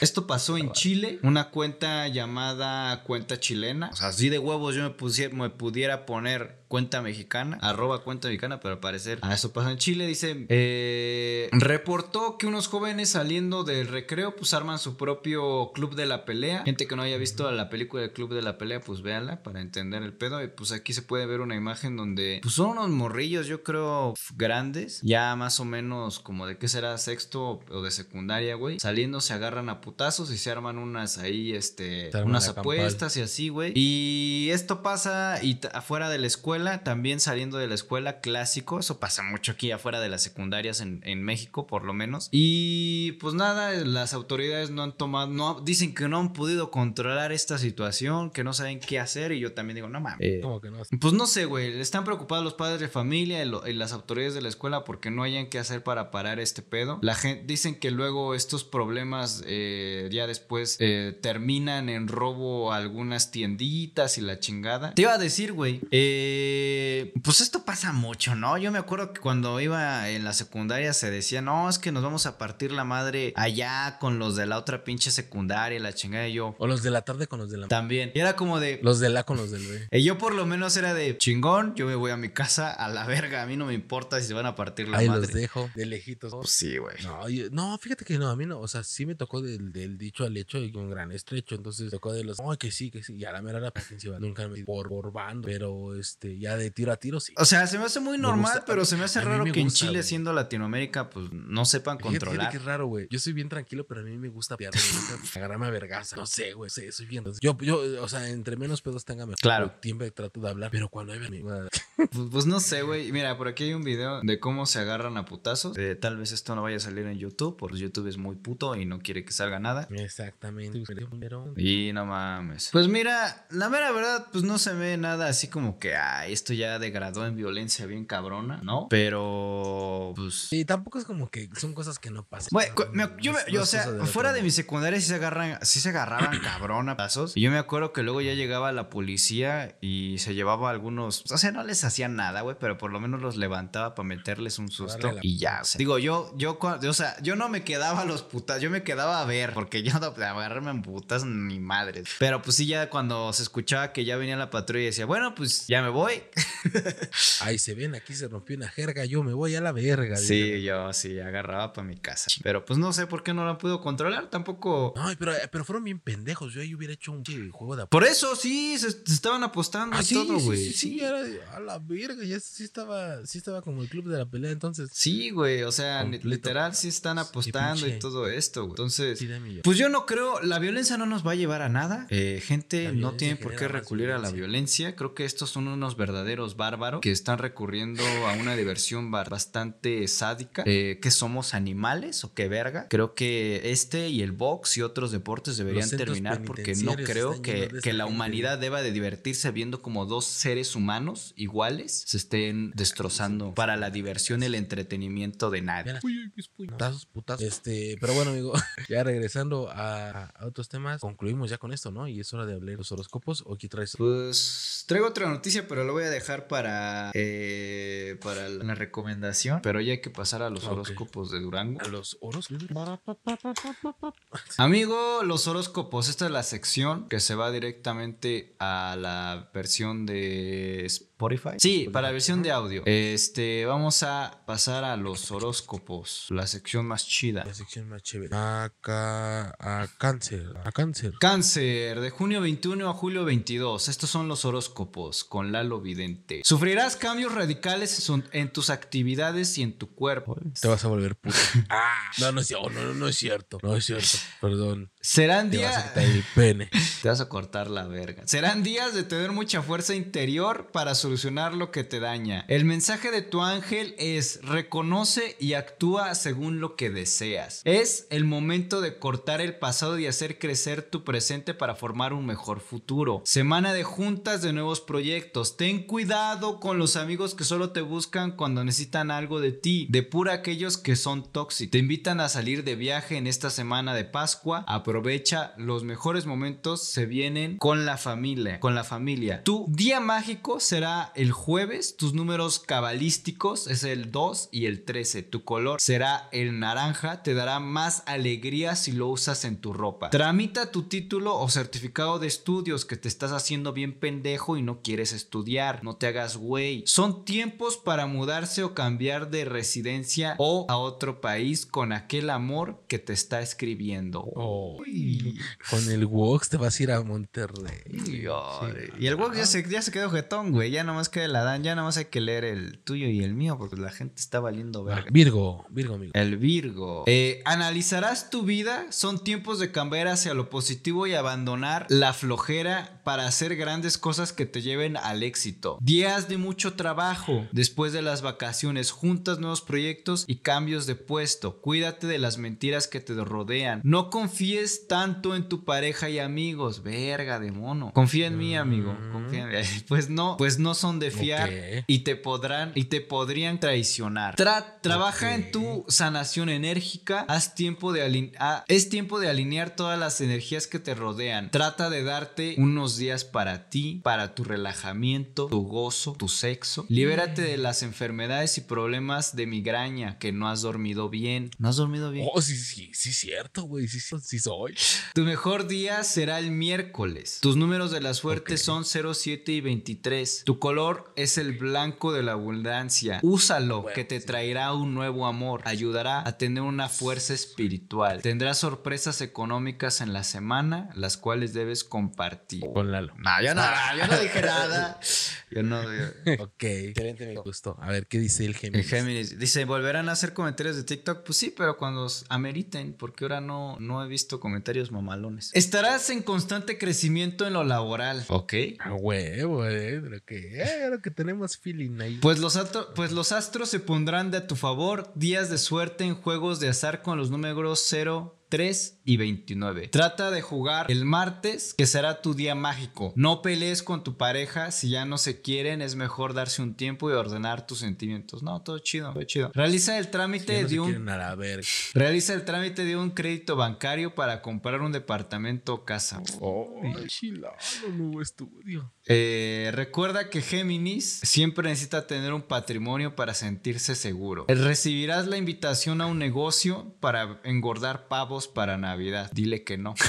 [SPEAKER 1] Esto pasó en Chile, una cuenta llamada cuenta chilena. O sea, así de huevos yo me, pusiera, me pudiera poner cuenta mexicana, arroba cuenta mexicana, pero al parecer a eso pasa en Chile. Dice, eh, reportó que unos jóvenes saliendo del recreo pues arman su propio club de la pelea. Gente que no haya visto la película del club de la pelea, pues véanla para entender el pedo. Y pues aquí se puede ver una imagen donde pues son unos morrillos, yo creo, grandes, ya más o menos como de qué será sexto o de secundaria, güey. Saliendo se agarran a putazos y se arman unas ahí, este, unas
[SPEAKER 2] campal.
[SPEAKER 1] apuestas y así, güey. Y esto pasa y afuera de la escuela, también saliendo de la escuela, clásico. Eso pasa mucho aquí afuera de las secundarias en, en México, por lo menos. Y pues nada, las autoridades no han tomado, no dicen que no han podido controlar esta situación, que no saben qué hacer. Y yo también digo, no mames. eh,
[SPEAKER 2] Como que no.
[SPEAKER 1] pues no sé, güey. Están preocupados los padres de familia y, lo- y las autoridades de la escuela porque no hayan qué hacer para parar este pedo. La gente dicen que luego estos problemas eh, ya después eh, terminan en robo a algunas tienditas y la chingada. Te iba a decir, güey. eh, pues esto pasa mucho, ¿no? Yo me acuerdo que cuando iba en la secundaria se decía, no, es que nos vamos a partir la madre allá con los de la otra pinche secundaria, la chingada y yo.
[SPEAKER 2] O los de la tarde con los de la.
[SPEAKER 1] También. Y era como de,
[SPEAKER 2] Los de la con los del B.
[SPEAKER 1] y yo por lo menos era de chingón, yo me voy a mi casa a la verga, a mí no me importa si se van a partir la
[SPEAKER 2] Ahí
[SPEAKER 1] madre.
[SPEAKER 2] los dejo, de lejitos.
[SPEAKER 1] Pues sí, güey.
[SPEAKER 2] No, yo- no, fíjate que no, a mí no, o sea, sí me tocó del, del dicho al hecho y un gran estrecho, entonces tocó de los, no, que sí, que sí, y a la mera pues, quién se iba. nunca me por, por bando, pero este, ya de tiro a tiro sí.
[SPEAKER 1] O sea, se me hace muy normal,
[SPEAKER 2] gusta-
[SPEAKER 1] pero se me hace raro
[SPEAKER 2] me
[SPEAKER 1] que en Chile, siendo Latinoamérica, pues no sepan
[SPEAKER 2] Fíjate, fíjate
[SPEAKER 1] controlar.
[SPEAKER 2] que raro, güey. Yo soy bien tranquilo, pero a mí me gusta piar, me gusta agarrarme a vergaza. No sé, güey, sí, soy bien. Yo, yo, o sea, entre menos pedos tenga mejor.
[SPEAKER 1] Claro.
[SPEAKER 2] Siempre trato de hablar, pero cuando hay
[SPEAKER 1] Pues, pues no sé, güey. Mira, por aquí hay un video de cómo se agarran a putazos. Eh, tal vez esto no vaya a salir en YouTube, porque YouTube es muy puto y no quiere que salga nada.
[SPEAKER 2] Exactamente.
[SPEAKER 1] Y no mames. Pues mira, la mera verdad, pues no se ve nada así como que, ah, esto ya degradó en violencia bien cabrona, ¿no? Pero, pues...
[SPEAKER 2] Sí, tampoco es como que son cosas que no pasan.
[SPEAKER 1] Cu- me- yo, me- yo, o sea, fuera de mi secundaria sí se agarran, sí se agarraban cabrón a pasos. Y yo me acuerdo que luego ya llegaba la policía y se llevaba algunos, o sea, no les hacían nada, güey, pero por lo menos los levantaba para meterles un susto
[SPEAKER 2] la-
[SPEAKER 1] y ya. o sea, digo, yo, yo, o sea, yo no me quedaba a los putas, yo me quedaba a ver, porque yo no agarrarme en putas ni madres. Pero pues sí, ya cuando se escuchaba que ya venía la patrulla y decía, bueno, pues ya me voy.
[SPEAKER 2] Ahí se ven, aquí se rompió una jerga, yo me voy a la verga.
[SPEAKER 1] Sí, yo sí agarraba para mi casa. Pero pues no sé por qué no la pudo controlar, tampoco.
[SPEAKER 2] No, pero, pero fueron bien pendejos. Yo ahí hubiera hecho un juego de
[SPEAKER 1] Por eso sí, se, se estaban apostando
[SPEAKER 2] Ah,
[SPEAKER 1] y
[SPEAKER 2] sí,
[SPEAKER 1] todo,
[SPEAKER 2] sí,
[SPEAKER 1] güey.
[SPEAKER 2] sí, sí, era a la verga, ya sí estaba, sí estaba como el club de la pelea entonces.
[SPEAKER 1] Sí, güey, o sea,
[SPEAKER 2] Completo.
[SPEAKER 1] literal sí están apostando y todo esto, güey. Entonces,
[SPEAKER 2] Sí, dame yo.
[SPEAKER 1] pues yo no creo, la violencia no nos va a llevar a nada. Eh, gente no tiene por qué recurrir a la
[SPEAKER 2] violencia.
[SPEAKER 1] violencia. Creo que estos son unos verdaderos bárbaros que están recurriendo a una diversión ba- bastante sádica. Eh, que somos animales o qué verga. Creo que este y el box y otros deportes deberían terminar porque no creo que, que la humanidad deba de divertirse viendo como dos seres humanos iguales se estén destrozando para la diversión y el entretenimiento de nadie.
[SPEAKER 2] Putazos, putazos. Este, pero bueno, amigo, ya regresando a, a otros temas, concluimos ya con esto, ¿no? Y es hora de hablar de los horóscopos. ¿O qué traes?
[SPEAKER 1] Pues traigo otra noticia, pero la voy a dejar para, eh, para la recomendación. Pero ya hay que pasar a los
[SPEAKER 2] Ok.
[SPEAKER 1] horóscopos de Durango.
[SPEAKER 2] A los oros.
[SPEAKER 1] Amigo, los horóscopos, esta es la sección que se va directamente a la versión de Spotify. Sí, para la versión de audio. Este, vamos a pasar a los horóscopos, la sección más chida.
[SPEAKER 2] La sección más chévere. Acá. A cáncer. A cáncer.
[SPEAKER 1] Cáncer, de junio 21 a julio 22. Estos son los horóscopos con Lalo Vidente. Sufrirás cambios radicales en tus actividades y en tu cuerpo.
[SPEAKER 2] Te vas a volver puto. Ah, no, no es no, no es cierto. No es cierto. Perdón.
[SPEAKER 1] Serán
[SPEAKER 2] Te vas a
[SPEAKER 1] días.
[SPEAKER 2] quitar el pene.
[SPEAKER 1] Te vas a cortar la verga. Serán días de tener mucha fuerza interior para solucionar lo que te daña. El mensaje de tu ángel es reconoce y actúa según lo que deseas. Es el momento de cortar el pasado y hacer crecer tu presente para formar un mejor futuro. Semana de juntas de nuevos proyectos. Ten cuidado con los amigos que solo te buscan cuando necesitan algo de ti. Depura aquellos que son tóxicos. Te invitan a salir de viaje en esta semana de Pascua. Aprovecha los mejores momentos se vienen con la familia, con la familia. Tu día mágico será el jueves. Tus números cabalísticos es el 2 y el 13. Tu color será el naranja. Te dará más alegría si lo usas en tu ropa. Tramita tu título o certificado de estudios que te estás haciendo bien pendejo y no quieres estudiar. No te hagas güey. Son tiempos para mudarse o cambiar de residencia o a otro país con aquel amor que te está escribiendo.
[SPEAKER 2] Oh, con el Wox te vas a ir a Monterrey.
[SPEAKER 1] Uy. Y el Wox ya se, ya se quedó jetón, güey. Ya nomás queda el Adán. Ya nomás hay que leer el tuyo y el mío porque la gente está valiendo verga.
[SPEAKER 2] Virgo, Virgo, amigo.
[SPEAKER 1] El Virgo. Eh, analizarás tu vida. Son tiempos de cambiar hacia lo positivo y abandonar la flojera para hacer grandes cosas que te lleven al éxito. Días de mucho trabajo. Después de las vacaciones, juntas nuevos proyectos y cambios de puesto. Cuídate de las mentiras que te rodean. No confíes tanto en tu pareja y amigos. Verga de mono. Confía en mí, amigo. Confía en mí. Pues no, pues no son de fiar y te podrán y te podrían traicionar. Tra- trabaja en tu sanación enérgica. Haz tiempo de ah, es tiempo de alinear todas las energías que te rodean. Trata de darte unos días para ti, para tu relajamiento, tu gozo, tu sexo. Libérate de las enfermedades y problemas de migraña que no has dormido bien. ¿No has dormido bien?
[SPEAKER 2] Oh, sí, sí, sí, cierto, güey. Sí, sí, sí soy.
[SPEAKER 1] Tu mejor día será el miércoles. Tus números de la suerte son 0, 7 y 23. Tu color es el blanco de la abundancia. Úsalo,
[SPEAKER 2] Bueno,
[SPEAKER 1] que te
[SPEAKER 2] sí.
[SPEAKER 1] traerá un nuevo amor. Ayudará a tener una fuerza espiritual. Tendrás sorpresas económicas en la semana, las cuales debes compartir.
[SPEAKER 2] Con Lalo.
[SPEAKER 1] No, yo no, yo no dije nada. Yo no.
[SPEAKER 2] Ok. Excelente, me gustó. A ver, ¿qué dice el
[SPEAKER 1] El
[SPEAKER 2] Géminis?
[SPEAKER 1] Géminis dice, ¿volverán a hacer comentarios de TikTok? Pues sí, pero cuando ameriten, porque ahora no, no he visto comentarios mamalones. Estarás en constante crecimiento en lo laboral. Ok.
[SPEAKER 2] A huevo, eh. Lo que, eh, lo que tenemos feeling ahí.
[SPEAKER 1] Pues los, pues los astros se pondrán de a tu favor. Días de suerte en juegos de azar con los números 0, 3 y 29. Trata de jugar el martes, que será tu día mágico. No pelees con tu pareja. Si ya no se quieren, es mejor darse un tiempo y ordenar tus sentimientos. No, todo chido, todo chido. Realiza el
[SPEAKER 2] Si
[SPEAKER 1] trámite
[SPEAKER 2] ya no se
[SPEAKER 1] de un
[SPEAKER 2] quieren a la verga.
[SPEAKER 1] Realiza el trámite de un crédito bancario para comprar un departamento o casa.
[SPEAKER 2] Oh, chilado, nuevo estudio.
[SPEAKER 1] Eh, recuerda que Géminis siempre necesita tener un patrimonio para sentirse seguro. Recibirás la invitación a un negocio para engordar pavos para Navidad. Dile que no.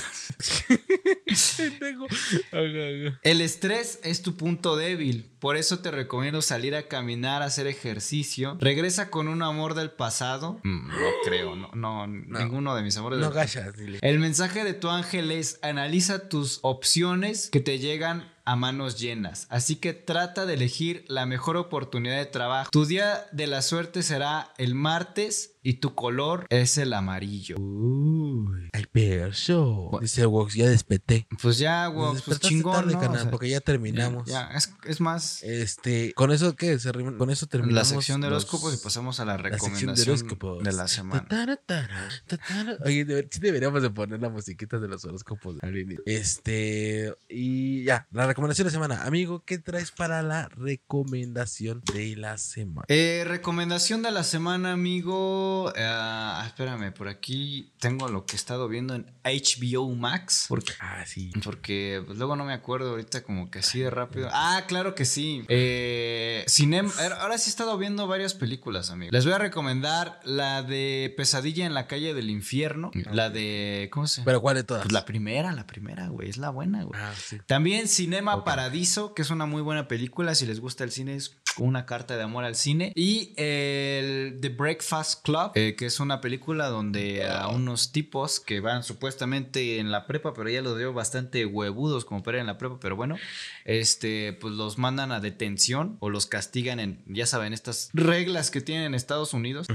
[SPEAKER 1] El estrés es tu punto débil, por eso te recomiendo salir a caminar, hacer ejercicio. Regresa con un amor del pasado. Mm, no creo, no, no, ninguno de mis amores
[SPEAKER 2] No
[SPEAKER 1] del
[SPEAKER 2] dile.
[SPEAKER 1] El mensaje de tu ángel es analiza tus opciones que te llegan a manos llenas. Así que trata de elegir la mejor oportunidad de trabajo. Tu día de la suerte será el martes y tu color es el amarillo. Uy.
[SPEAKER 2] Ay, perso. Dice Wox, ya despeté.
[SPEAKER 1] Pues ya, güey, pues chingón,
[SPEAKER 2] tarde,
[SPEAKER 1] ¿no?
[SPEAKER 2] canal,
[SPEAKER 1] O sea,
[SPEAKER 2] porque ya terminamos.
[SPEAKER 1] Ya, es, es más
[SPEAKER 2] Este, con eso qué, con eso
[SPEAKER 1] la
[SPEAKER 2] terminamos.
[SPEAKER 1] sección de
[SPEAKER 2] los-
[SPEAKER 1] horóscopos y pasamos a la
[SPEAKER 2] la sección de
[SPEAKER 1] recomendación
[SPEAKER 2] horóscopos.
[SPEAKER 1] de la semana.
[SPEAKER 2] Tatara, tara, tatara. Oye, sí deberíamos de poner la musiquita de los horóscopos. Este, y ya, la recomendación de la semana. Amigo, ¿qué traes para la recomendación de la semana?
[SPEAKER 1] Eh, recomendación de la semana, amigo. Visto, ah, espérame, por aquí tengo lo que he estado viendo en HBO Max. Porque,
[SPEAKER 2] Ah, sí.
[SPEAKER 1] porque pues, luego no me acuerdo ahorita como que así de rápido. Ah, claro que sí. Eh, cinem- ahora sí he estado viendo varias películas, amigo. Les voy a recomendar la de Pesadilla en la calle del infierno. La de, ¿cómo se llama?
[SPEAKER 2] Pero ¿cuál de todas?
[SPEAKER 1] Pues la primera, la primera, güey, es la buena, güey.
[SPEAKER 2] Ah, sí.
[SPEAKER 1] También Cinema Paradiso, que es una muy buena película. Si les gusta el cine, es una carta de amor al cine. Y el The Breakfast Club, eh, que es una película donde a unos tipos que van supuestamente en la prepa, pero ya los veo bastante huevudos como para ir en la prepa, pero bueno, este, pues los mandan a detención o los castigan en, ya saben, estas reglas que tienen en Estados Unidos.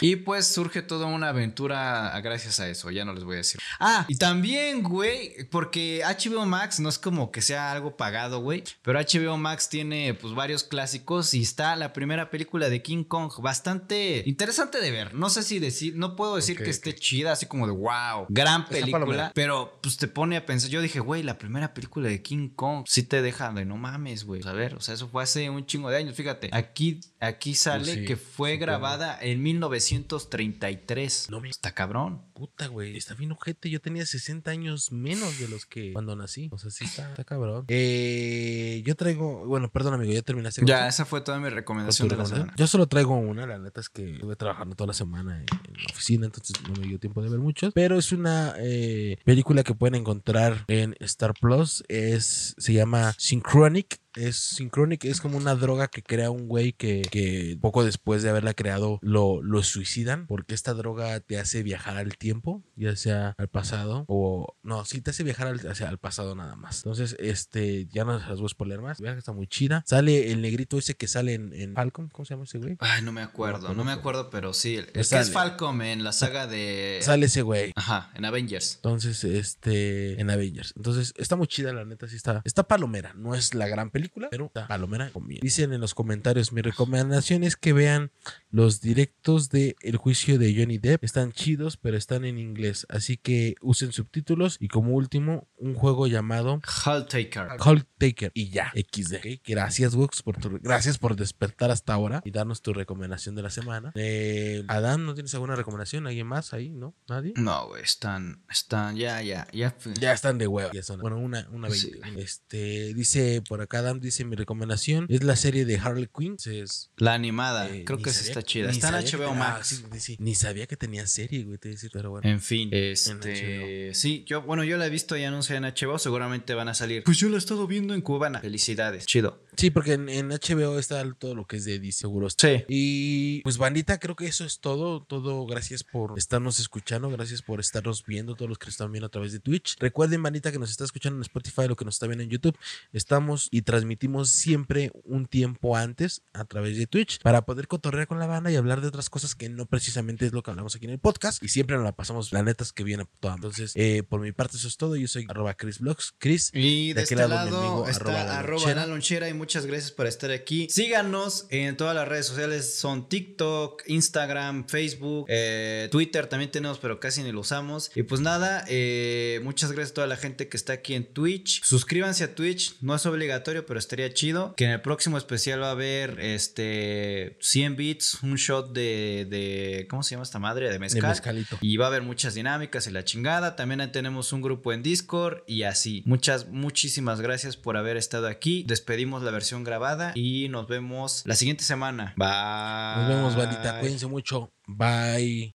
[SPEAKER 1] Y pues surge toda una aventura gracias a eso, ya no les voy a decir. Ah, y también, güey, porque HBO Max no es como que sea algo pagado, güey, pero HBO Max tiene pues varios clásicos y está la primera película de King Kong, bastante interesante de ver. No sé si decir, no puedo decir que esté chida, así como de wow, gran película, pero pues te pone a pensar, yo dije, güey, la primera película de King Kong sí te deja de no mames, güey. A ver, o sea, eso fue hace un chingo de años, fíjate. Aquí aquí sale
[SPEAKER 2] Pues sí,
[SPEAKER 1] que fue grabada en 1933.
[SPEAKER 2] No me-
[SPEAKER 1] Está cabrón.
[SPEAKER 2] Puta, güey. Está bien ojete. Yo tenía 60 años menos de los que cuando nací. O sea, sí está, está cabrón. Eh, yo traigo. Bueno, perdón, amigo. Ya terminaste. con
[SPEAKER 1] Ya, esa fue toda mi recomendación de la semana.
[SPEAKER 2] Yo solo traigo una. La neta es que estuve trabajando toda la semana en, en la oficina. Entonces no me dio tiempo de ver muchos. Pero es una eh, película que pueden encontrar en Star Plus. Es, se llama Synchronic. Es Synchronic, es como una droga que crea un güey que, que poco después de haberla creado lo, lo suicidan porque esta droga te hace viajar al tiempo, ya sea al pasado o no, sí te hace viajar al, hacia al pasado nada más. Entonces, este, ya no las voy a spoiler más. Vean que está muy chida. Sale el negrito ese que sale en, en Falcon, ¿cómo se llama ese güey?
[SPEAKER 1] Ay, no me acuerdo, no me acuerdo, pero sí. El, el que
[SPEAKER 2] Sale.
[SPEAKER 1] es Falcom en la saga de.
[SPEAKER 2] Sale ese güey.
[SPEAKER 1] Ajá, en Avengers.
[SPEAKER 2] Entonces, este, en Avengers. Entonces, está muy chida, la neta, sí está. Está palomera. No es la gran película, pero está palomera. conviene. Dicen en los comentarios, mi recomendación es que vean los directos de El juicio de Johnny Depp. Están chidos, pero están en inglés. Así que usen subtítulos. Y como último, un juego llamado
[SPEAKER 1] Hull Taker.
[SPEAKER 2] Hulk Taker. Y ya, XD. Gracias, Wux, por tu, gracias por despertar hasta ahora y darnos tu recomendación de la semana. Eh, Adán, ¿no tienes alguna recomendación? ¿Alguien más ahí? ¿No? ¿Nadie?
[SPEAKER 1] No, güey, están. Están. Ya, ya, ya.
[SPEAKER 2] Ya están de hueva. Ya son- bueno, una, una
[SPEAKER 1] Sí.
[SPEAKER 2] 20. Este, dice por acá, Adam dice mi recomendación es la serie de Harley Quinn. Es,
[SPEAKER 1] La animada.
[SPEAKER 2] eh,
[SPEAKER 1] Creo que
[SPEAKER 2] sabía-
[SPEAKER 1] está chida.
[SPEAKER 2] ni
[SPEAKER 1] Está en
[SPEAKER 2] que
[SPEAKER 1] HBO Max.
[SPEAKER 2] ah, sí, sí, Ni sabía que tenía serie, güey, te voy a decir, pero bueno.
[SPEAKER 1] En fin, este, sí, yo, bueno, yo la he visto ya anunciada en HBO, seguramente van a salir. Pues yo la he estado viendo en Cubana. Felicidades, chido.
[SPEAKER 2] Sí, porque en, en HBO está todo lo que es de DC, seguro.
[SPEAKER 1] Sí.
[SPEAKER 2] Y pues bandita, creo que eso es todo. Todo, gracias por estarnos escuchando, gracias por estarnos viendo, todos los que nos están viendo a través de Twitch. Recuerden, bandita, que nos está escuchando en Spotify o que nos está viendo en YouTube. Estamos y transmitimos siempre un tiempo antes a través de Twitch para poder cotorrear con la banda y hablar de otras cosas que no precisamente es lo que hablamos aquí en el podcast. Y siempre nos la pasamos, la neta es que viene toda. Entonces, eh, por mi parte, eso es todo. Yo soy arroba Chris Vlogs. Chris.
[SPEAKER 1] Y de,
[SPEAKER 2] De
[SPEAKER 1] este
[SPEAKER 2] aquel
[SPEAKER 1] lado,
[SPEAKER 2] lado, mi amigo,
[SPEAKER 1] está
[SPEAKER 2] arroba la
[SPEAKER 1] arroba
[SPEAKER 2] lonchera.
[SPEAKER 1] la lonchera y muchas gracias por estar aquí. Síganos en todas las redes sociales, son TikTok, Instagram, Facebook, eh, Twitter también tenemos, pero casi ni lo usamos. Y pues nada, eh, muchas gracias a toda la gente que está aquí en Twitch. Suscríbanse a Twitch, no es obligatorio, pero estaría chido. Que en el próximo especial va a haber este 100 bits, un shot de, de ¿cómo se llama esta madre? De
[SPEAKER 2] De
[SPEAKER 1] mezcal.
[SPEAKER 2] mezcalito.
[SPEAKER 1] Y va a haber muchas dinámicas y la chingada. También ahí tenemos un grupo en Discord y así. Muchas, muchísimas gracias por haber estado aquí. Despedimos la versión grabada y nos vemos la siguiente semana. Bye.
[SPEAKER 2] Nos vemos, bandita. Cuídense mucho. Bye.